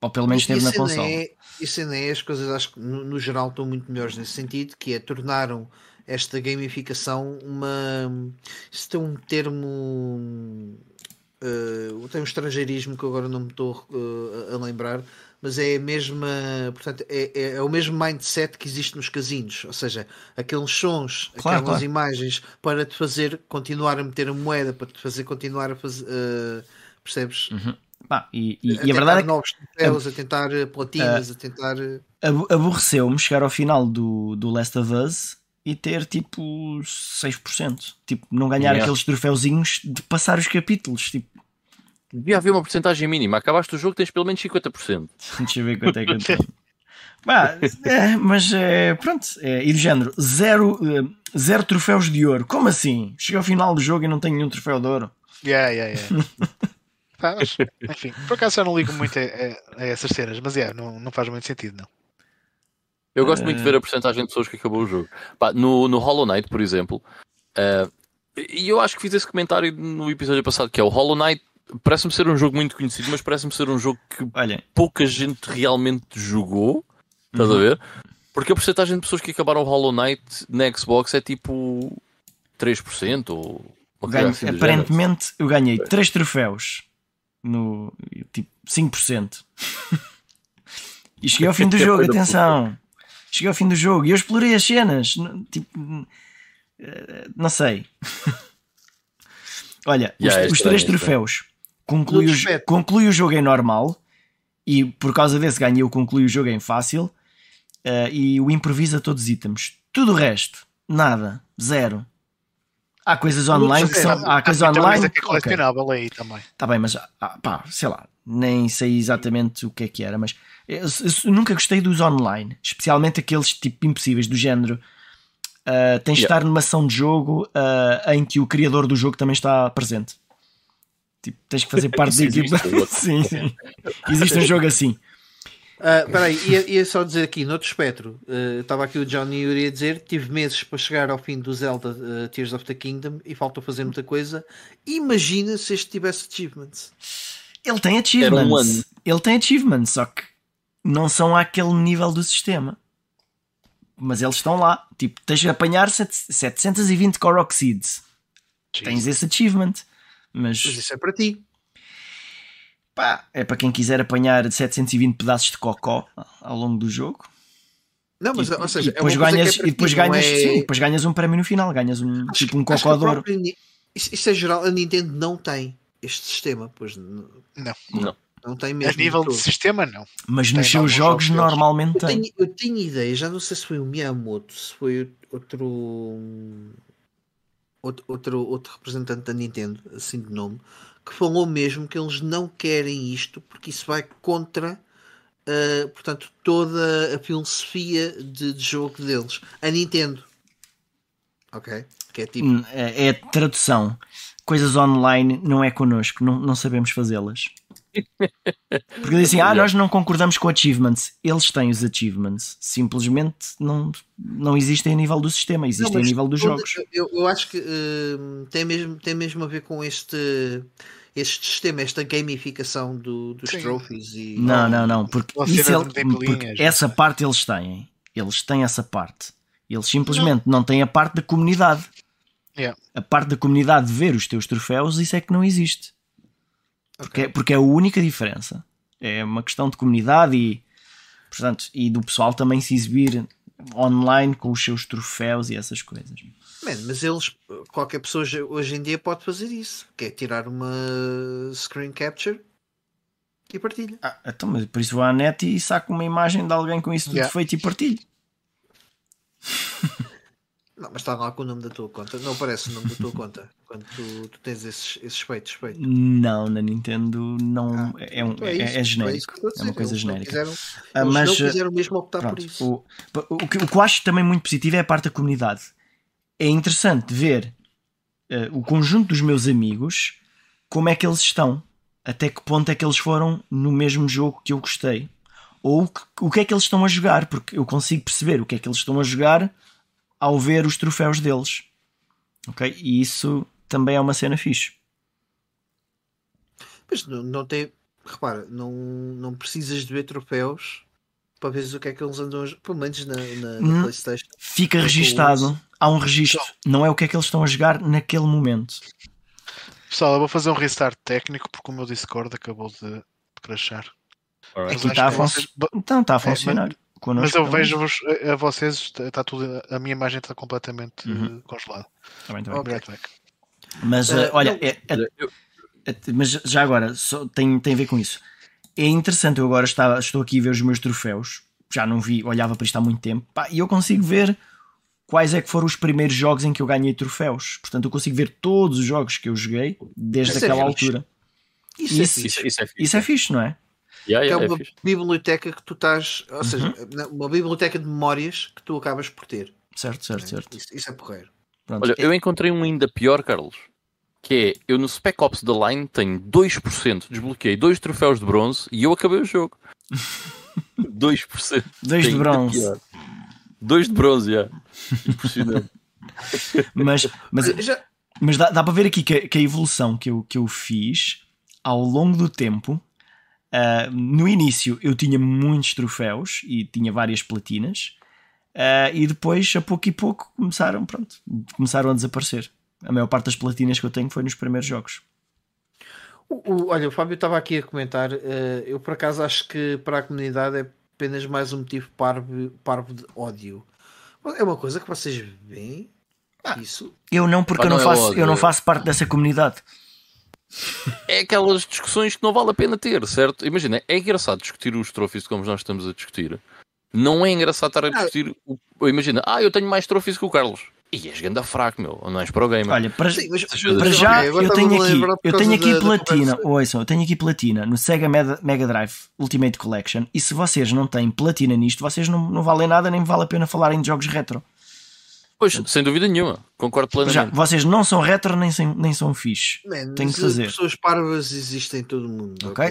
ou pelo menos esteve na consola. É, isso ainda é, as coisas acho que no, no geral estão muito melhores nesse sentido, que é tornaram esta gamificação uma. Isso tem um termo. Eh, tem um estrangeirismo que agora não me estou eh, a a lembrar, mas é a mesma. Portanto, é, é, é o mesmo mindset que existe nos casinos, ou seja, aqueles sons, Claro, aquelas claro. imagens para te fazer continuar a meter a moeda, para te fazer continuar a fazer. eh, percebes? Pá, e, e- a e a tentar verdade é que novos troféus, a tentar eh, platinas, a tentar. eh, abo- aborreceu-me chegar ao final do, do Last of Us e ter tipo 6%. Tipo, não ganhar Yeah. aqueles troféuzinhos de passar os capítulos. Tipo, Devia haver uma porcentagem mínima. Acabaste o jogo, tens pelo menos 50%. deixa eu ver quanto é que eu tenho. Pá, é, mas é, pronto, é, e do género, zero, eh, zero troféus de ouro. Como assim? Cheguei ao final do jogo e não tenho nenhum troféu de ouro. Yeah, yeah, yeah. Pá, mas, enfim, por acaso já não ligo muito a, a- a essas cenas, mas é, não, não faz muito sentido, não. Eu gosto muito de ver a porcentagem de pessoas que acabou o jogo. Pá, no, no Hollow Knight, por exemplo, eh, e eu acho que fiz esse comentário no episódio passado, que é o Hollow Knight parece-me ser um jogo muito conhecido, mas parece-me ser um jogo que Olha, pouca gente realmente jogou. Estás a ver? Porque a porcentagem de pessoas que acabaram o Hollow Knight na Xbox é tipo 3% ou ganho- assim aparentemente eu ganhei 3 troféus no tipo 5%. e cheguei ao fim do jogo, atenção. Cheguei ao fim do jogo e eu explorei as cenas. Tipo, eh, não sei. Olha, os, Yeah, é os três é troféus conclui o, conclui o jogo em normal e por causa desse ganhei o conclui o jogo em fácil eh, e o improvisa todos os itens. Tudo o resto, nada, zero. Há coisas online que são. Há coisas online. coisa que é colecionável aí também. Tá bem, mas ah, pá, sei lá, nem sei exatamente o que é que era, mas eu, eu nunca gostei dos online, especialmente aqueles tipo impossíveis do género. ah, tens de Yeah. estar numa ação de jogo ah, em que o criador do jogo também está presente. Tipo, tens que fazer parte da equipa. sim, sim. Existe um jogo assim. Ah, Espera aí, ia, ia só dizer aqui, noutro espectro, ah, estava aqui o Johnny Yuri a dizer, tive meses para chegar ao fim do Zelda ah, Tears of the Kingdom e faltou fazer muita coisa. Imagina se este tivesse achievements. Ele tem um achievements. ano. Ele tem achievements, só que não são àquele nível do sistema. Mas eles estão lá. Tipo, tens de apanhar sete- 720 Korok Seeds. Tens esse achievement. Mas Mas isso é para ti. pá, é para quem quiser apanhar 720 pedaços de cocó ao longo do jogo. Não, mas, e, ou seja, e depois, é uma coisa ganhas, é e depois ti, não ganhas, é- sim, depois ganhas um prémio no final. Ganhas um, Acho tipo um cocó de ouro. Isso, isso é geral, a Nintendo não tem este sistema, pois n- Não. Não. Não tem A mesmo. nível de de todo. sistema, não. Mas Tem nos seus jogos jogos normalmente Eu tem. tenho, eu tenho ideia, já não sei se foi o Miyamoto, se foi outro, outro, outro, outro representante da Nintendo, assim de nome, que falou mesmo que eles não querem isto porque isso vai contra ah, portanto, toda a filosofia de, de jogo deles. A Nintendo. Ok? Que é tipo. Hum, É, é tradução. Coisas online não é connosco, não, não sabemos fazê-las. Porque dizem, ah, nós não concordamos com achievements. Eles têm os achievements. Simplesmente não, não existem a nível do sistema, Não, existem a mas nível dos jogos. Eu, eu acho que hum, tem, mesmo, tem mesmo a ver com este, este sistema, esta gamificação do, dos Sim. trophies e. Não, não, não. Porque, isso não ele- porque essa parte eles têm. Eles têm essa parte. Eles simplesmente não, têm a parte da comunidade. Yeah. A parte da comunidade de ver os teus troféus, isso é que não existe. Porque, é- porque é a única diferença. É uma questão de comunidade e, portanto, e do pessoal também se exibir online com os seus troféus e essas coisas. Man, mas eles, qualquer pessoa hoje- hoje em dia pode fazer isso, que é tirar uma screen capture e partilha. Ah, então, mas por isso vou à net e saco uma imagem de alguém com isso tudo Yeah. feito e partilho. Não, mas está lá com o nome da tua conta. Não aparece o nome da tua conta quando tu, tu tens esses, esses feitos. Não, na Nintendo não Ah, é, um, Então é, isso, é é isso genérico. eu estou a É uma coisa Eles genérica. quiseram- Ah, eles mas, quiseram mesmo optar por Pronto, isso. o, o, que, o que eu acho também muito positivo é a parte da comunidade. É interessante ver eh, o conjunto dos meus amigos, como é que eles estão, até que ponto é que eles foram no mesmo jogo que eu gostei, ou o que, o que é que eles estão a jogar, porque eu consigo perceber o que é que eles estão a jogar ao ver os troféus deles. Ok? E isso também é uma cena fixe. Mas não, não tem. Repara, não, não precisas de ver troféus para ver o que é que eles andam Pelo menos na, na, na Hum. PlayStation. Fica Eu registado, há um registro, não é o que é que eles estão a jogar naquele momento. Pessoal, eu vou fazer um restart técnico porque o meu Discord acabou de crashar. Alright. Aqui está a acho que funcionar. vocês- Então está a funcionar. Connosco Mas eu também. vejo-vos a, vocês, está tudo, a minha imagem está completamente Uhum. eh, congelada. Tá bem, tá bem. Ok. Right back. Mas eh, olha, é- é- é- mas já agora só tem, tem a ver com isso. É interessante, eu agora estava, estou aqui a ver os meus troféus, já não vi, olhava para isto há muito tempo, pá, e eu consigo ver quais é que foram os primeiros jogos em que eu ganhei troféus. Portanto, eu consigo ver todos os jogos que eu joguei desde Isso é aquela altura. Isso, Isso- é isso é fixe. Isso é fixe, não é? Yeah, Que é yeah, é uma biblioteca que tu estás. Ou seja, Uhum. uma biblioteca de memórias que tu acabas por ter. Certo, certo, certo. Isso, isso é porreiro. Pronto. Olha, eu encontrei um ainda pior, Carlos. Que é, eu no Spec Ops The Line tenho 2%, desbloqueei dois troféus de bronze e eu acabei o jogo. 2%. Dois de Tem bronze. ainda pior. Dois de bronze, já. Impressionante. Mas, mas, Já, mas dá, dá para ver aqui que, a- que a evolução que eu, que eu fiz ao longo do tempo. Ah, no início eu tinha muitos troféus e tinha várias platinas. ah, e depois, a pouco e pouco, começaram, pronto, começaram a desaparecer. A maior parte das platinas que eu tenho foi nos primeiros jogos. o, o- olha, o Fábio estava aqui a comentar. eh, eu por acaso acho que para a comunidade é apenas mais um motivo parvo, parvo de ódio. É uma coisa que vocês veem. Isso. Eu não, porque Ah, eu, não não é faço, ódio, eu não faço parte dessa comunidade. É aquelas discussões que não vale a pena ter, certo? Imagina, é engraçado discutir os trophies como nós estamos a discutir. Não é engraçado estar a discutir. O... Imagina, ah, eu tenho mais trophies que o Carlos. E és ganda fraco, meu. Não és para o gamer. Olha, para, Sim, mas, Para já, eu tenho aqui, eu tenho aqui da- platina. conversa. Ouçam, eu tenho aqui platina no Sega Mega, Mega Drive Ultimate Collection. E se vocês não têm platina nisto, vocês não, não valem nada, nem vale a pena falarem de jogos retro. Pois, sem dúvida nenhuma. Concordo Já, plenamente. vocês não são retro nem são, nem são fixe. Man, Tenho que fazer. Pessoas parvas existem em todo o mundo. Ok.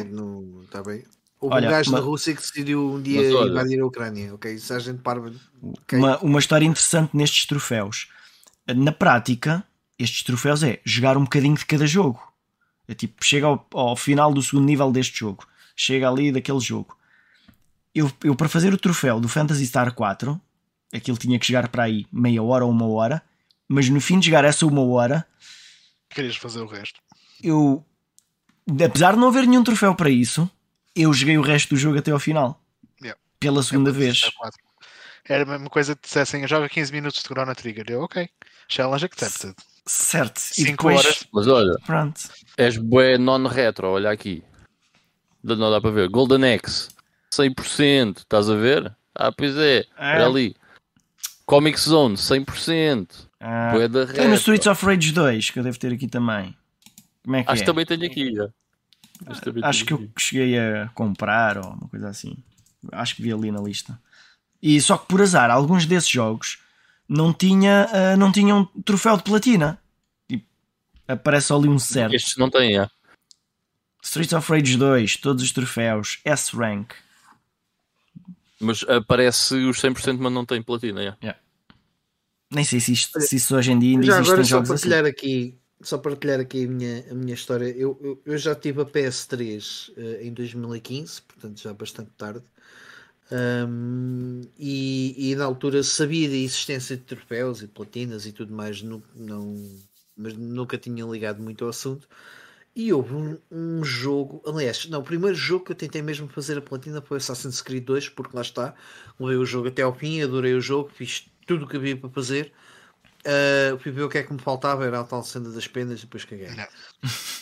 tá bem? Houve Olha, um gajo mas- na Rússia que decidiu um dia Mas invadir a Ucrânia. Ok? Se há gente parva. ok? Uma, uma história interessante nestes troféus. Na prática, estes troféus é jogar um bocadinho de cada jogo. É tipo, chega ao, ao final do segundo nível deste jogo. Chega ali daquele jogo. Eu, eu, para fazer o troféu do Phantasy Star 4, aquilo tinha que jogar para aí meia hora ou uma hora. Mas no fim de jogar essa uma hora, Querias fazer o resto? eu, apesar de não haver nenhum troféu para isso, eu joguei o resto do jogo até ao final. Yeah. Pela segunda É vez. Era a mesma coisa que dissessem, joga 15 minutos de Chrono Trigger. Eu, ok. Challenge accepted. Certo. E Cinco depois, horas. Mas olha, pronto. és bué non-retro, olha aqui. Não dá para ver. Golden Axe, 100%, estás a ver? Ah, pois é, É. olha ali. Comic Zone, 100%. Ah, Bué da Tem no retro. Streets of Rage 2, que eu devo ter aqui também. Como é que Acho é? que também tenho aqui, já. Acho, também Acho que eu cheguei a comprar ou uma coisa assim. Acho que vi ali na lista. E só que por azar, alguns desses jogos não tinha, ah, não tinham troféu de platina. Tipo, aparece ali um certo. Estes não têm, já. Streets of Rage 2, todos os troféus, S-Rank. Mas aparece os 100%, mas não tem platina, já. Nem sei se, isto, se isso hoje em dia ainda Já existem agora só jogos assim. partilhar aqui, só partilhar aqui a minha, a minha história. Eu, eu, eu já tive a PS3 eh, em 2015, portanto já bastante tarde. Ahm, e, e na altura sabia da existência de troféus e de platinas e tudo mais, nu- não, mas nunca tinha ligado muito ao assunto. E houve um, um jogo, aliás, não, o primeiro jogo que eu tentei mesmo fazer a platina foi Assassin's Creed 2, porque lá está, levei o jogo até ao fim, adorei o jogo, fiz tudo o que havia para fazer. Uh, fui ver o que é que me faltava, era a tal cena das penas e depois caguei. Não.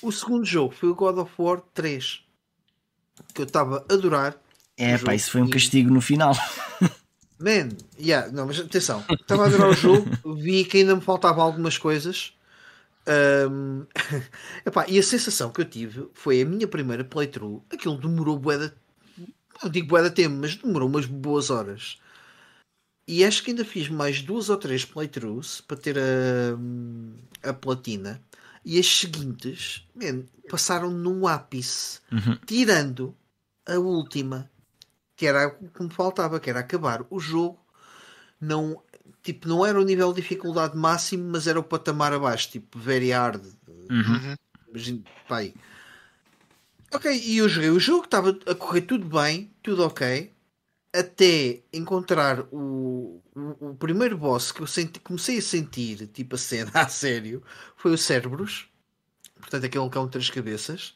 O segundo jogo foi o God of War 3. que eu estava a adorar. É, pá, isso foi um castigo no final. Man, yeah, não, mas atenção, estava a adorar o jogo, vi que ainda me faltavam algumas coisas. Ahm, epá, e a sensação que eu tive foi a minha primeira playthrough. Aquilo demorou bué não digo bué tempo, mas demorou umas boas horas. E acho que ainda fiz mais duas ou três playthroughs para ter a, a platina. E as seguintes, man, passaram no ápice, Uhum. tirando a última, que era o que me faltava, que era acabar o jogo. Não, tipo, não era o nível de dificuldade máximo, mas era o patamar abaixo, tipo, very hard. Uhum. Imagina, pá aí. Ok, e eu joguei o jogo, estava a correr tudo bem, tudo ok, até encontrar o, o, o primeiro boss que eu senti, comecei a sentir, tipo a cena a sério, foi o Cérebros, portanto aquele cão de três cabeças.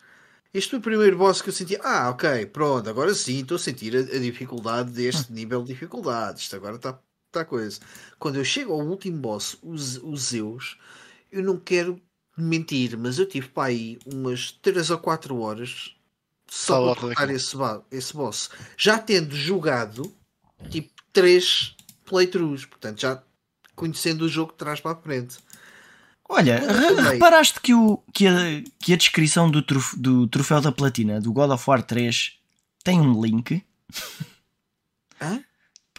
Este foi o primeiro boss que eu senti, ah, ok, pronto, agora sim estou a sentir a, a dificuldade deste nível de dificuldade, isto agora está tá coisa. Quando eu chego ao último boss, os, os Zeus, eu não quero mentir, mas eu tive para aí umas 3 ou 4 horas Só para derrotar esse, esse boss. Já tendo jogado tipo 3 playthroughs, portanto já conhecendo o jogo de trás para a frente. Olha, re- reparaste que, o, que, a, que a descrição do, truf- do troféu da platina do God of War 3 tem um link? Hã?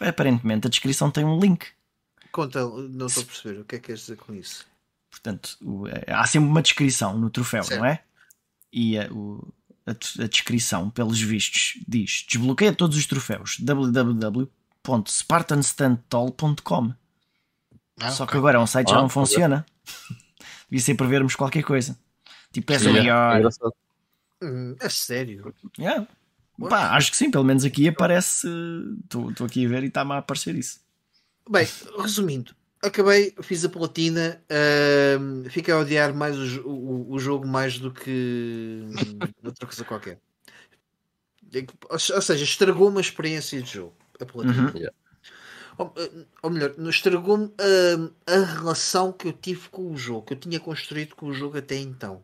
Aparentemente a descrição tem um link. Conta, não estou a perceber o que é que queres dizer com isso. Portanto, o- é, há sempre uma descrição no troféu, Certo. não é? E a, o- a a descrição, pelos vistos, diz: desbloqueia todos os troféus www.spartanstandtall.com. Ah, Só que ok. agora é um site que já Ah, não funciona. Devia ser para vermos qualquer coisa. Tipo, é melhor. engraçado. Hum, é sério. Yeah. Pá, acho que sim, pelo menos aqui aparece. Estou aqui a ver e está-me a aparecer isso. Bem, resumindo, acabei, fiz a platina, ahm, fiquei a odiar mais o, o- o jogo mais do que outra coisa qualquer. É Ou seja, estragou-me a experiência de jogo. A platina. Uhum. Ou, eh, ou melhor, estragou-me ahm, a relação que eu tive com o jogo, que eu tinha construído com o jogo até então.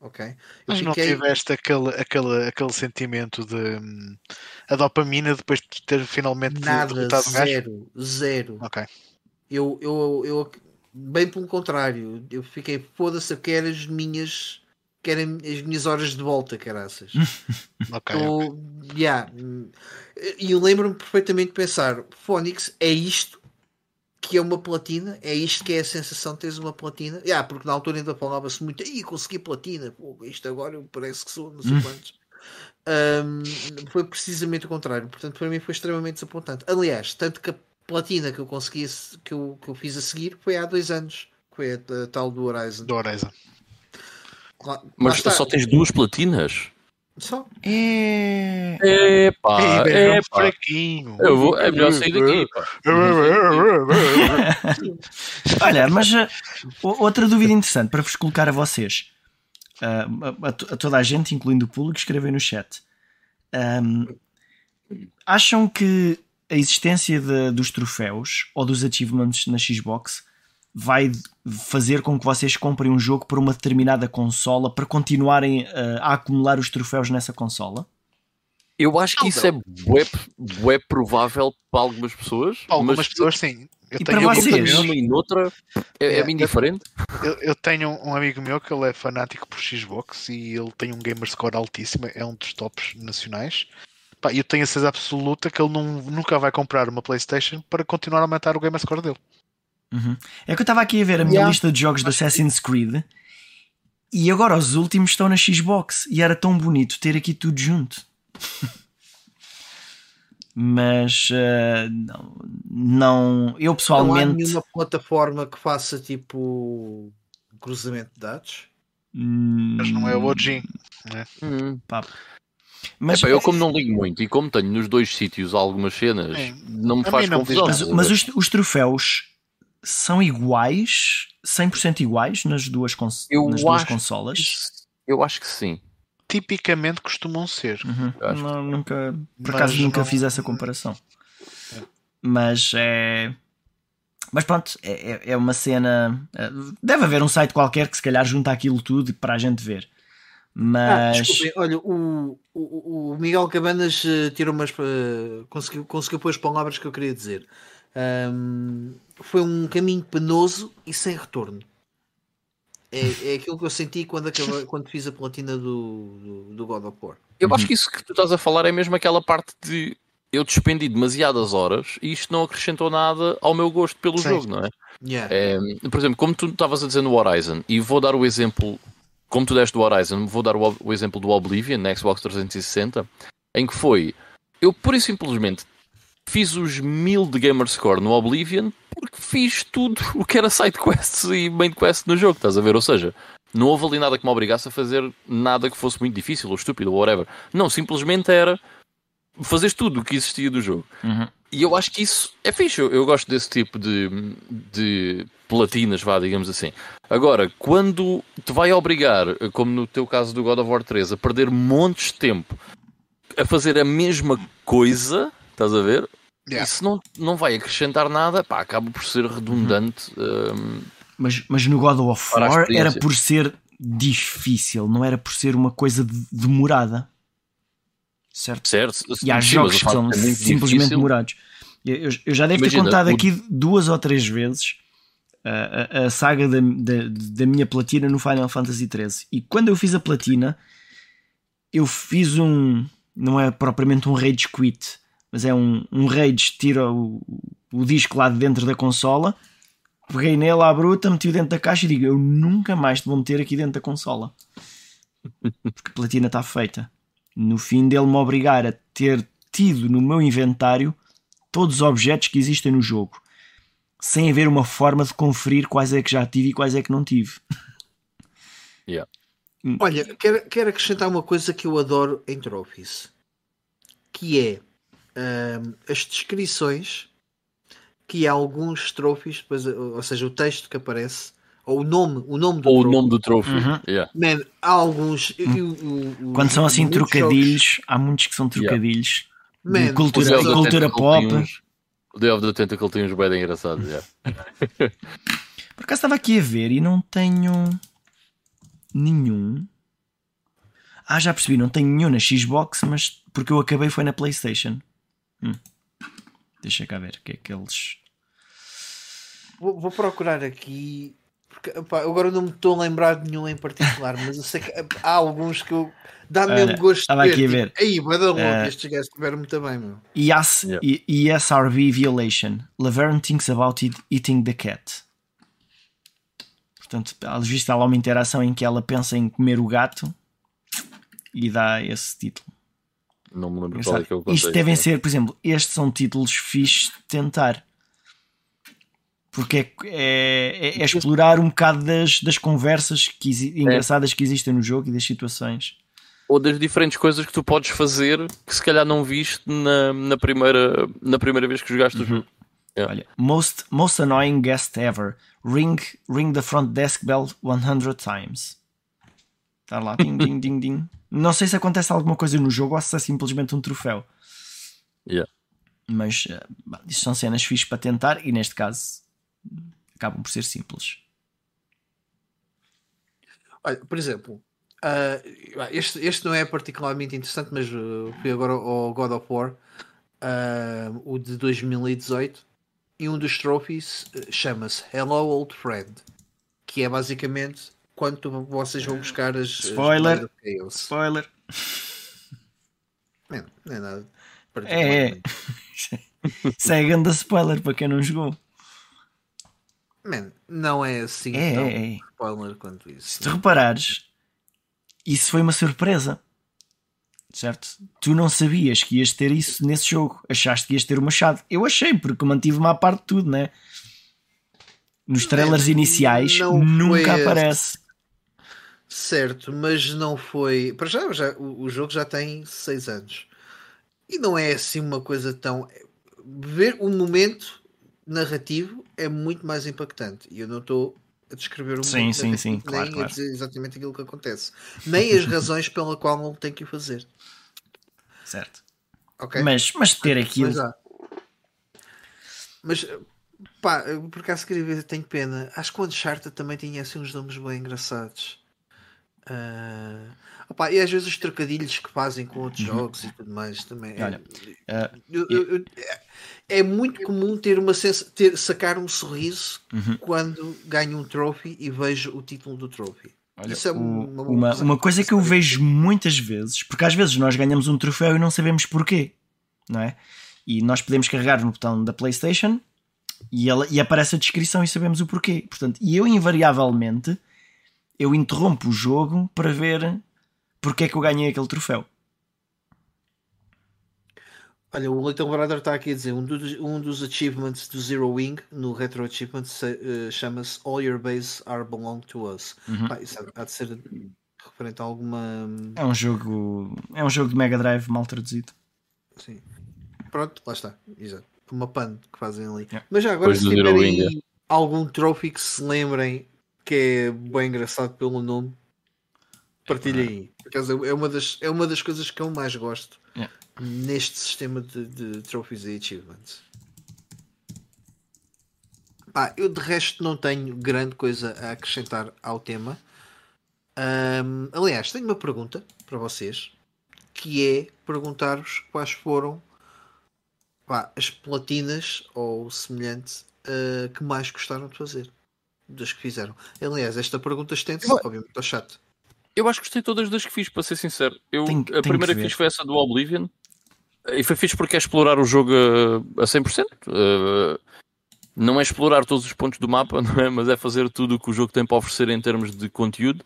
Ok? Eu Mas não fiquei- tiveste aquele, aquele, aquele sentimento de hum, a dopamina depois de ter finalmente nada, derrotado o gajo? zero, zero. Ok. Eu, eu, eu, bem pelo contrário, eu fiquei, foda-se, eu quero as minhas, quero as minhas horas de volta, caraças. Ok. Eu, yeah, hum, E eu lembro-me perfeitamente de pensar, Phonics, é isto que é uma platina? É isto que é a sensação de teres uma platina? Yeah, porque na altura ainda falava-se muito, Ih, consegui platina, Pô, isto agora eu parece que sou, não sei Hum. quantos. Hum, foi precisamente o contrário, portanto para mim foi extremamente desapontante. Aliás, tanto que a platina que eu consegui, que eu, que eu fiz a seguir foi há dois anos, que foi a, a tal do Horizon. Do Horizon. Lá Mas está. só tens duas platinas? Só. É. Velho, é epá. fraquinho. Eu vou, é melhor sair daqui. pá. Olha, mas uh, outra dúvida interessante para vos colocar a vocês, uh, a, a to- a toda a gente, incluindo o público, escrevem no chat. Um, acham que a existência de- dos troféus ou dos achievements na Xbox vai fazer com que vocês comprem um jogo para uma determinada consola para continuarem uh, a acumular os troféus nessa consola? Eu acho que isso é bué, bué provável para algumas pessoas, Para algumas mas pessoas, sim. Eu E tenho, para um amigo vocês? numa e noutra é, é Yeah. bem diferente. eu, eu tenho um amigo meu que ele é fanático por Xbox e ele tem um gamer score altíssimo, é um dos tops nacionais. Pá, eu tenho a certeza absoluta que ele não- nunca vai comprar uma PlayStation para continuar a aumentar o gamer score dele. Uhum. É que eu estava aqui a ver a minha Yeah. lista de jogos de Assassin's Creed e agora os últimos estão na Xbox e era tão bonito ter aqui tudo junto. Mas uh, não, não, eu Não há pessoalmente nenhuma plataforma que faça tipo cruzamento de dados. Mas não é o hum, OG. Hum. Mas, Epá, eu como não ligo muito e como tenho nos dois sítios algumas cenas, Sim. não me faz confusão. mas, mas os, os troféus são iguais, 100% iguais nas duas, cons Eu nas duas consolas? Eu acho que sim. Tipicamente costumam ser. Uhum. Eu acho Não, nunca, por Mas acaso nunca não- fiz essa comparação. Mas é. Mas pronto, é, é- é uma cena. é, Deve haver um site qualquer que se calhar junta aquilo tudo para a gente ver. Mas. Ah, desculpem, olha, o, o, o Miguel Cabanas uh, tirou umas. Uh, conseguiu, conseguiu pôr as palavras que eu queria dizer. Um, foi um caminho penoso e sem retorno. É, é aquilo que eu senti quando, acabei, quando fiz a platina do, do, do God of War. Eu uhum. acho que isso que tu estás a falar é mesmo aquela parte de eu despendi demasiadas horas e isto não acrescentou nada ao meu gosto pelo Sim. jogo, não é? Yeah. é? Por exemplo, como tu estavas a dizer no Horizon, e vou dar o exemplo, como tu deste do Horizon, vou dar o, o exemplo do Oblivion na Xbox 360, em que foi eu pura e simplesmente fiz os mil de Gamerscore no Oblivion porque fiz tudo o que era side quests e main quest no jogo, estás a ver? Ou seja, não houve ali nada que me obrigasse a fazer nada que fosse muito difícil ou estúpido ou whatever. Não, simplesmente era fazer tudo o que existia do jogo. Uhum. E eu acho que isso é fixe. Eu, eu gosto desse tipo de, de platinas, vá, digamos assim. Agora, quando te vai obrigar, como no teu caso do God of War 3, a perder montes de tempo a fazer a mesma coisa, estás a ver? Yeah. Isso não, não vai acrescentar nada, pá, acaba por ser redundante. Uhum. Um, mas, mas no God of War era por ser difícil, não era por ser uma coisa de, demorada. Certo? certo. E há jogos que são é simplesmente difícil. demorados. Eu, eu, já devo Imagina, ter contado o... aqui duas ou três vezes a, a, a saga da, da, da, minha platina no Final Fantasy XIII. E quando eu fiz a platina, eu fiz um. Não é propriamente um rage quit, mas é um, um rage, tira o, o disco lá de dentro da consola, peguei nele à bruta, meti-o dentro da caixa e digo: Eu nunca mais te vou meter aqui dentro da consola porque a platina está feita. No fim dele me obrigar a ter tido no meu inventário todos os objetos que existem no jogo, sem haver uma forma de conferir quais é que já tive e quais é que não tive. Yeah. Olha, quero, quero acrescentar uma coisa que eu adoro em Trophies, que é um, as descrições que há alguns trophies, depois, ou seja, o texto que aparece, ou o nome, o nome do ou o nome do trophy. Uhum. Yeah. Man, há alguns. Hum. Quando são assim trocadilhos, jogos. há muitos que são trocadilhos. Yeah. Man, cultura, cultura pop. o Day of the Tentacle tem uns bem engraçados. Yeah. Por acaso estava aqui a ver e não tenho nenhum. Ah, já percebi, não tenho nenhum na Xbox, mas porque eu acabei foi na PlayStation. Hum. Deixa cá ver o que é que eles. Vou, vou procurar aqui. Porque, opa, agora não me estou a lembrar de nenhum em particular, mas eu sei que há alguns que eu dá mesmo gosto Estava aqui a ver. Tipo, Aí, vai dar uh, estes gajos estiveram muito bem, meu. Yes, yeah. ESRB violation. Laverne thinks about it, eating the cat. Portanto, às vezes há lá uma interação em que ela pensa em comer o gato e dá esse título. Não me lembro qual é que eu Isto devem ser, por exemplo, estes são títulos fixes de tentar. Porque é, é, é, é explorar um bocado das, das conversas que, engraçadas que existem no jogo e das situações. Ou das diferentes coisas que tu podes fazer que se calhar não viste na, na, primeira, na primeira vez que jogaste uhum. o jogo. Yeah. Olha, most, most annoying guest ever. Ring, ring the front desk bell 100 times. Está lá, ding, ding, ding, ding. Não sei se acontece alguma coisa no jogo ou se é simplesmente um troféu. Yeah. Mas uh, isto são cenas fixas para tentar e neste caso acabam por ser simples. Olha, por exemplo, uh, este, este não é particularmente interessante, mas uh, fui agora ao God of War, uh, o de 2018, e um dos trophies chama-se Hello Old Friend, que é basicamente quando vocês vão buscar as. Spoiler! As Spoiler! Man, não é nada. É, é. Isso é grande spoiler para quem não jogou. Man, não é assim é, tão é, é. spoiler quanto isso. Se tu reparares, isso foi uma surpresa. Certo? Tu não sabias que ias ter isso nesse jogo. Achaste que ias ter uma chave. Eu achei, porque mantive-me à parte de tudo, né? Nos trailers iniciais nunca aparece. Certo, mas não foi. Para já, já o, o jogo já tem 6 anos. E não é assim uma coisa tão. Ver o momento narrativo é muito mais impactante. E eu não estou a descrever o sim, sim, sim, nem claro, a claro. dizer exatamente aquilo que acontece, nem as razões pela qual não tem que o fazer. Certo. Okay? Mas, mas ter aquilo. Mas pá, por acaso queria ver, tenho pena. Acho que o Uncharted também tinha assim uns nomes bem engraçados. Uh, opa, e às vezes os trocadilhos que fazem com outros uhum. jogos e tudo mais também. É- Olha, é, uh, eu, eu, eu, é, muito comum ter uma ter, sacar um sorriso uhum. quando ganho um trophy e vejo o título do trophy. Olha, é uma, uma, uma, coisa que eu vejo muitas vezes, porque às vezes nós ganhamos um troféu e não sabemos porquê, não é? E nós podemos carregar no botão da PlayStation e, ela, e aparece a descrição e sabemos o porquê. Portanto, e eu invariavelmente eu interrompo o jogo para ver porque é que eu ganhei aquele troféu. Olha, o Little Brother está aqui a dizer um dos, um dos achievements do Zero Wing no Retro Achievements uh, chama-se All Your Base Are Belong to Us. Uhum. Pá, isso há de ser referente a alguma. É um jogo. É um jogo de Mega Drive mal traduzido. Sim. Pronto, lá está. Exato. Uma pan que fazem ali. Yeah. Mas já agora, se tiverem algum trophy que se lembrem que é bem engraçado pelo nome, partilhem aí. Por acaso é uma das, é uma das coisas que eu mais gosto yeah. neste sistema de, de trophies e achievements. Ah, eu de resto não tenho grande coisa a acrescentar ao tema. Um, aliás, tenho uma pergunta para vocês que é perguntar-vos quais foram pá, as platinas ou semelhante uh, que mais gostaram de fazer das que fizeram. Aliás, esta pergunta estende-se, obviamente, ao chat. Eu acho que gostei todas das que fiz, para ser sincero. Eu, tem, a primeira que, que fiz foi essa do Oblivion. E foi fixe porque é explorar o jogo a, a 100%. Uh, não é explorar todos os pontos do mapa, não é? mas é fazer tudo o que o jogo tem para oferecer em termos de conteúdo.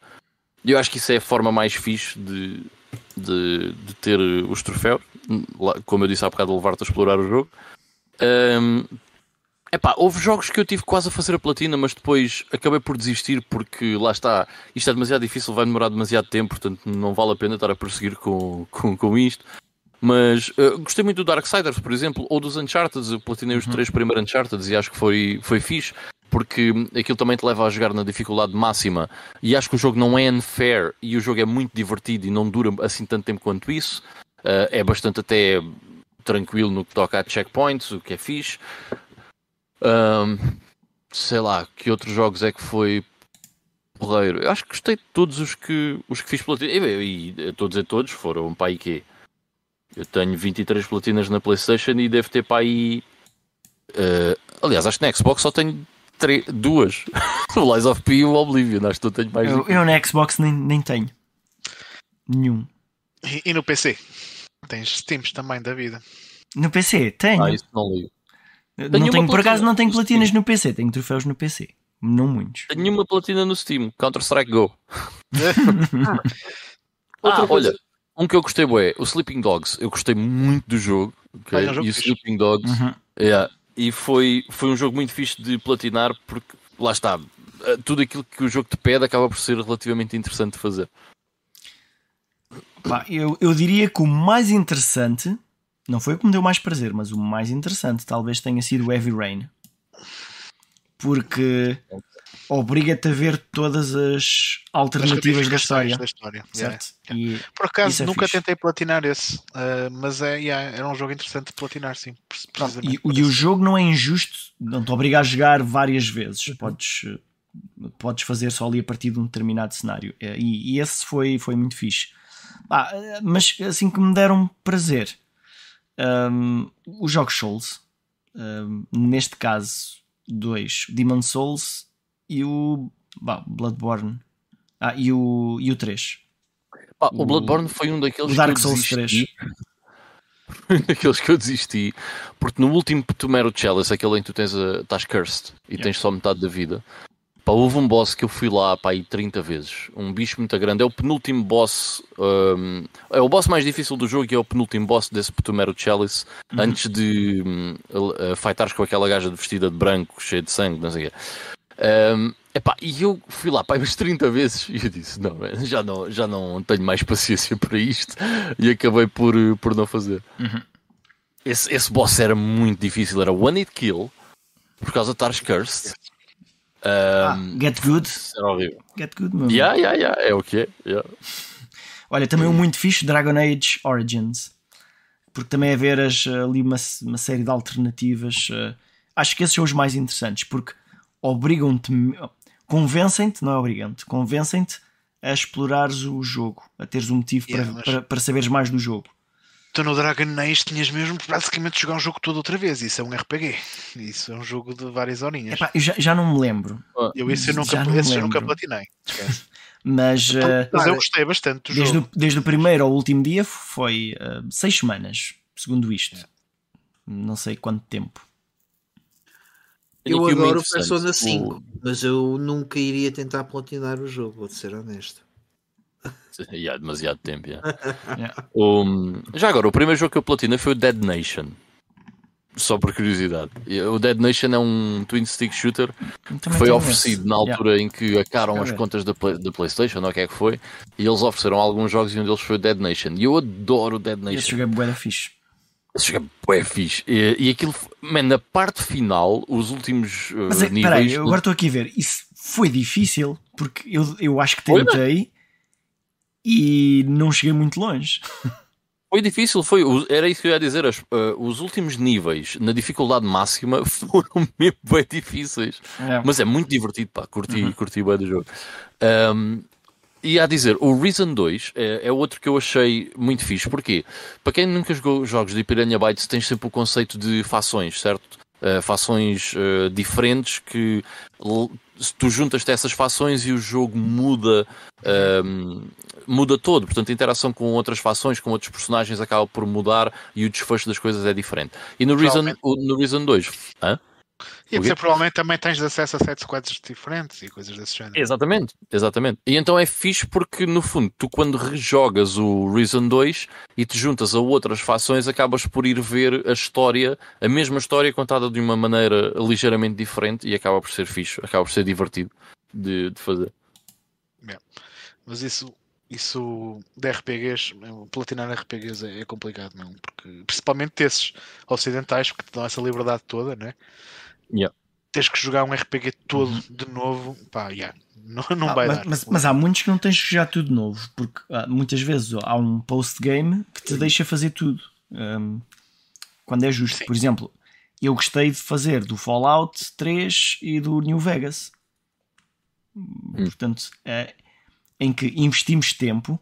E eu acho que isso é a forma mais fixe de, de, de ter os troféus. Como eu disse há bocado, levar-te a explorar o jogo. Um, Epá, houve jogos que eu tive quase a fazer a platina, mas depois acabei por desistir porque lá está, isto é demasiado difícil, vai demorar demasiado tempo, portanto não vale a pena estar a prosseguir com, com, com isto. Mas uh, gostei muito do Darksiders, por exemplo, ou dos Uncharted. Eu platinei os uhum. três primeiros Uncharted e acho que foi, foi fixe, porque aquilo também te leva a jogar na dificuldade máxima. E acho que o jogo não é unfair e o jogo é muito divertido e não dura assim tanto tempo quanto isso. Uh, é bastante até tranquilo no que toca a checkpoints, o que é fixe. Um, sei lá, que outros jogos é que foi porreiro? Eu acho que gostei de todos os que, os que fiz platina. E, e estou a dizer todos, foram para aí quê? Eu tenho 23 platinas na Playstation e devo ter para aí. Uh, aliás, acho que na Xbox só tenho duas. o Lies of P e o Oblivion. Acho que eu tenho mais. Eu, eu na Xbox nem, nem tenho. Nenhum. E, e no PC? Tens Steams também da vida. No PC? Tenho. Ah, isso não ligo. Tenho não tenho, por acaso não tenho platinas no PC, tenho troféus no PC. Não muitos. Tenho uma platina no Steam, Counter-Strike Go. ah, olha, um que eu gostei é o Sleeping Dogs. Eu gostei muito do jogo. Okay? e o Sleeping Dogs. Uhum. Yeah, e foi, foi um jogo muito fixe de platinar porque lá está. Eh, tudo aquilo que o jogo te pede acaba por ser relativamente interessante de fazer. Pá, eu, eu diria que o mais interessante não foi o que me deu mais prazer, mas o mais interessante talvez tenha sido o Heavy Rain. Porque obriga-te a ver todas as alternativas da história. Da história. Certo? Yeah. E Por acaso é nunca fixe. tentei platinar esse, uh, mas é, yeah, era um jogo interessante de platinar, sim. E, e, o jogo não é injusto, não te obriga a jogar várias vezes. Uhum. Podes, podes fazer só ali a partir de um determinado cenário. E, e esse foi, foi muito fixe. Ah, mas assim que me deram prazer um, os jogos Souls, um, neste caso, dois: Demon Souls e o bah, Bloodborne. Ah, e o, e o 3. Ah, o, o, Bloodborne foi um daqueles o Dark Souls 3. Foi um daqueles que eu desisti, porque no último Tomero Chalice, aquele em que tu tens a, estás cursed e yeah. tens só metade da vida, Pá, houve um boss que eu fui lá pá, aí 30 vezes. Um bicho muito grande. É o penúltimo boss. Um, é o boss mais difícil do jogo e é o penúltimo boss desse Petumero Chalice. Uhum. Antes de um, uh, fightares com aquela gaja vestida de branco, cheia de sangue, não sei o quê. Um, epá, e eu fui lá pá, umas 30 vezes e eu disse: não, já não, já não tenho mais paciência para isto. E acabei por, por não fazer. Uhum. Esse, esse boss era muito difícil. Era one hit kill por causa de estar cursed. Um, ah, get Good. Era horrível. Get Good, meu. Yeah, yeah, yeah, é o que é. Yeah. Olha, também um muito fixe Dragon Age Origins. Porque também é ver as, ali uma, uma série de alternativas. Uh, acho que esses são os mais interessantes porque obrigam-te, convencem-te, não é obrigam-te, convencem-te a explorares o jogo, a teres um motivo Yeah, para, mas- para, para saberes mais do jogo. Tu no Dragon Age tinhas mesmo basicamente de jogar um jogo todo outra vez. Isso é um RPG. Isso é um jogo de várias horinhas. Epá, eu já, já não me lembro, eu esse eu nunca, já não me esse eu nunca lembro. platinei. Mas eh, Mas eu gostei bastante do desde, jogo. o, desde o primeiro ao último dia foi eh, seis semanas, segundo isto. Não sei quanto tempo. Eu adoro o. Persona O- 5, mas eu nunca iria tentar platinar o jogo, vou ser honesto. E há demasiado tempo. já. Yeah. O- já agora, o primeiro jogo que eu platinei foi o Dead Nation. Só por curiosidade. O Dead Nation é um twin stick shooter que Também foi tenho oferecido esse. na Yeah. altura em que acaram as contas da, Play- da PlayStation, ou o que é que foi, e eles ofereceram alguns jogos e um deles foi o Dead Nation. E eu adoro o Dead Esse Nation. jogo é bué fixe. Esse jogo é bué fixe. E, e aquilo, man, na parte final, os últimos Mas é, níveis. peraí, eu agora estou aqui a ver. Isso foi difícil porque eu, eu acho que Foi, não é? tentei e não cheguei muito longe. Foi difícil, foi. Era isso que eu ia dizer. as- uh, os últimos níveis na dificuldade máxima foram mesmo bem difíceis. Mas é muito divertido, pá. Curti, Uhum. curti bem do jogo. Um, e a dizer, o Reason 2 é, é outro que eu achei muito fixe. Porquê? Para quem nunca jogou jogos de Piranha Bytes, tens sempre o conceito de fações, certo? Uh, fações uh, diferentes que tu juntas-te a essas fações e o jogo muda um, muda todo, portanto a interação com outras fações, com outros personagens acaba por mudar e o desfecho das coisas é diferente. E no Reason, no Reason 2, hã? E quê? provavelmente também tens acesso a sete squads diferentes e coisas desse género. Exatamente, exatamente. E então é fixe porque, no fundo, tu quando rejogas o Reason 2 e te juntas a outras fações, acabas por ir ver a história, a mesma história contada de uma maneira ligeiramente diferente e acaba por ser fixe, acaba por ser divertido de, de fazer. Mas isso, isso de RPGs, platinar RPGs é, é complicado, não? Porque, principalmente esses ocidentais que te dão essa liberdade toda, né? Yeah. Tens que jogar um RPG todo de novo, pá, yeah, não, não Ah, vai mas, dar. mas- mas há muitos que não tens que jogar tudo novo, porque ah, muitas vezes há um post-game que te deixa fazer tudo hum, quando é justo. Sim. Por exemplo, eu gostei de fazer do Fallout 3 e do New Vegas, portanto, é, em que investimos tempo,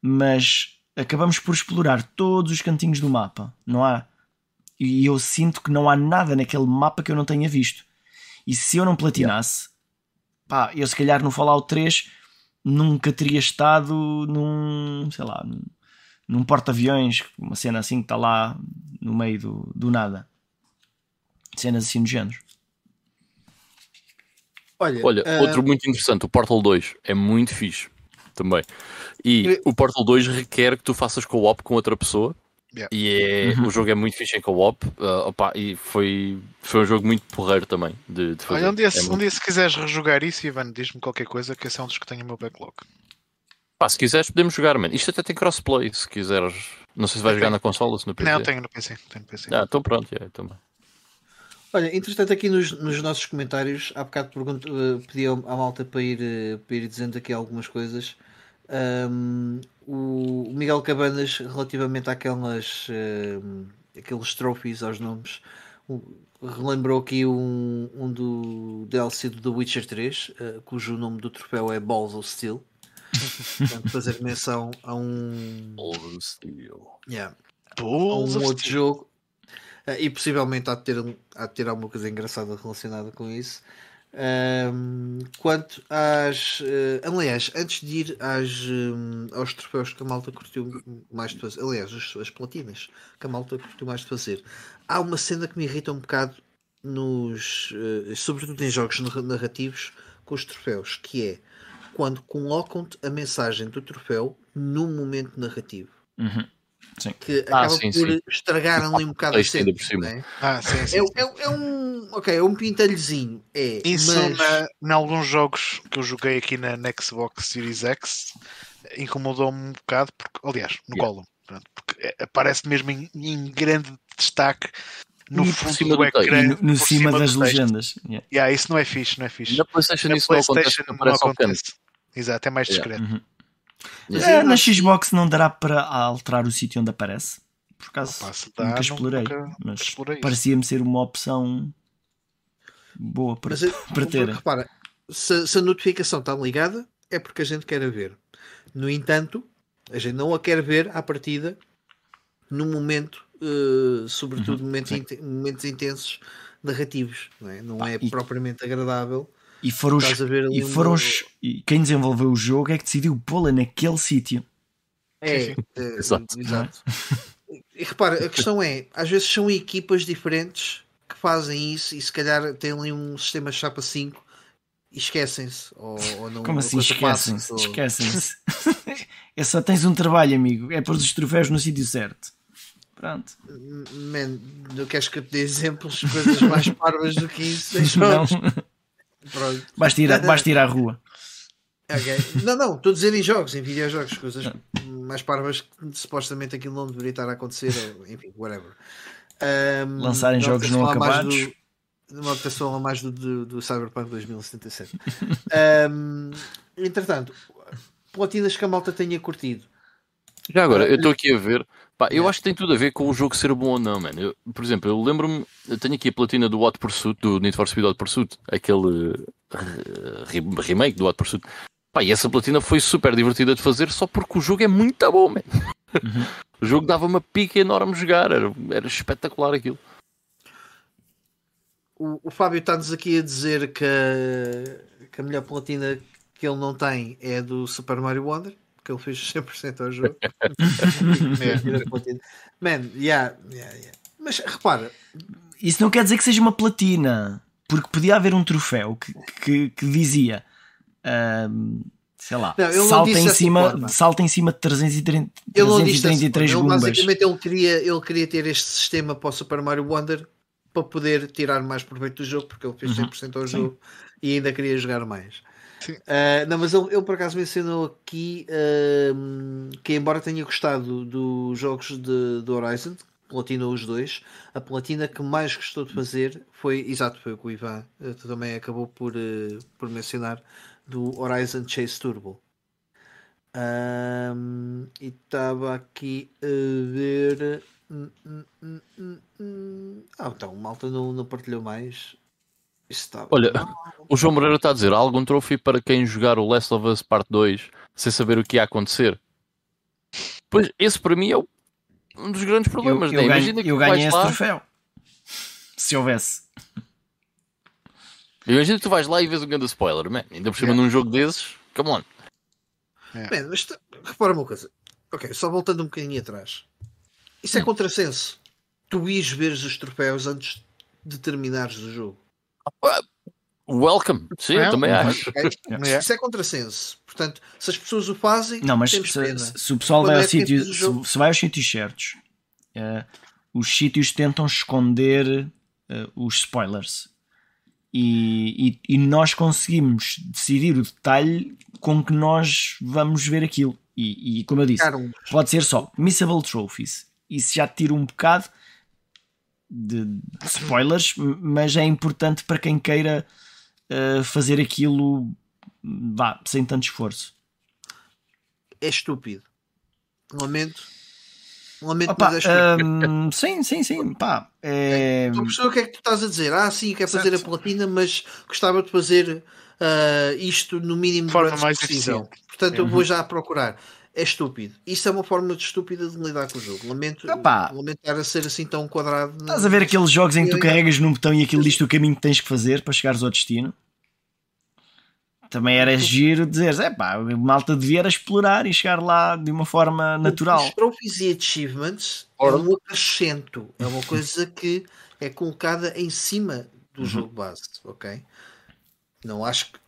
mas acabamos por explorar todos os cantinhos do mapa. Não há. E eu sinto que não há nada naquele mapa que eu não tenha visto. E se eu não platinasse, pá, eu se calhar no Fallout 3 nunca teria estado num, sei lá, num, num porta-aviões, uma cena assim que está lá no meio do, do nada. Cenas assim do género. Olha, Olha, ah, outro muito interessante, o Portal 2 é muito fixe também. E o Portal 2 requer que tu faças co-op com outra pessoa. Yeah. E é, o jogo é muito fixe em co-op. ah, opá, e foi, foi um jogo muito porreiro também de, de fazer. Olha, um dia, É se, um muito- dia se quiseres rejogar isso, Ivan, diz-me qualquer coisa, que esse é um dos que tenho no meu backlog. Pá, se quiseres, podemos jogar, man. Isto até tem crossplay, se quiseres. Não sei se vais Eu jogar tenho. na consola ou se no PC. Não, tenho no PC. Tenho no PC. Ah, então pronto, é, também. Olha, entretanto, aqui nos, nos nossos comentários, há bocado pergunto, eh, pedi à malta para ir, eh, para ir dizendo aqui algumas coisas. Ahm, o Miguel Cabanas, relativamente àquelas ahm, aqueles trophies aos nomes, o- relembrou aqui um, um do DLC do The Witcher 3, eh, cujo nome do troféu é Balls of Steel. Portanto, fazer menção a um, yeah, a Balls um of outro Steel. jogo eh, e possivelmente há de, ter, há de ter alguma coisa engraçada relacionada com isso. Ahm, quanto às. eh, aliás, antes de ir às, hum, aos troféus que a malta curtiu mais de fazer, aliás, as, as platinas que a malta curtiu mais de fazer, há uma cena que me irrita um bocado, nos, eh, sobretudo em jogos narra- narrativos, com os troféus, que é quando colocam-te a mensagem do troféu num momento narrativo Uhum. Que Ah, acaba sim, por sim. estragar ali um bocado a cena. cima. é? Ah, sim, sim. É, é- é um. Ok, é um pintelhozinho. É, Isso mas. na, em alguns jogos que eu joguei aqui na, na Xbox Series X incomodou-me um bocado, porque, aliás, no Yeah. Gollum, pronto, porque é- aparece mesmo em, em grande destaque no E fundo cima do do ecrã. No, no cima do das legendas. Yeah. Yeah, isso não é fixe, não é fixe. Na PlayStation Na isso não acontece, não acontece. Exato, é mais Yeah. discreto. Uhum. Mas É, na Xbox não dará para alterar o sítio onde aparece. Por acaso dá, nunca explorei, nunca mas parecia-me ser uma opção boa para, Mas, para ter. Repara, se, se a notificação está ligada, é porque a gente quer a ver. No entanto, a gente não a quer ver à partida no momento, uh, sobretudo Uhum, momentos, in- momentos intensos narrativos, não é, não Pá, é e- propriamente agradável. E foram os, e foram os- e quem desenvolveu o jogo é que decidiu pô-la naquele sítio. É, eh, Exato. exato. E repara, a questão é, às vezes são equipas diferentes que fazem isso e se calhar têm ali um sistema chapa 5 e esquecem-se. Ou, ou não, Como a assim esquecem-se? ou- Esquecem-se. é só tens um trabalho, amigo. É pôr os troféus no sítio certo. Pronto. Man, não queres que eu te dê exemplos de coisas mais parvas do que isso? Não? Pronto. basta ir, a- basta ir à rua. Ok. Não, não, estou a dizer em jogos, em videojogos, coisas mais parvas que supostamente aquilo não deveria estar a acontecer, ou, enfim, whatever. Um, Lançarem jogos não acabados. Do, não apetece falar mais do, do, do Cyberpunk 2077. um, entretanto, platinas que a malta tenha curtido. Já agora, eu estou aqui a ver. Pá, eu Yeah. acho que tem tudo a ver com o jogo ser bom ou não, mano. Eu, por exemplo, eu lembro-me, eu tenho aqui a platina do Hot Pursuit, do Need for Speed Hot Pursuit, aquele re- remake do Hot Pursuit. Pá, e essa platina foi super divertida de fazer só porque o jogo é muito bom, man. O jogo dava uma pica enorme jogar, era, era espetacular aquilo. O, o Fábio está-nos aqui a dizer que, a- que a melhor platina que ele não tem é a do Super Mario Wonder, que ele fez 100% ao jogo. Man, yeah, yeah, yeah. Mas repara, Isso não quer dizer que seja uma platina. Porque podia haver um troféu que, que, que dizia. ahm, sei lá, Não, salta em, cima, forma. salta em cima de 330, ele não disse dessa 333 forma. Ele, gumbas. basicamente ele queria, ele queria ter este sistema para o Super Mario Wonder para poder tirar mais proveito do jogo, porque ele fez 100% ao jogo e ainda queria jogar mais. Ah, não, mas ele, ele por acaso mencionou aqui ahm, que, embora tenha gostado dos jogos de, de Horizon, platinou os dois, a platina que mais gostou de fazer foi, exato, foi o que o Ivan eh, também acabou por, eh, por mencionar, do Horizon Chase Turbo. E estava aqui a ver. hum, hum, hum. Ah, então o malta não, não partilhou mais. Estava. Olha, o João Moreira está a dizer: há algum trophy para quem jogar o Last of Us Part 2 sem saber o que ia acontecer? Pois, esse para mim é um dos grandes Eu, problemas, eu né? ganho, Imagina que eu vais esse lá, troféu. Se houvesse. imagina que tu vais lá e vês um grande spoiler, man. ainda por cima Yeah. num jogo desses, come on. Man, mas repara uma coisa. Ok, só voltando um bocadinho atrás. Isso é Hum. contrassenso. Tu ires ver os troféus antes de terminares o jogo. Welcome, sim, eu também acho. Yeah. Isso é contrassenso. Portanto, se as pessoas o fazem, Não, mas temos se, pena. se o pessoal vai é sítio, se, se vai aos sítios certos, eh, os sítios tentam esconder eh, os spoilers. E, e, e nós conseguimos decidir o detalhe com que nós vamos ver aquilo. E, e como eu disse, Cara, um- pode ser só missable trophies. Isso já tira um bocado de, de spoilers, mas é importante para quem queira eh, fazer aquilo vá, sem tanto esforço. é estúpido. Lamento. Lamento, Opa, mas é estúpido. hum, sim, sim, sim. Pá, é, Estou a perceber o que é que tu estás a dizer. Ah, sim, quer fazer Certo. a platina, mas gostava de fazer ah, isto no mínimo De forma mais possível. eficiente. Portanto, eu vou já procurar. É estúpido. Isso é uma forma de estúpida de lidar com o jogo. Lamento, Opa. lamento estar a ser assim tão quadrado. estás a ver aqueles jogos em que tu carregas num botão e aquilo diz-te o caminho que tens que fazer para chegares ao destino? Também era giro dizeres, é pá, a malta devia era explorar e chegar lá de uma forma natural. Os trophies e achievements Ora. é um acrescento. É uma coisa que é colocada em cima do Uhum. jogo base, ok? Não acho que.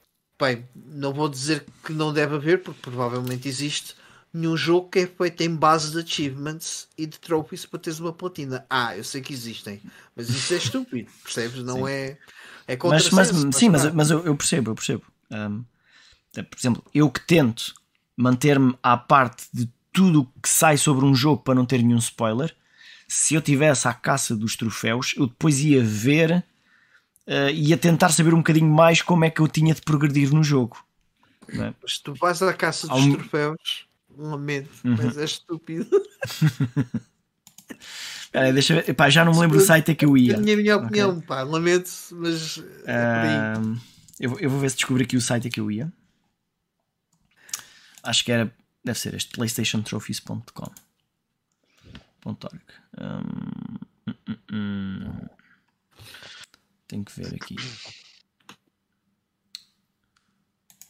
Bem, não vou dizer que não deve haver, porque provavelmente existe nenhum jogo que é feito em base de achievements e de trophies para teres uma platina. Ah, eu sei que existem, mas isso é estúpido, percebes? Não Sim. é. É Mas, mas, contrassenso, sim, mas, mas eu, eu percebo, eu percebo. Hum, por exemplo, eu que tento manter-me à parte de tudo o que sai sobre um jogo para não ter nenhum spoiler, se eu tivesse à caça dos troféus, eu depois ia ver eh, ia tentar saber um bocadinho mais como é que eu tinha de progredir no jogo. é? Mas tu vais à caça dos um- troféus, lamento, Uhum. mas é estúpido. Espera aí, deixa eu. Epá, já não me lembro do site a que eu ia. A minha, opinião, pá, lamento, mas é. Ahm, eu, vou- eu vou ver se descobri aqui o site a que eu ia. acho que era. Deve ser este playstationtrophies.com. .org. Hum, hum, hum. Tenho que ver aqui.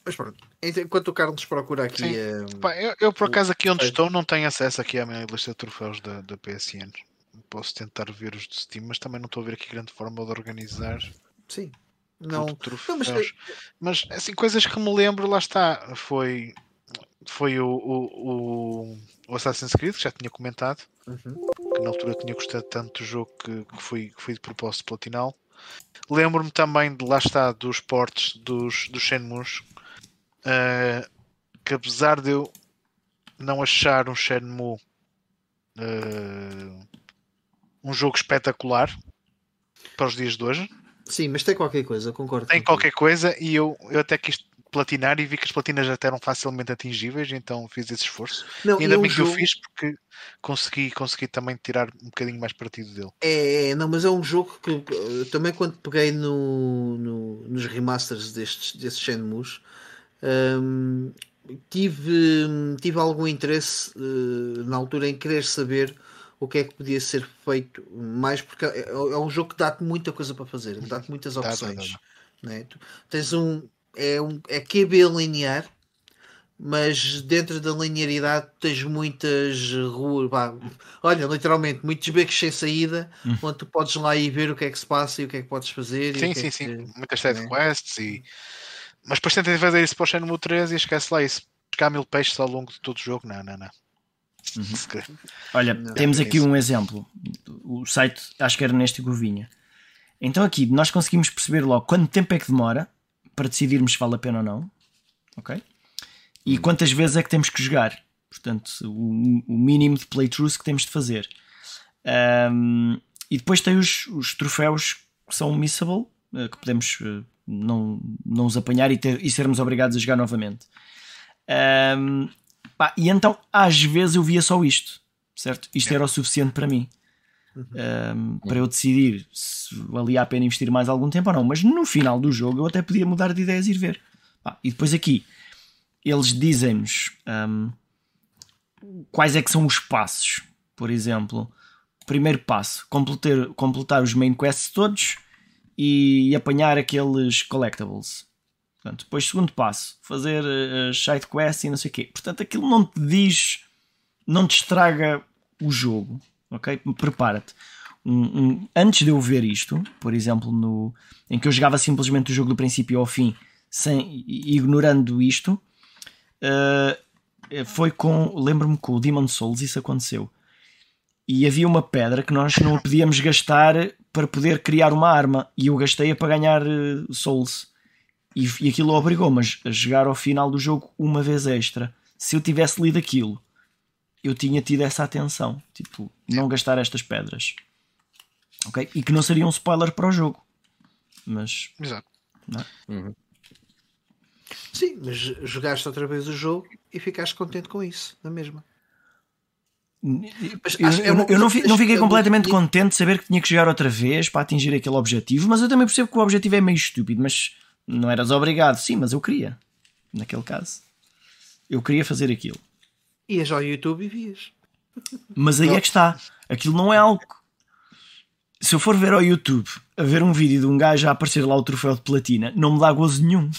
Mas pronto, enquanto o Carlos procura aqui. Sim. eh, Pá, eu, eu, por acaso aqui onde Sei. estou não tenho acesso aqui à minha lista de troféus da, da PSN. Posso tentar ver os de Steam, mas também não estou a ver aqui grande forma de organizar sim. Não. Não, mas, mas... assim, coisas que me lembro, lá está. Foi, foi o, o, o, Assassin's Creed, que já tinha comentado, Uhum. que na altura tinha gostado tanto do jogo que, que, fui, que fui de propósito platinal. Lembro-me também de lá está dos portes dos, dos Shenmues, eh, que apesar de eu não achar um Shenmue eh, um jogo espetacular para os dias de hoje, Sim, mas tem qualquer coisa, concordo. tem qualquer coisa e eu, eu até quis platinar e vi que as platinas já eram facilmente atingíveis, então fiz esse esforço. Não, E ainda é um bem que eu jogo- fiz porque consegui, consegui também tirar um bocadinho mais partido dele. É, é, não, mas é um jogo que também quando peguei no, no- nos remasters destes, destes Shenmues hum, tive, tive algum interesse eh, na altura em querer saber o que é que podia ser feito mais porque é, é um jogo que dá-te muita coisa para fazer, dá-te muitas opções. né? Tu tens um é, um é QB linear mas dentro da linearidade tens muitas ruas, pá, olha, literalmente, muitos becos sem saída, Hum. onde tu podes lá ir ver o que é que se passa e o que é que podes fazer. Sim, que sim, é sim. que- Muitas side né? quests e. Mas depois tentem fazer isso para o Shenmue 3 e esquece lá isso. Pescar mil peixes ao longo de todo o jogo. Não, não, não. Uhum. Olha, Não. temos É aqui isso. um exemplo. O site, acho que era neste que vinha. Então aqui nós conseguimos perceber logo quanto tempo é que demora para decidirmos se vale a pena ou não. Ok? E quantas vezes é que temos que jogar. Portanto, o, o mínimo de playthroughs que temos de fazer. Ahm, e depois tem os, os troféus que são missable, eh, que podemos eh, não, não os apanhar e, ter- e sermos obrigados a jogar novamente. Ahm, pá, e então, às vezes, eu via só isto, certo? Isto era o suficiente para mim. Ahm, para eu decidir se valia a pena investir mais algum tempo ou não. Mas no final do jogo eu até podia mudar de ideias e ir ver. Pá, e depois aqui eles dizem-nos ahm, quais é que são os passos. Por exemplo, primeiro passo: completar, completar os main quests todos e apanhar aqueles collectibles. Portanto, depois, segundo passo, fazer uh, side quests e não sei o quê. Portanto, aquilo não te diz, não te estraga o jogo, ok? Prepara-te. Um- um- antes de eu ver isto, por exemplo, no, em que eu jogava simplesmente o jogo do princípio ao fim, sem, ignorando isto, uh, foi com. Lembro-me com o Demon Souls, isso aconteceu. E havia uma pedra que nós não podíamos gastar para poder criar uma arma, e eu gastei-a para ganhar uh, Souls. E, e aquilo obrigou-me a jogar ao final do jogo uma vez extra. Se eu tivesse lido aquilo, eu tinha tido essa atenção. Tipo, não gastar estas pedras. Ok? E que não seria um spoiler para o jogo. Mas. Exato. Uhum. Sim, mas jogaste outra vez o jogo e ficaste contente com isso, na mesma. Mas Eu, é eu- eu não, que fi- não fiquei é completamente muito- contente de saber que tinha que jogar outra vez para atingir aquele objetivo, mas eu também percebo que o objetivo é meio estúpido, mas não eras obrigado, sim, mas eu queria, naquele caso. Eu queria fazer aquilo. Ias ao YouTube e vias. Mas aí é que está. Aquilo não é algo. Se eu for ver ao YouTube a ver um vídeo de um gajo a aparecer lá o troféu de platina, não me dá gozo nenhum.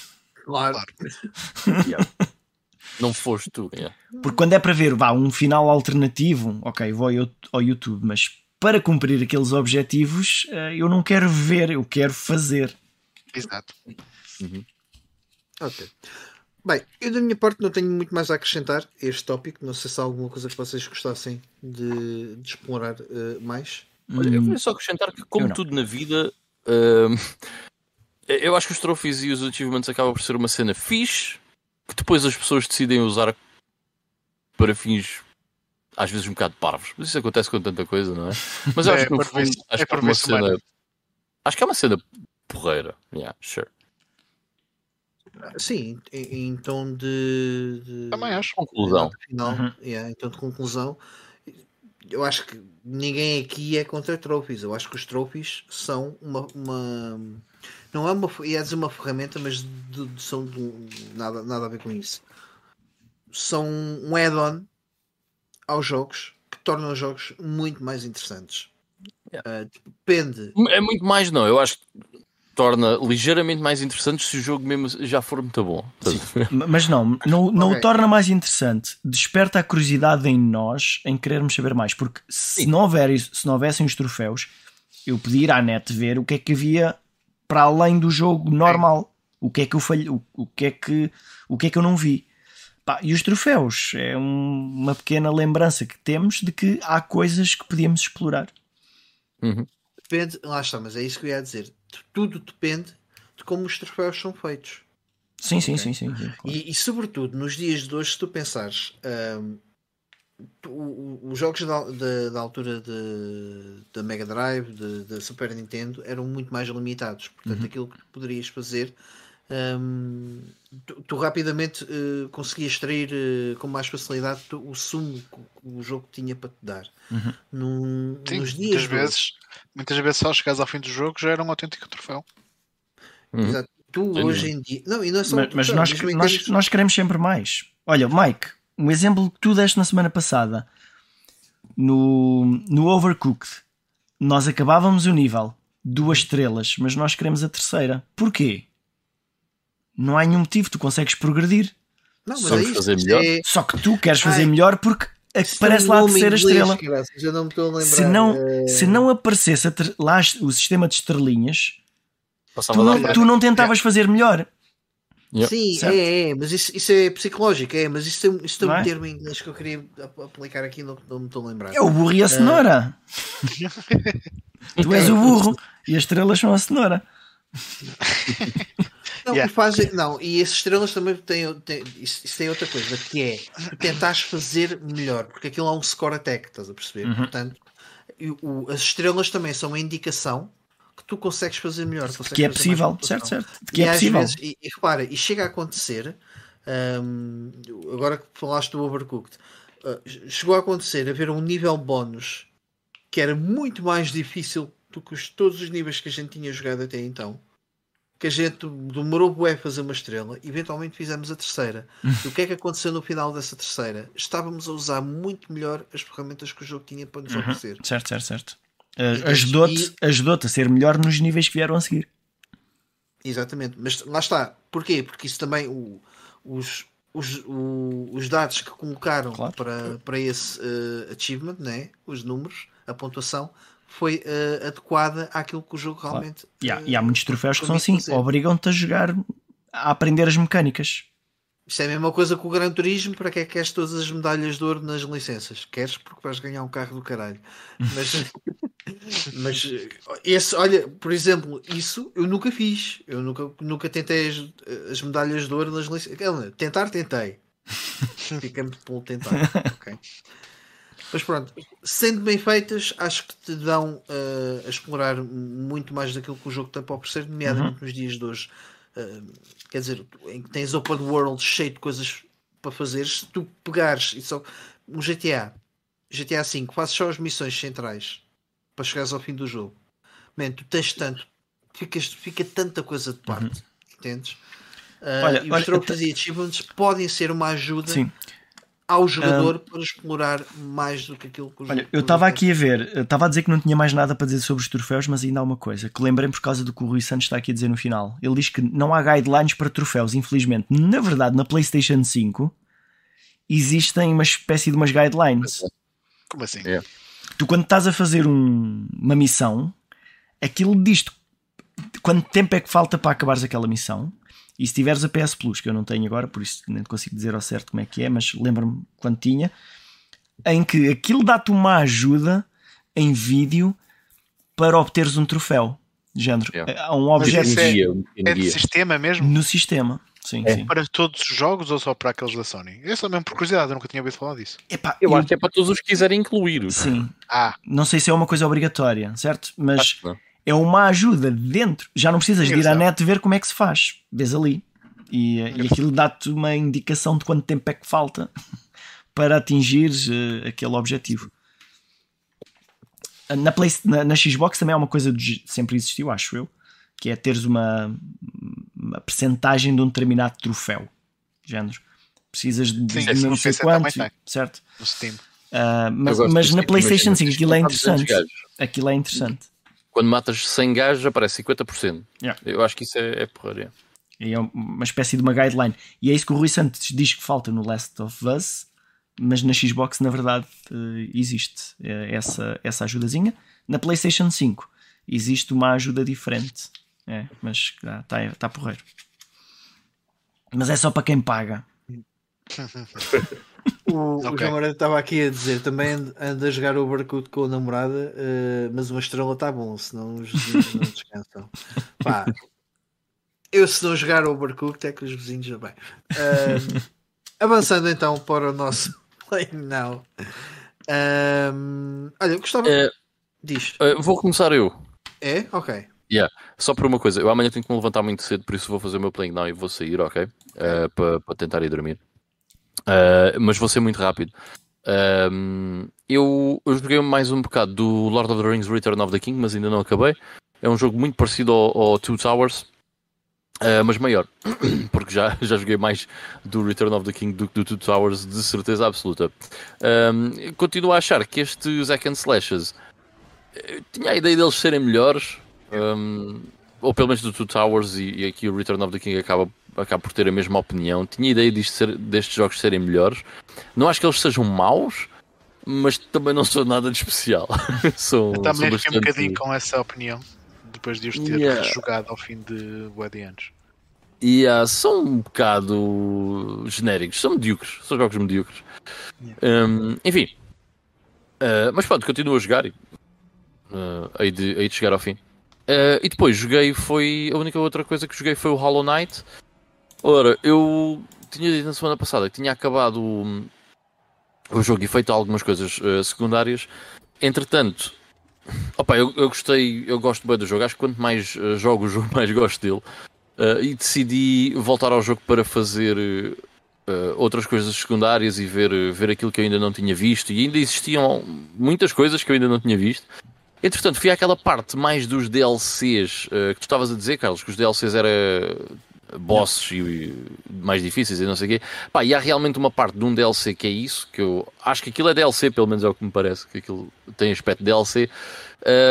Claro. Não foste tu. yeah. Porque quando é para ver vá, um final alternativo, ok, vou ao, YouTube, mas para cumprir aqueles objetivos eh, eu não quero ver, eu quero fazer. Exato. Ok. Bem, eu da minha parte não tenho muito mais a acrescentar a este tópico. Não sei se há alguma coisa que vocês gostassem de, de explorar eh, mais. Olha, eu Hum, queria só acrescentar que, como tudo na vida, hum, eu acho que os trophies e os achievements acabam por ser uma cena fixe que depois as pessoas decidem usar para fins às vezes um bocado parvos. Mas isso acontece com tanta coisa, não é? Mas eu É acho que no fundo, acho é que é uma humana. cena. Acho que é uma cena porreira. Yeah, sure. Sim, em, em tom de, de- Também acho. Conclusão. final, Uhum. yeah, em tom de conclusão. Eu acho que ninguém aqui é contra trophies. Eu acho que os trophies são uma. uma- não é uma. ia dizer uma ferramenta, mas de- de- são de nada, nada a ver com isso. são um add-on aos jogos que tornam os jogos muito mais interessantes. Uh, depende. É muito mais, não. Eu acho que torna ligeiramente mais interessante se o jogo mesmo já for muito bom. Mas não, não, não okay. o torna mais interessante. Desperta a curiosidade em nós em querermos saber mais. Porque se não, houver, se não houvessem os troféus, eu podia ir à net ver o que é que havia para além do jogo normal. O que é que eu falhei, o, o, que é que, o que é que eu não vi. Pá, e os troféus é um, uma pequena lembrança que temos de que há coisas que podíamos explorar. Uhum. Depende, lá está, mas é isso que eu ia dizer. Tudo depende de como os troféus são feitos. Sim, sim, okay? sim, sim, sim claro. e, e, sobretudo nos dias de hoje, se tu pensares um, os jogos da, da, da altura da Mega Drive, da Super Nintendo, eram muito mais limitados. Portanto, uhum. aquilo que poderias fazer, um, tu, tu, rapidamente uh, conseguias extrair uh, com mais facilidade o sumo que o jogo tinha para te dar. Uhum. Num, Sim, nos dias muitas vezes, muitas vezes, só chegares ao fim do jogo já era um autêntico troféu. Uhum. Exato. Tu Sim, hoje em dia. Não, e não é só mas, mas nós, nós, nós queremos sempre mais. Olha, Mike, um exemplo que tu deste na semana passada no, no Overcooked, nós acabávamos o nível, duas estrelas, mas nós queremos a terceira. Porquê? Não há nenhum motivo, tu consegues progredir. Não, mas Só, é fazer melhor. É... Só que tu queres fazer Ai, melhor porque a que parece lá a terceira estrela. Não se, não, é... se não aparecesse ter... lá o sistema de estrelinhas, tu não, tu não tentavas fazer melhor. Yep. Sim, é, é, mas isso, isso é psicológico, é, mas isso, é, isso é um é? termo em inglês que eu queria aplicar aqui, não, não me estou a lembrar. É o burro e a ah. cenoura. Tu és o burro e as estrelas são a cenoura. Não, yeah. fazem, não, e as estrelas também têm, têm isso, isso, tem outra coisa, que é tentares fazer melhor, porque aquilo é um score attack, estás a perceber? Uhum. Portanto, o, as estrelas também são uma indicação que tu consegues fazer melhor. Consegues que é possível, certo, certo. que e é possível. Vezes, e, e, repara, e chega a acontecer, um, agora que falaste do Overcooked, uh, chegou a acontecer haver um nível bónus que era muito mais difícil do que os, todos os níveis que a gente tinha jogado até então. Que a gente demorou bué a fazer uma estrela, eventualmente fizemos a terceira. e o que é que aconteceu no final dessa terceira? Estávamos a usar muito melhor as ferramentas que o jogo tinha para nos uhum. oferecer. Certo, certo, certo. Uh, ajudou-te ajudou a ser melhor nos níveis que vieram a seguir. Exatamente, mas lá está. Porquê? Porque isso também, o, os, os, o, os dados que colocaram claro. para, para esse uh, achievement, né? os números, a pontuação, foi uh, adequada àquilo que o jogo claro. realmente. E há, e há muitos troféus que são assim, obrigam-te a jogar, a aprender as mecânicas. Isto é a mesma coisa que o Gran Turismo, para que é que queres todas as medalhas de ouro nas licenças? Queres porque vais ganhar um carro do caralho. Mas, mas esse, olha, por exemplo, isso eu nunca fiz. Eu nunca, nunca tentei as, as medalhas de ouro nas licenças. Tentar, tentei. Fica-me pelo tentar. Okay. Mas pronto, sendo bem feitas, acho que te dão uh, a explorar muito mais daquilo que o jogo tem para oferecer, nomeadamente uhum. nos dias de hoje quer dizer, em que tens open world cheio de coisas para fazer, se tu pegares e só um GTA, GTA V, fazes só as missões centrais para chegares ao fim do jogo, man, tu tens tanto, ficas, fica tanta coisa de parte, uhum. entendes? Uh, olha, e os trophies e achievements podem ser uma ajuda Sim ao jogador um, para explorar mais do que aquilo que o Olha, eu estava aqui a ver, estava a dizer que não tinha mais nada para dizer sobre os troféus, mas ainda há uma coisa que lembrei por causa do que o Rui Santos está aqui a dizer no final. Ele diz que não há guidelines para troféus, infelizmente. Na verdade, na PlayStation 5 existem uma espécie de umas guidelines. Como assim? É. Tu, quando estás a fazer um, uma missão, aquilo diz-te quanto tempo é que falta para acabares aquela missão e se tiveres a PS Plus, que eu não tenho agora, por isso nem consigo dizer ao certo como é que é, mas lembro-me quando tinha, em que aquilo dá-te uma ajuda em vídeo para obteres um troféu. De género. É. Há um objeto. É, é de sistema mesmo? No sistema. Sim, é. sim. Para todos os jogos ou só para aqueles da Sony? Eu só mesmo por curiosidade, eu nunca tinha ouvido falar disso. Epá, eu, eu, acho que é para todos os que quiserem incluir. Sim. Ah. Não sei se é uma coisa obrigatória, certo? Mas é uma ajuda dentro. Já não precisas de ir à net ver como é que se faz. Vês ali. E, e aquilo dá-te uma indicação de quanto tempo é que falta para atingir uh, aquele objetivo. Na, Play, na, na, Xbox também há uma coisa que sempre existiu, acho eu, que é teres uma, uma percentagem de um determinado troféu. Género. Precisas de, Sim, de não sei tem. certo? Ah, mas mas na PlayStation imagina, 5 tens aquilo é que matar 200 interessante. Aquilo é interessante. Quando matas 100 gajos aparece 50%. Yeah. Eu acho que isso é, é porraria. É uma espécie de uma guideline. E é isso que o Rui Santos diz que falta no Last of Us, mas na Xbox, na verdade, eh, existe eh, essa, essa ajudazinha. Na PlayStation 5 existe uma ajuda diferente. É, mas está tá porreiro. Mas é só para quem paga. O, o Ok. João Moreira estava aqui a dizer também and- anda a jogar o Overcooked com a namorada, eh, mas uma estrela está bom, senão os vizinhos não descansam. Pá, eu se não jogar o Overcooked é que os vizinhos já bem. Ahm, avançando então para o nosso Play Now. Ahm, olha, eu gostava. Eh, Diz. eh, vou começar eu. É? Ok. Só por uma coisa, eu amanhã tenho que me levantar muito cedo, por isso vou fazer o meu playing now e vou sair, ok? Para para tentar ir dormir. Eh, mas vou ser muito rápido. Ahm, eu, eu joguei mais um bocado do Lord of the Rings Return of the King, mas ainda não acabei. É um jogo muito parecido ao, ao Two Towers, eh, mas maior. Porque já, já joguei mais do Return of the King do que do Two Towers, de certeza absoluta. Ahm, continuo a achar que estes Hack and Slashes eu tinha a ideia deles serem melhores. Um, ou pelo menos do Two Towers e, e aqui o Return of the King acaba, acaba por ter a mesma opinião. Tinha ideia ser- destes jogos serem melhores. Não acho que eles sejam maus, mas também não sou nada de especial. sou, Eu também sou fiquei um bastante- bocadinho com essa opinião depois de os ter Yeah. jogado ao fim de bué de anos. E ah, são um bocado genéricos, são medíocres, são jogos medíocres. Um, enfim, Ah, mas pronto, continuo a jogar e ah, hei, de, hei de chegar ao fim. Ah, e depois joguei, foi a única outra coisa que joguei foi o Hollow Knight. Ora, eu tinha dito na semana passada que tinha acabado o, o jogo e feito algumas coisas ah, secundárias. Entretanto, opa, eu, eu gostei, eu gosto bem do jogo. Acho que quanto mais ah, jogo o jogo, mais gosto dele. Uh, e decidi voltar ao jogo para fazer uh, outras coisas secundárias e ver, uh, ver aquilo que eu ainda não tinha visto. E ainda existiam muitas coisas que eu ainda não tinha visto. Entretanto, fui àquela parte mais dos DLCs uh, que tu estavas a dizer, Carlos, que os DLCs eram bosses e, e mais difíceis e não sei o quê. Pá, e há realmente uma parte de um DLC que é isso, que eu acho que aquilo é DLC, pelo menos é o que me parece, que aquilo tem aspecto de DLC,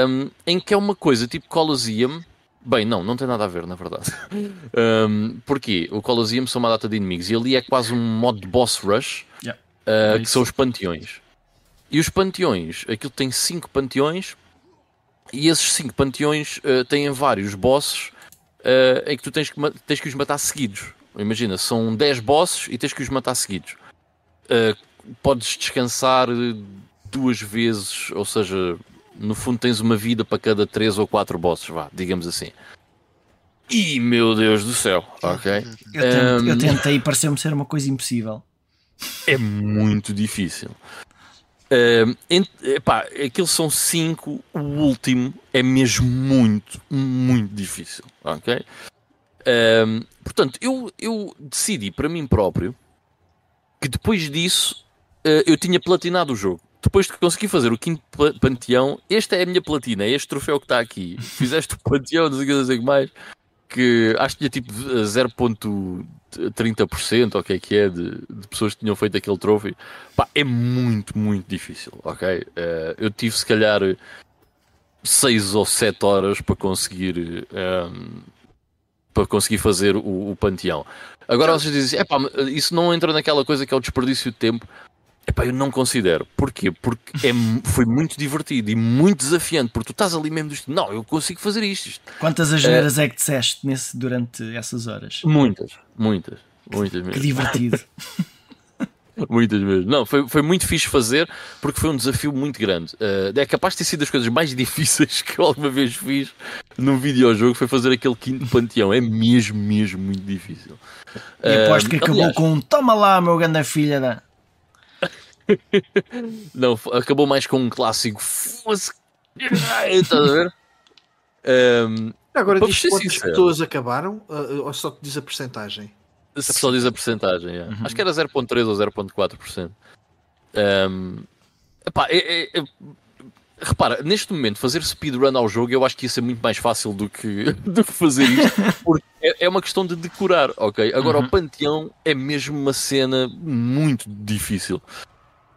um, em que é uma coisa tipo Colosseum, Bem, não, não tem nada a ver, na verdade. Um, porquê? O Colosseum são uma data de inimigos e ali é quase um modo de boss rush, Yeah. uh, É que são os panteões. E os panteões, aquilo tem cinco panteões, e esses cinco panteões uh, têm vários bosses uh, em que tu tens que, tens que os matar seguidos. Imagina, são 10 bosses e tens que os matar seguidos. Uh, podes descansar uh, duas vezes, ou seja, no fundo tens uma vida para cada 3 ou 4 bosses, vá, digamos assim. E meu Deus do céu, ok? Eu, tento- Um, eu tentei, pareceu-me ser uma coisa impossível. é muito difícil. Um, ent- epá, aqueles são 5, o último é mesmo muito, muito difícil, ok? Um, portanto, eu, eu decidi para mim próprio que depois disso uh, eu tinha platinado o jogo. Depois de conseguir fazer o quinto panteão, esta é a minha platina, é este troféu que está aqui. Fizeste o panteão, não sei o que mais, que acho que tinha tipo 0.30% ou o que é que é de, de pessoas que tinham feito aquele troféu. Pá, é muito, muito difícil, ok? Eh, eu tive se calhar 6 ou 7 horas para conseguir ehm, para conseguir fazer o, o panteão. Agora vocês dizem, epá, isso não entra naquela coisa que é o desperdício de tempo. Epá, eu não considero. Porquê? Porque é, foi muito divertido e muito desafiante, porque tu estás ali mesmo disto, não, eu consigo fazer isto. Quantas asneiras é que disseste nesse, durante essas horas? Muitas, muitas, muitas Que mesmo. divertido. Muitas mesmo. Não, foi, foi muito fixe fazer porque foi um desafio muito grande. Uh, é capaz de ter sido das coisas mais difíceis que eu alguma vez fiz num videojogo foi fazer aquele quinto panteão. É mesmo, mesmo muito difícil. E aposto que Uh, acabou aliás, com um toma lá, meu grande filha da. Não, acabou mais com um clássico. Estás a ver? Um, Agora diz quantas pessoas acabaram uh, ou só te diz a percentagem? só diz a porcentagem. é. Acho que era 0.3 ou 0.4%. Um, epá, é- é- é- repara, neste momento, fazer speedrun ao jogo eu acho que ia ser muito mais fácil do que, do que fazer isto, porque é, é uma questão de decorar, ok? Agora, Uhum. o Panteão é mesmo uma cena muito difícil.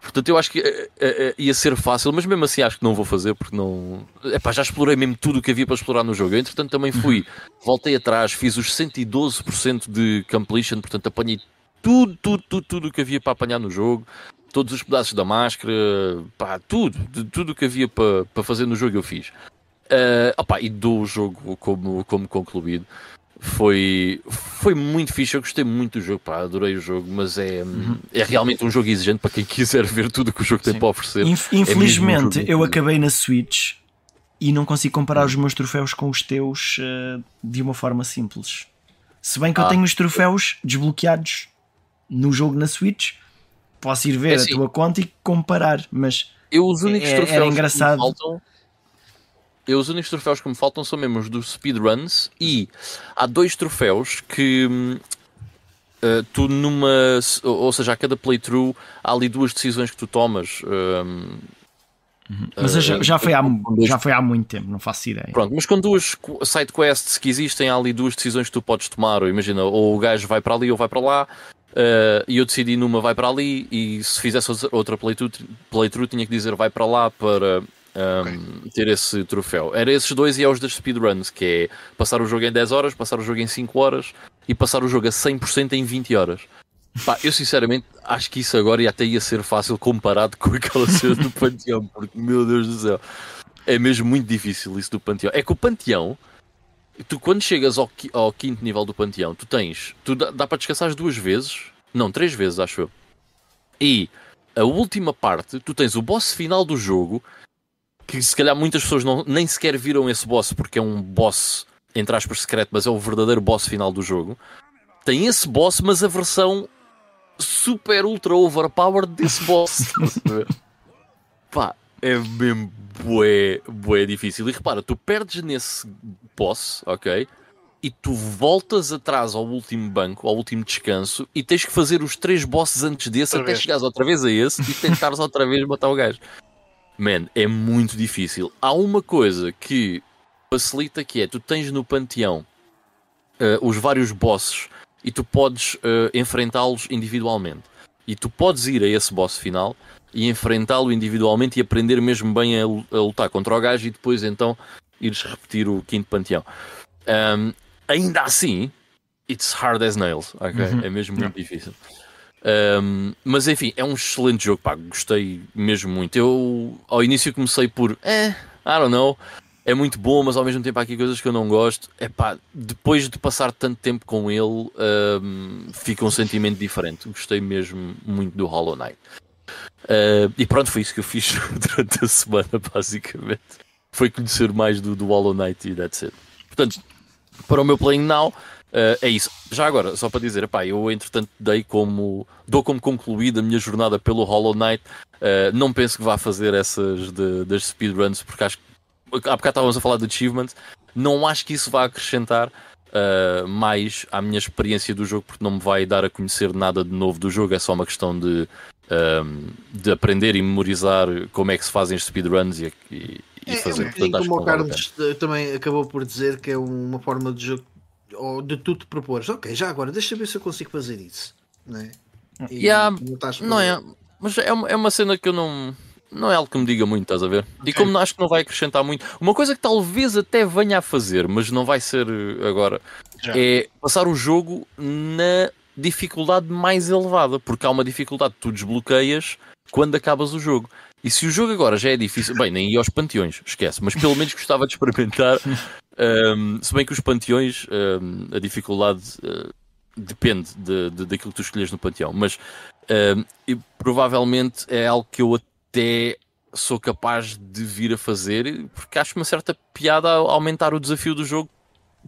Portanto, eu acho que eh, eh, ia ser fácil, mas mesmo assim acho que não vou fazer porque não. Epá, já explorei mesmo tudo o que havia para explorar no jogo. Eu, entretanto, também fui, voltei atrás, fiz os 112% de completion, portanto, apanhei tudo, tudo, tudo, tudo o que havia para apanhar no jogo, todos os pedaços da máscara, pá, tudo, de- tudo o que havia para, para fazer no jogo eu fiz. Eh, opá, e dou o jogo como, como concluído. Foi, foi muito fixe, eu gostei muito do jogo, pá, adorei o jogo, mas é, é realmente um jogo exigente para quem quiser ver tudo o que o jogo tem Sim. para oferecer. Inf- É um infelizmente, jogo eu muito acabei na Switch e não consigo comparar os meus troféus com os teus eh, de uma forma simples. Se bem que eu Ah. tenho os troféus desbloqueados no jogo na Switch, posso ir ver É a assim. tua conta e comparar, mas Eu os únicos É- era troféus engraçado. que me faltam. Eu, os únicos troféus que me faltam são mesmo os dos speedruns e há dois troféus que eh, tu numa. Ou seja, a cada playthrough há ali duas decisões que tu tomas. hum, Mas eh, já, já foi há, já foi há muito tempo, não faço ideia. Pronto, mas com duas qu- side quests que existem, há ali duas decisões que tu podes tomar. Ou imagina, ou o gajo vai para ali ou vai para lá. eh, e eu decidi numa vai para ali. E se fizesse outra playthrough, playthrough tinha que dizer vai para lá para um, ter esse troféu. Era esses dois e é os das speedruns, que é passar o jogo em 10 horas, passar o jogo em 5 horas e passar o jogo a 100% em 20 horas. Pá, eu sinceramente acho que isso agora até ia ser fácil comparado com aquela cena do Panteão, porque meu Deus do céu, é mesmo muito difícil isso do Panteão. É que o Panteão, tu quando chegas ao, ao quinto nível do Panteão, tu tens, tu dá, dá para descansar duas vezes, não, três vezes acho eu. E a última parte, tu tens o boss final do jogo, que se calhar muitas pessoas não, nem sequer viram esse boss, porque é um boss, entre aspas, secreto, mas é o verdadeiro boss final do jogo. Tem esse boss, mas a versão super ultra overpowered desse boss. Pá, é mesmo bué, bué difícil. E repara, tu perdes nesse boss, ok? E tu voltas atrás ao último banco, ao último descanso, e tens que fazer os três bosses antes desse Outra até vez. chegares outra vez a esse e tentares outra vez matar o gajo. Man, é muito difícil. Há uma coisa que facilita que é, tu tens no panteão eh, os vários bosses e tu podes eh, enfrentá-los individualmente. E tu podes ir a esse boss final e enfrentá-lo individualmente e aprender mesmo bem a, a lutar contra o gajo e depois então ires repetir o quinto panteão. Ahm, ainda assim, it's hard as nails, ok? Uhum. É mesmo muito difícil. Ahm, mas enfim, é um excelente jogo, pá, gostei mesmo muito. Eu ao início comecei por, eh, I don't know, é muito bom, mas ao mesmo tempo há aqui coisas que eu não gosto. É pá, depois de passar tanto tempo com ele, ahm, fica um sentimento diferente. Gostei mesmo muito do Hollow Knight. Ah, e pronto, foi isso que eu fiz durante a semana, basicamente. Foi conhecer mais do, do Hollow Knight e that's it. Portanto, para o meu Playing Now, ah, é isso. Já agora, só para dizer, epá, eu entretanto dei como, dou como concluída a minha jornada pelo Hollow Knight. Ah, não penso que vá fazer essas de- das speedruns, porque acho que há bocado estávamos a falar de achievement. Não acho que isso vá acrescentar ah, mais à minha experiência do jogo, porque não me vai dar a conhecer nada de novo do jogo. É só uma questão de, ahm, de aprender e memorizar como é que se fazem os speedruns e, e, e É, fazer. é um Portanto, como o. Carlos também acabou por dizer que é uma forma de jogo ou de tu te propores. Ok, já agora, deixa ver se eu consigo fazer isso. Não é? E Yeah, não Não é, mas é uma, é uma cena que eu não. Não é algo que me diga muito, estás a ver? E como acho que não vai acrescentar muito. Uma coisa que talvez até venha a fazer, mas não vai ser eh, agora, Já. é passar o jogo na dificuldade mais elevada, porque há uma dificuldade que tu desbloqueias quando acabas o jogo. E se o jogo agora já é difícil, bem, nem ir aos panteões, esquece, mas pelo menos gostava de experimentar. ehm, se bem que os panteões, ehm, a dificuldade eh, depende de, de- daquilo que tu escolhes no panteão, mas e provavelmente é algo que eu até sou capaz de vir a fazer, porque acho uma certa piada a aumentar o desafio do jogo,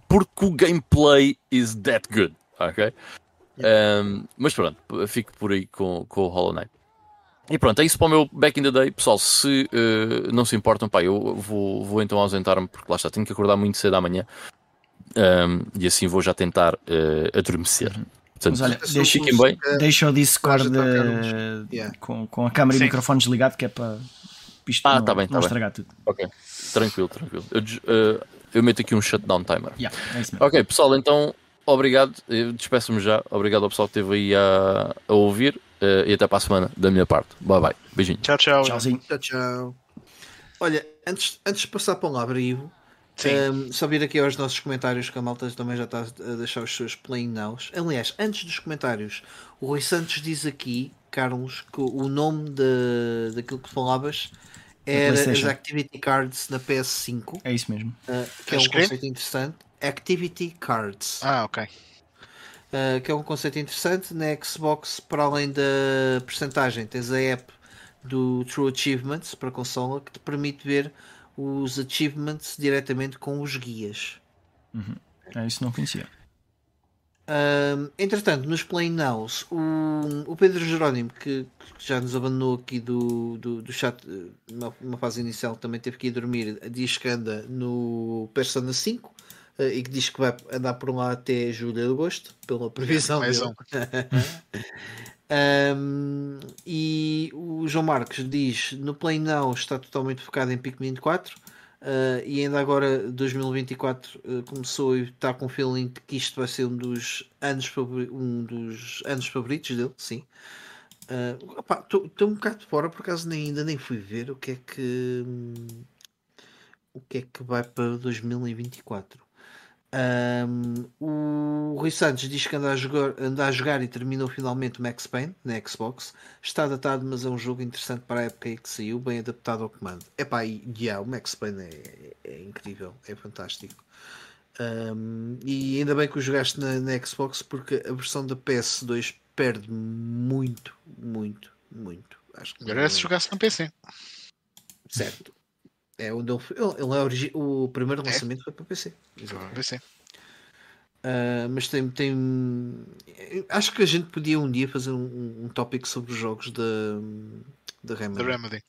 porque o gameplay is that good, ok? Um, mas pronto, fico por aí com, com o Hollow Knight. E pronto, é isso para o meu Back in the Day. Pessoal, se uh, não se importam, pá, eu vou, vou então ausentar-me, porque lá está, tenho que acordar muito cedo amanhã. Um, e assim vou já tentar uh, adormecer. Portanto, Mas olha, deixa- fiquem bem. música- Deixa o Discord eh. Yeah. com, com a câmera Sim. e microfone desligado, que é para isto Ah, não, tá bem, não tá bem. estragar tudo. Ok, tranquilo, tranquilo. Eu, eh, eu meto aqui um shutdown timer. Yeah, é isso mesmo. Ok, pessoal, então obrigado. Despeço-me já. Obrigado ao pessoal que esteve aí a, a ouvir eh, e até para a semana da minha parte. Bye bye. Beijinho. Tchau, tchau. Tchauzinho. Tchau, tchau. Olha, antes, antes de passar a palavra, Ivo, Sim. um, só vir aqui aos nossos comentários que a malta também já está a deixar os seus play nows. Aliás, antes dos comentários, o Rui Santos diz aqui, Carlos, que o nome de, daquilo que falavas era as. Activity Cards na PS5, É isso mesmo. uh, que é um Escreve? conceito interessante. Activity Cards. Ah, ok. Uh, que é um conceito interessante na Xbox, para além da percentagem, tens a app do True Achievements para consola que te permite ver os achievements diretamente com os guias. É isso não conhecia. Um, entretanto, nos Play Nows, o, o Pedro Jerónimo, que, que já nos abandonou aqui do, do, do chat, numa, numa fase inicial, também teve que ir dormir, diz que anda no Persona 5 eh, e que diz que vai andar por lá até julho e agosto, pela previsão dele. um. E o João Marques diz no Play Now está totalmente focado em Pikmin 4 uh, e ainda agora 2024 uh, começou e está com o feeling de que isto vai ser um dos anos, favori- um dos anos favoritos dele, sim. Estou um bocado fora, por acaso nem, ainda nem fui ver o que é que o que é que vai para 2024. Um, o Rui Santos diz que anda a, jogar, anda a jogar e terminou finalmente o Max Payne na Xbox. Está datado, mas é um jogo interessante para a época em que saiu, bem adaptado ao comando. Epá, e yeah, o Max Payne é, é incrível, é fantástico. Um, e ainda bem que o jogaste na, na Xbox porque a versão da PS2 perde muito, muito, muito. Acho que Melhor era se jogasse no PC. certo. É onde ele, é origi- o primeiro lançamento foi para PC. Exatamente. PC. Uh, mas tem, tem. Acho que a gente podia um dia fazer um, um tópico sobre os jogos da, da The Remedy. Remedy.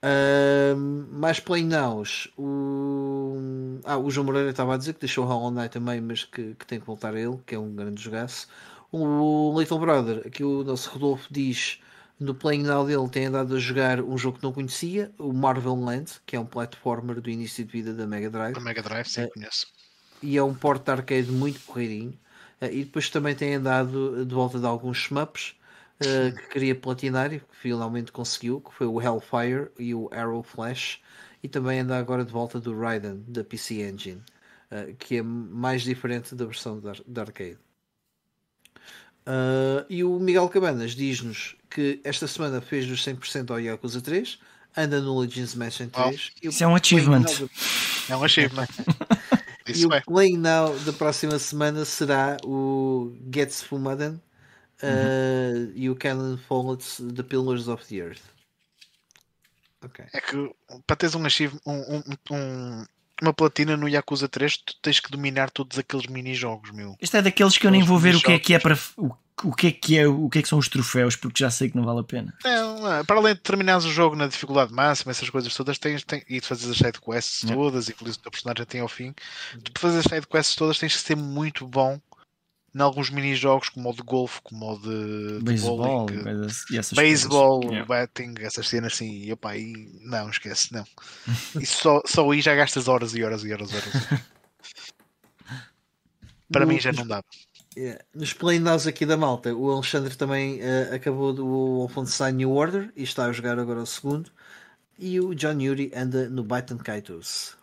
Uh, mais Play Nows. O, ah, o João Moreira estava a dizer que deixou o Hollow Knight também, mas que, que tem que voltar a ele, que é um grande jogaço. O Little Brother, aqui o nosso Rodolfo diz no Playing Now dele tem andado a jogar um jogo que não conhecia, o Marvel Land, que é um platformer do início de vida da Mega Drive. Da Mega Drive, sim, É. conheço. e é um porte de arcade muito correirinho. Eh, e depois também tem andado de volta de alguns shmups eh, que queria platinar e que finalmente conseguiu, que foi o Hellfire e o Arrow Flash. E também anda agora de volta do Raiden da PC Engine, eh, que é mais diferente da versão da, arcade. Eh, e o Miguel Cabanas diz-nos que esta semana fez os 100% ao Yakuza 3, anda no Legends Mansion 3. e o Isso é um achievement. Now É um achievement. e o é. Playing Now da próxima semana será o Gets Fumaden uh, e o Canon Follets The Pillars of the Earth. Ok. É que para teres um achievement, um, um- um- uma platina no Yakuza 3, tu tens que dominar todos aqueles mini-jogos, meu. Este é daqueles que eu nem vou ver o que é que é para. O, o que é que é, o que é que são os troféus, porque já sei que não vale a pena. Não, é, para além de terminares o jogo na dificuldade máxima, essas coisas todas, tens, tens, e de fazer as side quests todas e que o teu personagem tem ao fim, tu para fazer as side quests todas tens que ser muito bom em alguns mini-jogos, como o de golfe, como o de, de Beisebol bowling, coisas- e essas Baseball, coisas. Batting, essas cenas assim, e opa, aí não, esquece, não. Isso só, só aí já gastas horas e horas e horas e horas. Para No- mim já não dá. Yeah. Nos Playing Nows aqui da malta, o Alexandre também uh, acabou do Wolfenstein New Order e está a jogar agora o segundo. E o John Yuri anda no Baitan Kaitos.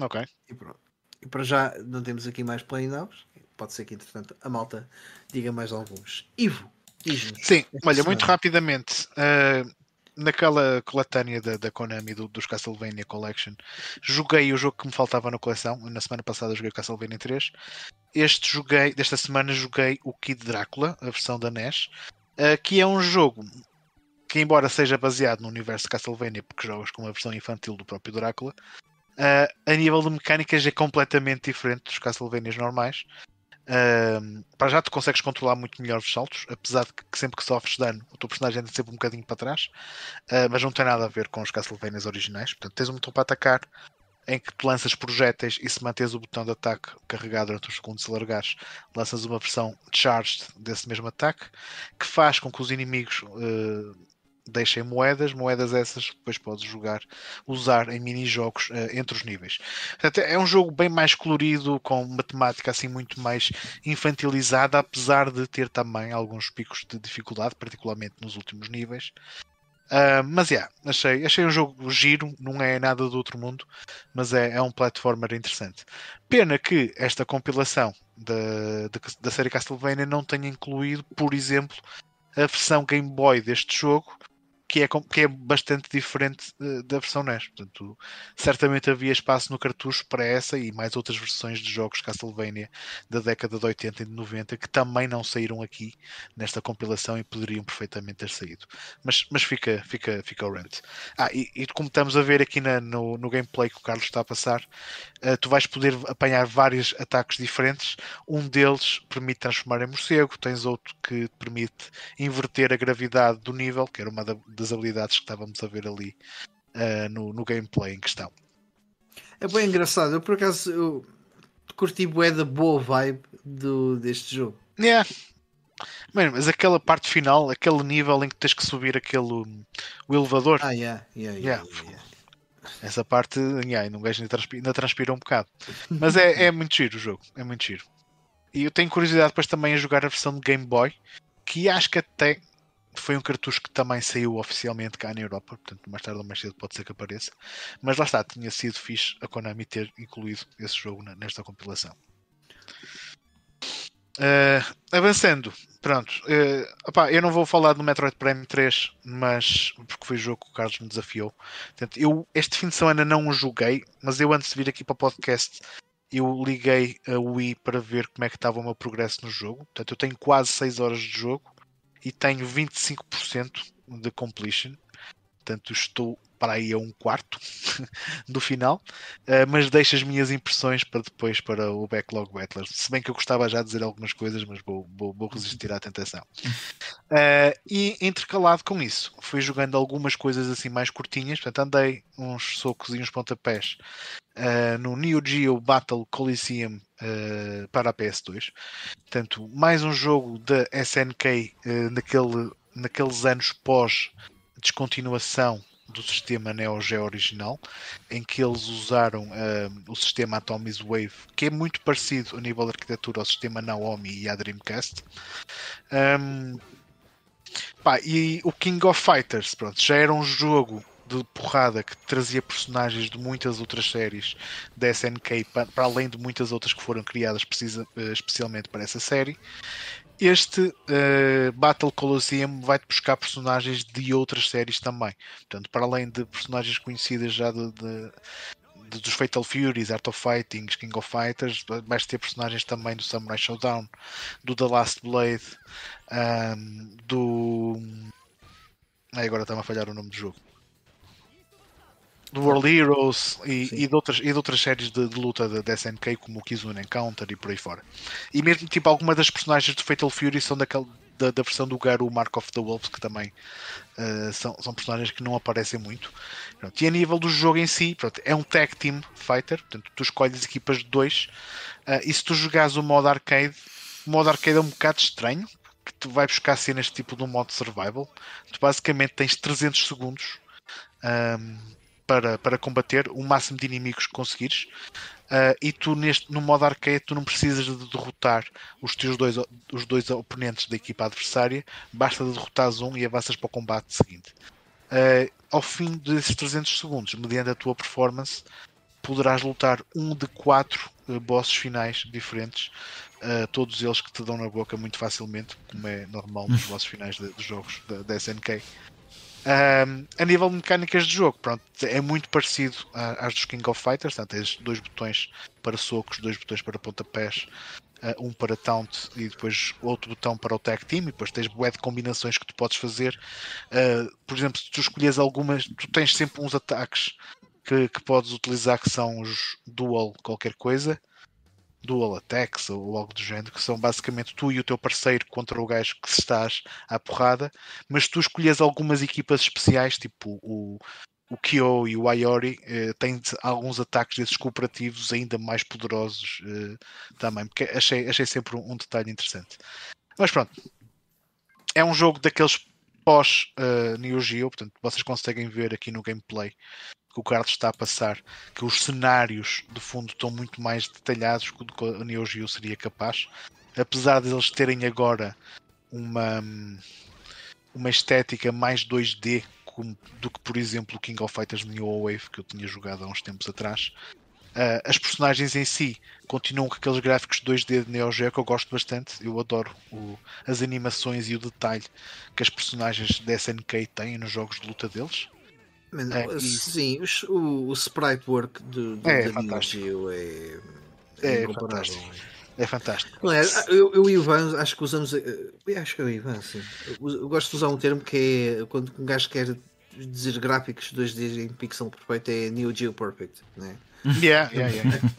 Ok. E pronto. E para já não temos aqui mais Playing Nows. Pode ser que entretanto a malta diga mais alguns. Ivo, diz-nos. Sim, olha, muito semana. rapidamente, ah, naquela coletânea da, da Konami do- dos Castlevania Collection, joguei o jogo que me faltava na coleção. Na semana passada joguei o Castlevania 3. Este joguei, desta semana joguei o Kid Drácula, a versão da NES, ah, que é um jogo que, embora seja baseado no universo de Castlevania, porque jogas com uma versão infantil do próprio Drácula, ah, a nível de mecânicas é completamente diferente dos Castlevanias normais. Para já tu consegues controlar muito melhor os saltos, apesar de que sempre que sofres dano, o teu personagem anda sempre um bocadinho para trás, uh, mas não tem nada a ver com os Castlevanias originais. Portanto, tens um botão para atacar em que tu lanças projéteis e se manteres o botão de ataque carregado durante os segundos se largares, lanças uma versão charged desse mesmo ataque que faz com que os inimigos uh, deixem moedas, moedas essas depois podes jogar, usar em mini-jogos uh, entre os níveis. Portanto, é um jogo bem mais colorido, com matemática assim muito mais infantilizada, apesar de ter também alguns picos de dificuldade, particularmente nos últimos níveis. Uh, mas yeah, achei, achei um jogo giro, não é nada do outro mundo, mas é, é um platformer interessante. Pena que esta compilação da, da série Castlevania não tenha incluído, por exemplo, a versão Game Boy deste jogo, que é, que é bastante diferente uh, da versão NES. Portanto, certamente havia espaço no cartucho para essa e mais outras versões de jogos Castlevania da década de 80 e de 90 que também não saíram aqui nesta compilação e poderiam perfeitamente ter saído. Mas, mas fica, fica, fica o rent. Ah, e, e, como estamos a ver aqui na, no, no gameplay que o Carlos está a passar, uh, tu vais poder apanhar vários ataques diferentes. Um deles permite transformar em morcego, tens outro que permite inverter a gravidade do nível, que era uma da, das habilidades que estávamos a ver ali uh, no, no gameplay em questão. É bem engraçado, eu por acaso eu curti bué da boa vibe do, deste jogo. Yeah. Mano, mas aquela parte final, aquele nível em que tens que subir aquele o elevador. Ah, yeah, yeah, yeah, yeah. Essa parte, yeah, um gajo ainda transpira, ainda transpira um bocado. Mas é, é muito giro o jogo, é muito giro. E eu tenho curiosidade depois também a jogar a versão de Game Boy, que acho que até foi um cartucho que também saiu oficialmente cá na Europa, portanto, mais tarde ou mais cedo pode ser que apareça. Mas lá está, tinha sido fixe a Konami ter incluído esse jogo nesta compilação. Uh, avançando, pronto. Uh, opá, eu não vou falar do Metroid Prime 3, mas porque foi o jogo que o Carlos me desafiou. Portanto, eu este fim de semana não o joguei, mas eu antes de vir aqui para o podcast eu liguei a Wii para ver como é que estava o meu progresso no jogo. Portanto, eu tenho quase 6 horas de jogo e tenho 25% de completion. Portanto, estou para aí a um quarto do final, uh, mas deixo as minhas impressões para depois para o Backlog Battlers. Se bem que eu gostava já de dizer algumas coisas, mas vou, vou, vou resistir à tentação. Uh, e intercalado com isso, fui jogando algumas coisas assim mais curtinhas, portanto, andei uns socos e uns pontapés uh, no Neo Geo Battle Coliseum uh, para a PS2. Portanto, mais um jogo da SNK uh, naquele, naqueles anos pós descontinuação do sistema Neo Geo original, em que eles usaram o sistema Atomic Wave, que é muito parecido a nível de arquitetura ao sistema Naomi e à Dreamcast. Um, pá, e o King of Fighters, pronto, já era um jogo de porrada que trazia personagens de muitas outras séries da SNK, para além de muitas outras que foram criadas precisa, eh, especialmente para essa série. Este uh, Battle Colosseum vai-te buscar personagens de outras séries também. Portanto, para além de personagens conhecidas já de, de dos Fatal Furies, Art of Fighting, King of Fighters, vais ter personagens também do Samurai Showdown, do The Last Blade, um, do. Agora está-me a falhar o nome do jogo do World Heroes e, e, de, outras, e de outras séries de, de luta da SNK, como o Kizuna Encounter e por aí fora. E mesmo tipo algumas das personagens do Fatal Fury são daquele, da, da versão do Garu Mark of the Wolves, que também uh, são, são personagens que não aparecem muito. Pronto, e a nível do jogo em si, pronto, é um tag team fighter, portanto tu escolhes equipas de dois, uh, e se tu jogares o modo arcade, o modo arcade é um bocado estranho, que tu vai buscar cenas tipo do modo survival. Tu basicamente tens 300 segundos. Um, para, para combater o máximo de inimigos que conseguires. Uh, e tu neste, no modo arcade tu não precisas de derrotar os teus dois, os dois oponentes da equipa adversária, basta de derrotares um e avanças para o combate seguinte. Uh, ao fim desses 300 segundos, mediante a tua performance, poderás lutar um de quatro uh, bosses finais diferentes, uh, todos eles que te dão na boca muito facilmente, como é normal nos bosses finais de, de jogos da, da SNK. A nível de mecânicas de jogo, pronto, é muito parecido às dos King of Fighters. Portanto, tens dois botões para socos, dois botões para pontapés, uh, um para taunt e depois outro botão para o tag team. E depois tens bué de combinações que tu podes fazer. Uh, por exemplo, se tu escolhes algumas, tu tens sempre uns ataques que, que podes utilizar que são os dual qualquer coisa dual attacks ou algo do género, que são basicamente tu e o teu parceiro contra o gajo que estás à porrada, mas tu escolhes algumas equipas especiais, tipo o, o Kyo e o Ayori, eh, têm alguns ataques desses cooperativos ainda mais poderosos eh, também, porque achei, achei sempre um, um detalhe interessante. Mas pronto, é um jogo daqueles pós uh, Neo Geo, portanto, vocês conseguem ver aqui no gameplay que o Carlos está a passar, que os cenários de fundo estão muito mais detalhados do que o Neo Geo seria capaz. Apesar de eles terem agora uma, uma estética mais 2D do que, por exemplo, o King of Fighters Neo Wave que eu tinha jogado há uns tempos atrás. Uh, as personagens em si continuam com aqueles gráficos 2D de Neo Geo que eu gosto bastante. Eu adoro o, as animações e o detalhe que as personagens da SNK têm nos jogos de luta deles. É, sim, os, o, o, sprite work do, do é, Geo é, é, é fantástico. É fantástico. Não é, eu, eu e o Ivan, acho que usamos. Eu acho que é o Ivan, sim. Eu gosto de usar um termo que é quando um gajo quer dizer gráficos 2D em pixel perfeito, é Neo Geo Perfect, né? Yeah, yeah, yeah.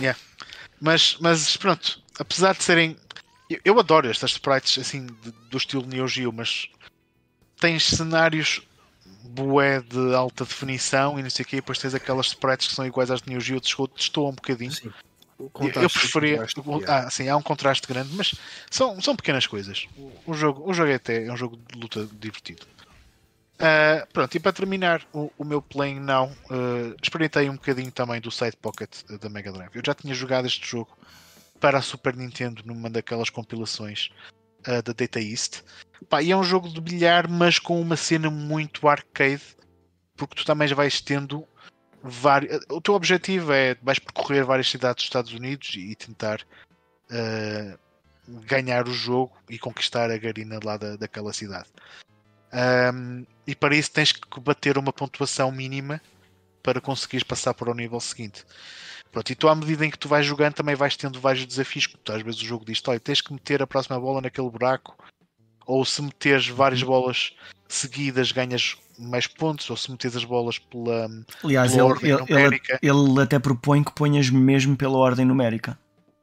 yeah. Mas, mas pronto, apesar de serem. Eu, eu adoro estas sprites assim do estilo Neo Geo, mas tens cenários bué de alta definição e não sei o quê, e depois tens aquelas sprites que são iguais às de Neo Geo, estou um bocadinho. Sim. Eu preferia. Ah, sim, há um contraste grande, mas são, são pequenas coisas. O, jogo, o jogo é até é um jogo de luta divertido. Uh, pronto, e para terminar o, o meu Playing Now, uh, experimentei um bocadinho também do Side Pocket da Mega Drive. Eu já tinha jogado este jogo para a Super Nintendo numa daquelas compilações uh, da Data East. Pá, e é um jogo de bilhar, mas com uma cena muito arcade, porque tu também vais tendo vários. O teu objetivo é vais percorrer várias cidades dos Estados Unidos e tentar ganhar o jogo e conquistar a garina lá da, daquela cidade. Um, e para isso tens que bater uma pontuação mínima para conseguires passar para o nível seguinte. Pronto, e tu, à medida em que tu vais jogando, também vais tendo vários desafios. Tu, às vezes o jogo diz: olha, tens que meter a próxima bola naquele buraco, ou se meteres várias uhum. bolas seguidas, ganhas mais pontos, ou se meteres as bolas pela. Aliás, pela ele, ele, ele, ele, até propõe que ponhas mesmo pela ordem numérica.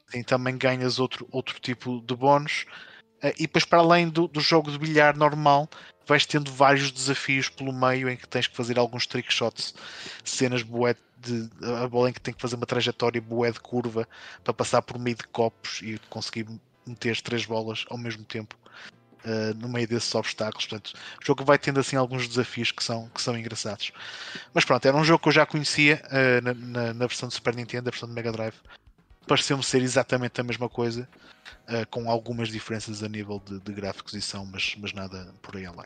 Sim, também ganhas outro, outro tipo de bónus. Ah, e depois, para além do, do jogo de bilhar normal, vais tendo vários desafios pelo meio em que tens que fazer alguns trick shots, cenas bué de a bola em que tem que fazer uma trajetória bué de curva para passar por meio de copos e conseguir meter as três bolas ao mesmo tempo uh, no meio desses obstáculos. Portanto, o jogo vai tendo assim alguns desafios que são, que são engraçados. Mas pronto, era um jogo que eu já conhecia uh, na, na, na, versão de Super Nintendo, a versão de Mega Drive. Pareceu-me ser exatamente a mesma coisa uh, com algumas diferenças a nível de, de, gráficos e são, mas, mas nada por aí além.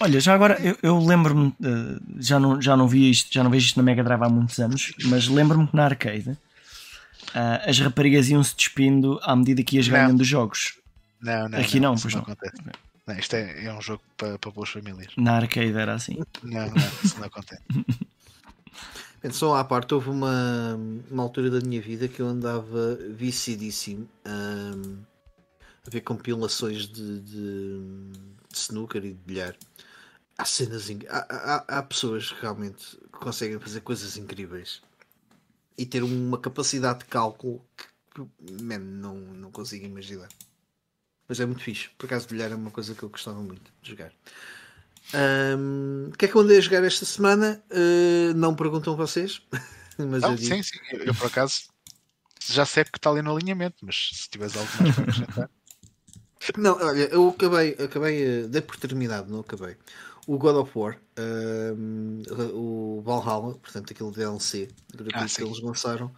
Olha, já agora eu, eu lembro-me, uh, já, não, já não vi isto, já não vejo isto na Mega Drive há muitos anos, mas lembro-me que na arcade uh, as raparigas iam se despindo à medida que ias ganhando os jogos. Não, não, Aqui não, não pois não. não. Acontece. Não, isto é, é um jogo para, para boas famílias. Na arcade era assim. Não, não, isso não acontece. Só à parte, houve uma, uma altura da minha vida que eu andava vicidíssimo um, a ver compilações de, de, de snooker e de bilhar. Há cenas. Há, há, há, pessoas que realmente conseguem fazer coisas incríveis e ter uma capacidade de cálculo que, que man, não, não consigo imaginar. Mas é muito fixe. Por acaso, bilhar é uma coisa que eu gostava muito de jogar. Um, o que é que eu andei a jogar esta semana? Uh, não perguntam vocês. mas não, sim, sim. Eu, eu, por acaso já sei que está ali no alinhamento, mas se tiveres algo mais para acrescentar. Não, olha, eu acabei, acabei, dei por terminado, não acabei. O God of War, um, o Valhalla, portanto, aquele DLC gratuito ah, que eles lançaram,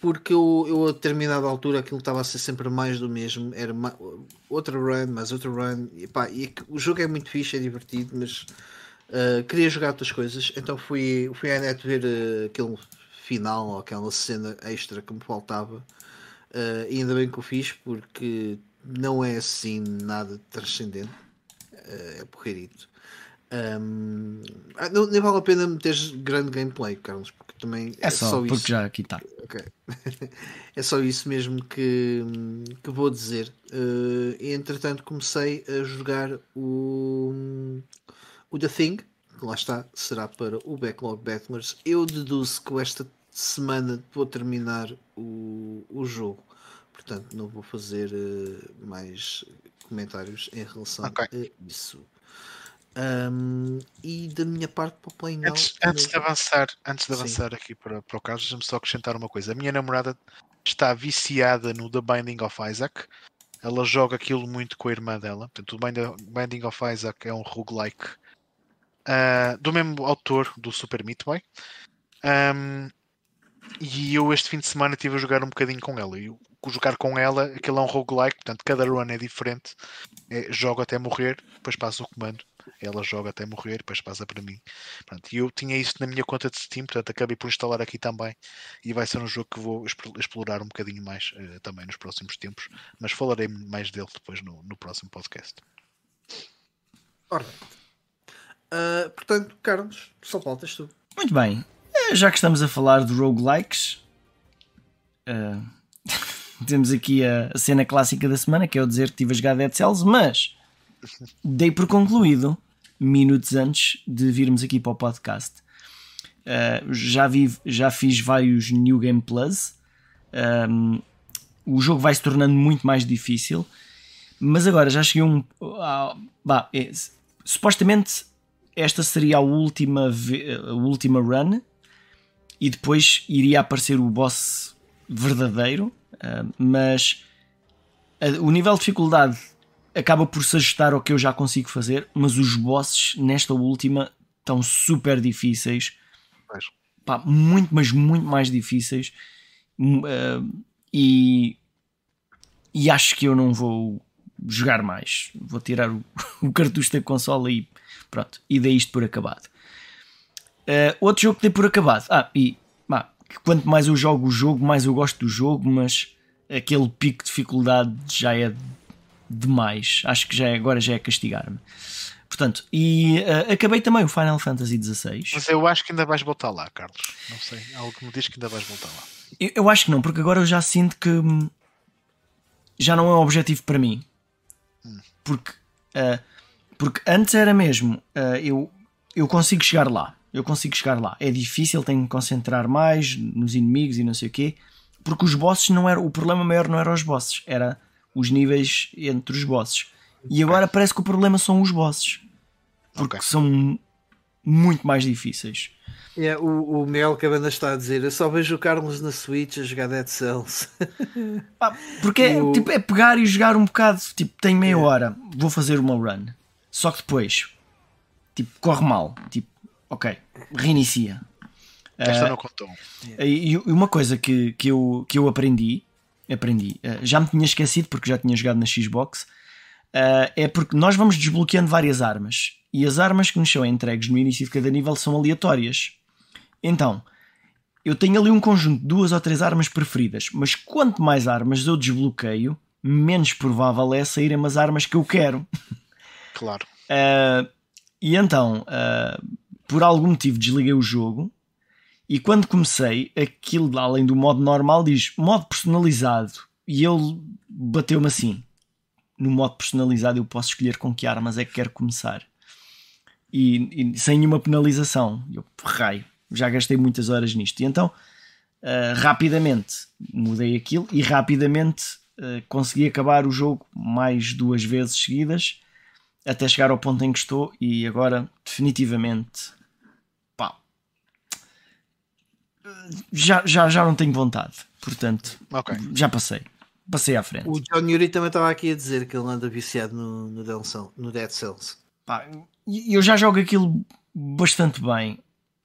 porque eu, eu a determinada altura aquilo estava a ser sempre mais do mesmo, era outra run, mais outra run, e, pá, e o jogo é muito fixe, é divertido, mas uh, queria jogar outras coisas, então fui, fui à net ver uh, aquele final, ou aquela cena extra que me faltava, uh, e ainda bem que o fiz, porque não é assim nada transcendente, é porreirito. Um, ah, não, nem vale a pena meter grande gameplay, Carlos, porque também é, é só, só, porque isso. já aqui está. Okay. é só isso mesmo que, que vou dizer. Uh, entretanto, comecei a jogar o, o The Thing, que lá está, será para o Backlog Battlers. Eu deduzo que esta semana vou terminar o, o jogo, portanto, não vou fazer uh, mais comentários em relação okay. a isso. Um, e da minha parte para o Play Now. Antes, antes de avançar, antes de avançar aqui para, para o caso, deixa-me só acrescentar uma coisa. A minha namorada está viciada no The Binding of Isaac. ela joga aquilo muito com a irmã dela. Portanto, o Bind- Binding of Isaac é um roguelike ah, do mesmo autor do Super Meat Boy. Ahm, e eu este fim de semana estive a jogar um bocadinho com ela. E jogar com ela, aquilo é um roguelike, portanto, cada run é diferente. É, jogo até morrer, depois passa o comando. Ela joga até morrer, depois passa para mim. Pronto, e eu tinha isso na minha conta de Steam, portanto, acabei por instalar aqui também. E vai ser um jogo que vou exp- explorar um bocadinho mais eh, também nos próximos tempos. Mas falarei mais dele depois no, no próximo podcast. Ora, ah, portanto, Carlos, só faltas tu. Muito bem. Eh, Já que estamos a falar de roguelikes, eh, temos aqui a, a cena clássica da semana, que é o dizer que estive a jogar Dead Cells, mas dei por concluído, minutos antes de virmos aqui para o podcast. Eh, já, vi, já fiz vários New Game Plus. Um, o jogo vai se tornando muito mais difícil, mas agora já cheguei um. ah, vá, é, supostamente esta seria a última, a última run e depois iria aparecer o boss verdadeiro, ah, mas o nível de dificuldade acaba por se ajustar ao que eu já consigo fazer, mas os bosses nesta última estão super difíceis. Pá, muito, mas muito mais difíceis ah, e, e acho que eu não vou jogar mais. Vou tirar o, o cartucho da consola e pronto, e dei isto por acabado. Uh, outro jogo que dei por acabado. Ah, e pá, quanto mais eu jogo o jogo, mais eu gosto do jogo, mas aquele pico de dificuldade já é demais. Acho que já é, agora já é castigar-me. Portanto, e uh, acabei também o Final Fantasy XVI. Mas eu acho que ainda vais voltar lá, Carlos. Não sei. Algo que me diz que ainda vais voltar lá. Eu, eu acho que não, porque agora eu já sinto que hum, já não é um objetivo para mim. Porque, ah, porque antes era mesmo, ah, eu, eu consigo chegar lá. Eu consigo chegar lá. É difícil, tenho que me concentrar mais nos inimigos e não sei o quê. Porque os bosses não eram. O problema maior não era os bosses, era os níveis entre os bosses. E agora parece que o problema são os bosses. Porque Ok. são muito mais difíceis. É, o, o Miguel Cabana está a dizer: Eu só vejo o Carlos na Switch a jogar Dead Cells. Pá, porque é, O- tipo, é pegar e jogar um bocado, tipo, tenho meia hora, vou fazer uma run. Só que depois, tipo, corre mal. Tipo, ok, reinicia. Esta Ah, não contou. e, e uma coisa que, que, eu, que eu aprendi, aprendi, ah, já me tinha esquecido porque já tinha jogado na Xbox, ah, é porque nós vamos desbloqueando várias armas. E as armas que nos são entregues no início de cada nível são aleatórias. Então, eu tenho ali um conjunto de duas ou três armas preferidas, mas quanto mais armas eu desbloqueio, menos provável é saírem as armas que eu quero. Claro. Uh, e então, uh, por algum motivo, desliguei o jogo. E quando comecei, aquilo, além do modo normal, diz modo personalizado. E ele bateu-me assim: no modo personalizado, eu posso escolher com que armas é que quero começar. E, e sem nenhuma penalização. Eu, raio, já gastei muitas horas nisto. E então, uh, rapidamente mudei aquilo e rapidamente uh, consegui acabar o jogo mais duas vezes seguidas até chegar ao ponto em que estou e agora definitivamente pá, já, já, já não tenho vontade portanto Ok. já passei passei à frente O John Yuri também estava aqui a dizer que ele anda viciado no, no, Dead Cells- no Dead Cells. Pá, e eu já jogo aquilo bastante bem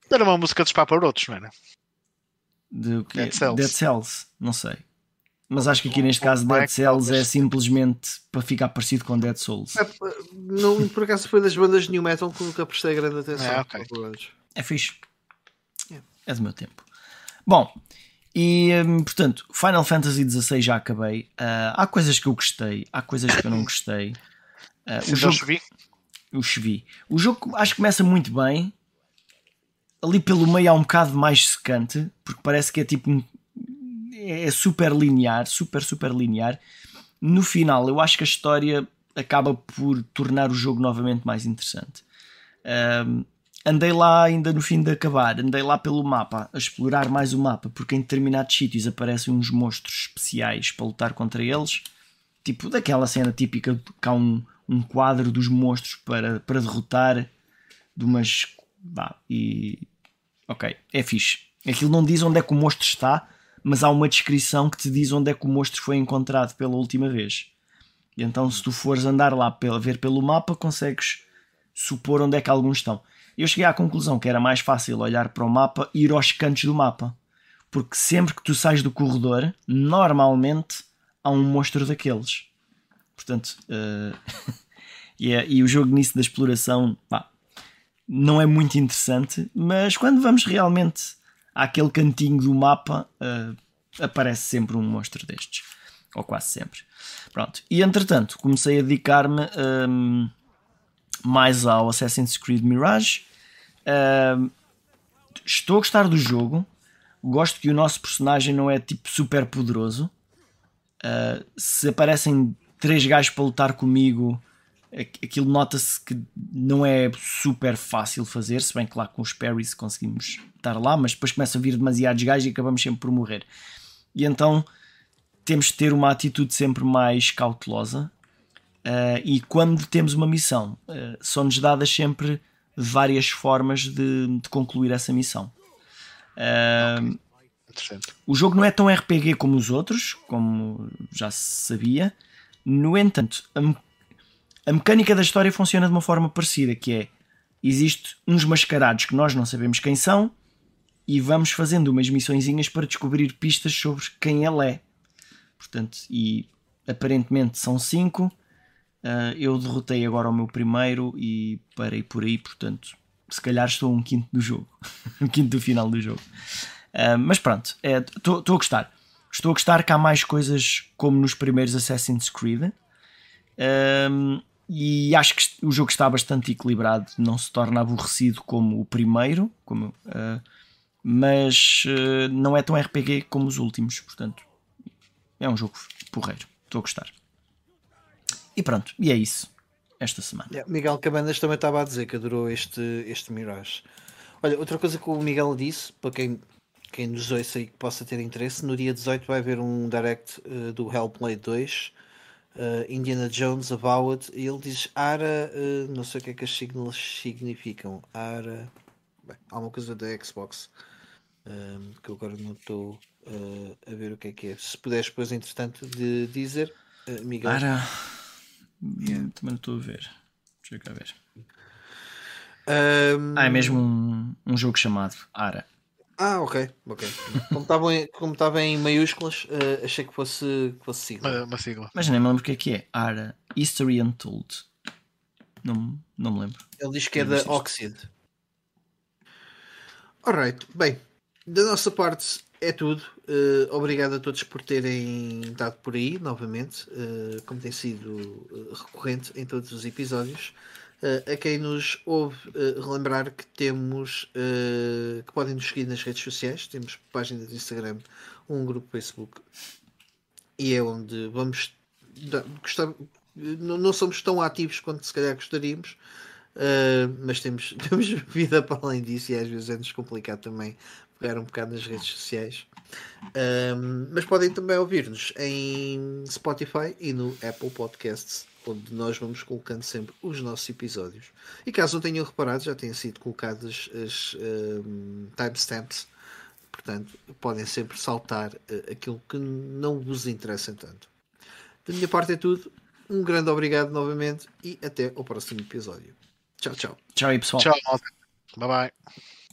Era uma música dos paparotos, não era? de, o quê? Dead Cells. Dead Cells não sei mas acho que aqui neste caso Dead Mike Cells é simplesmente para ficar parecido com Dead Souls É, não, por acaso foi das bandas de New Metal que nunca prestei grande atenção. É, ok. é fixe É. é do meu tempo bom e hum, portanto Final Fantasy XVI já acabei Ah, há coisas que eu gostei há coisas que eu não gostei Se o jogo jogo... vi, o Chevi. O jogo acho que começa muito bem. Ali pelo meio há um bocado mais secante, porque parece que é tipo. um- É super linear, super, super linear. No final, eu acho que a história acaba por tornar o jogo novamente mais interessante. Ahm, andei lá ainda no fim de acabar, andei lá pelo mapa, a explorar mais o mapa, porque em determinados sítios aparecem uns monstros especiais para lutar contra eles. Tipo daquela cena típica de que há um, um quadro dos monstros para, para derrotar de umas vá, e ok, é fixe. Aquilo não diz onde é que o monstro está mas há uma descrição que te diz onde é que o monstro foi encontrado pela última vez. Então, se tu fores andar lá a ver pelo mapa, consegues supor onde é que alguns estão. Eu cheguei à conclusão que era mais fácil olhar para o mapa e ir aos cantos do mapa. Porque sempre que tu sais do corredor, normalmente há um monstro daqueles. Portanto, uh, e, é, e, o jogo nisso da exploração pá, não é muito interessante, mas quando vamos realmente àquele cantinho do mapa, uh, aparece sempre um monstro destes. Ou quase sempre. Pronto. E entretanto, comecei a dedicar-me um, mais ao Assassin's Creed Mirage. Um, estou a gostar do jogo. Gosto que o nosso personagem não é tipo super poderoso. Uh, se aparecem três gajos para lutar comigo, aquilo nota-se que não é super fácil fazer. Se bem que lá com os parries conseguimos estar lá, mas depois começa a vir demasiados gajos e acabamos sempre por morrer. E então temos de ter uma atitude sempre mais cautelosa. Uh, e quando temos uma missão, uh, são-nos dadas sempre várias formas de, de concluir essa missão. Uh, okay. O jogo não é tão RPG como os outros, como já se sabia. No entanto, a, me a mecânica da história funciona de uma forma parecida, que é existe uns mascarados que nós não sabemos quem são e vamos fazendo umas missõezinhas para descobrir pistas sobre quem ele é. Portanto, e aparentemente são cinco. Uh, eu derrotei agora o meu primeiro e parei por aí, portanto, se calhar estou um quinto do jogo, um quinto do final do jogo. Uh, mas pronto, estou é, a gostar. Estou a gostar que há mais coisas como nos primeiros Assassin's Creed. Um, e acho que o jogo está bastante equilibrado, não se torna aborrecido como o primeiro, como, uh, mas uh, não é tão RPG como os últimos, portanto é um jogo porreiro. Estou a gostar. E pronto, e é isso. Esta semana. Yeah, Miguel Cabandas também estava a dizer que adorou este, este Mirage. Olha, outra coisa que o Miguel disse, para quem, quem nos ouça e que possa ter interesse, no dia 18 vai haver um direct uh, do Hellblade 2, uh, Indiana Jones About, e ele diz Ara, uh, não sei o que é que as siglas significam. Ara. Bem, há uma coisa da Xbox que eu agora não estou a ver o que é que é. Se puderes depois, entretanto, de dizer, Miguel. Ara. Yeah. Também não estou a ver. Deixa eu cá ver. Um... Ah, é mesmo um, um jogo chamado Ara. Ah, ok, ok. Como estava em, como estava em maiúsculas, uh, achei que fosse, que fosse sigla. Uma, uma sigla. Mas nem me lembro o que é que é. Ara. History Untold. Não, não me lembro. Ele diz que é da Oxid. Alright, bem, da nossa parte é tudo. Uh, obrigado a todos por terem estado por aí novamente, uh, como tem sido eh, recorrente em todos os episódios. Uh, a quem nos ouve relembrar que temos que podem nos seguir nas redes sociais, temos página de Instagram, um grupo Facebook e é onde vamos gostar, não, não somos tão ativos quanto se calhar gostaríamos, Uh, mas temos, temos vida para além disso e às vezes é-nos complicado também pegar um bocado nas redes sociais. Um, mas podem também ouvir-nos em Spotify e no Apple Podcasts, onde nós vamos colocando sempre os nossos episódios. E caso não tenham reparado, já têm sido colocadas as um, timestamps, portanto, podem sempre saltar uh, aquilo que não vos interessa tanto. Da minha parte é tudo. Um grande obrigado novamente e até ao próximo episódio. Tchau, tchau. Tchau aí, pessoal. Tchau, Bye bye.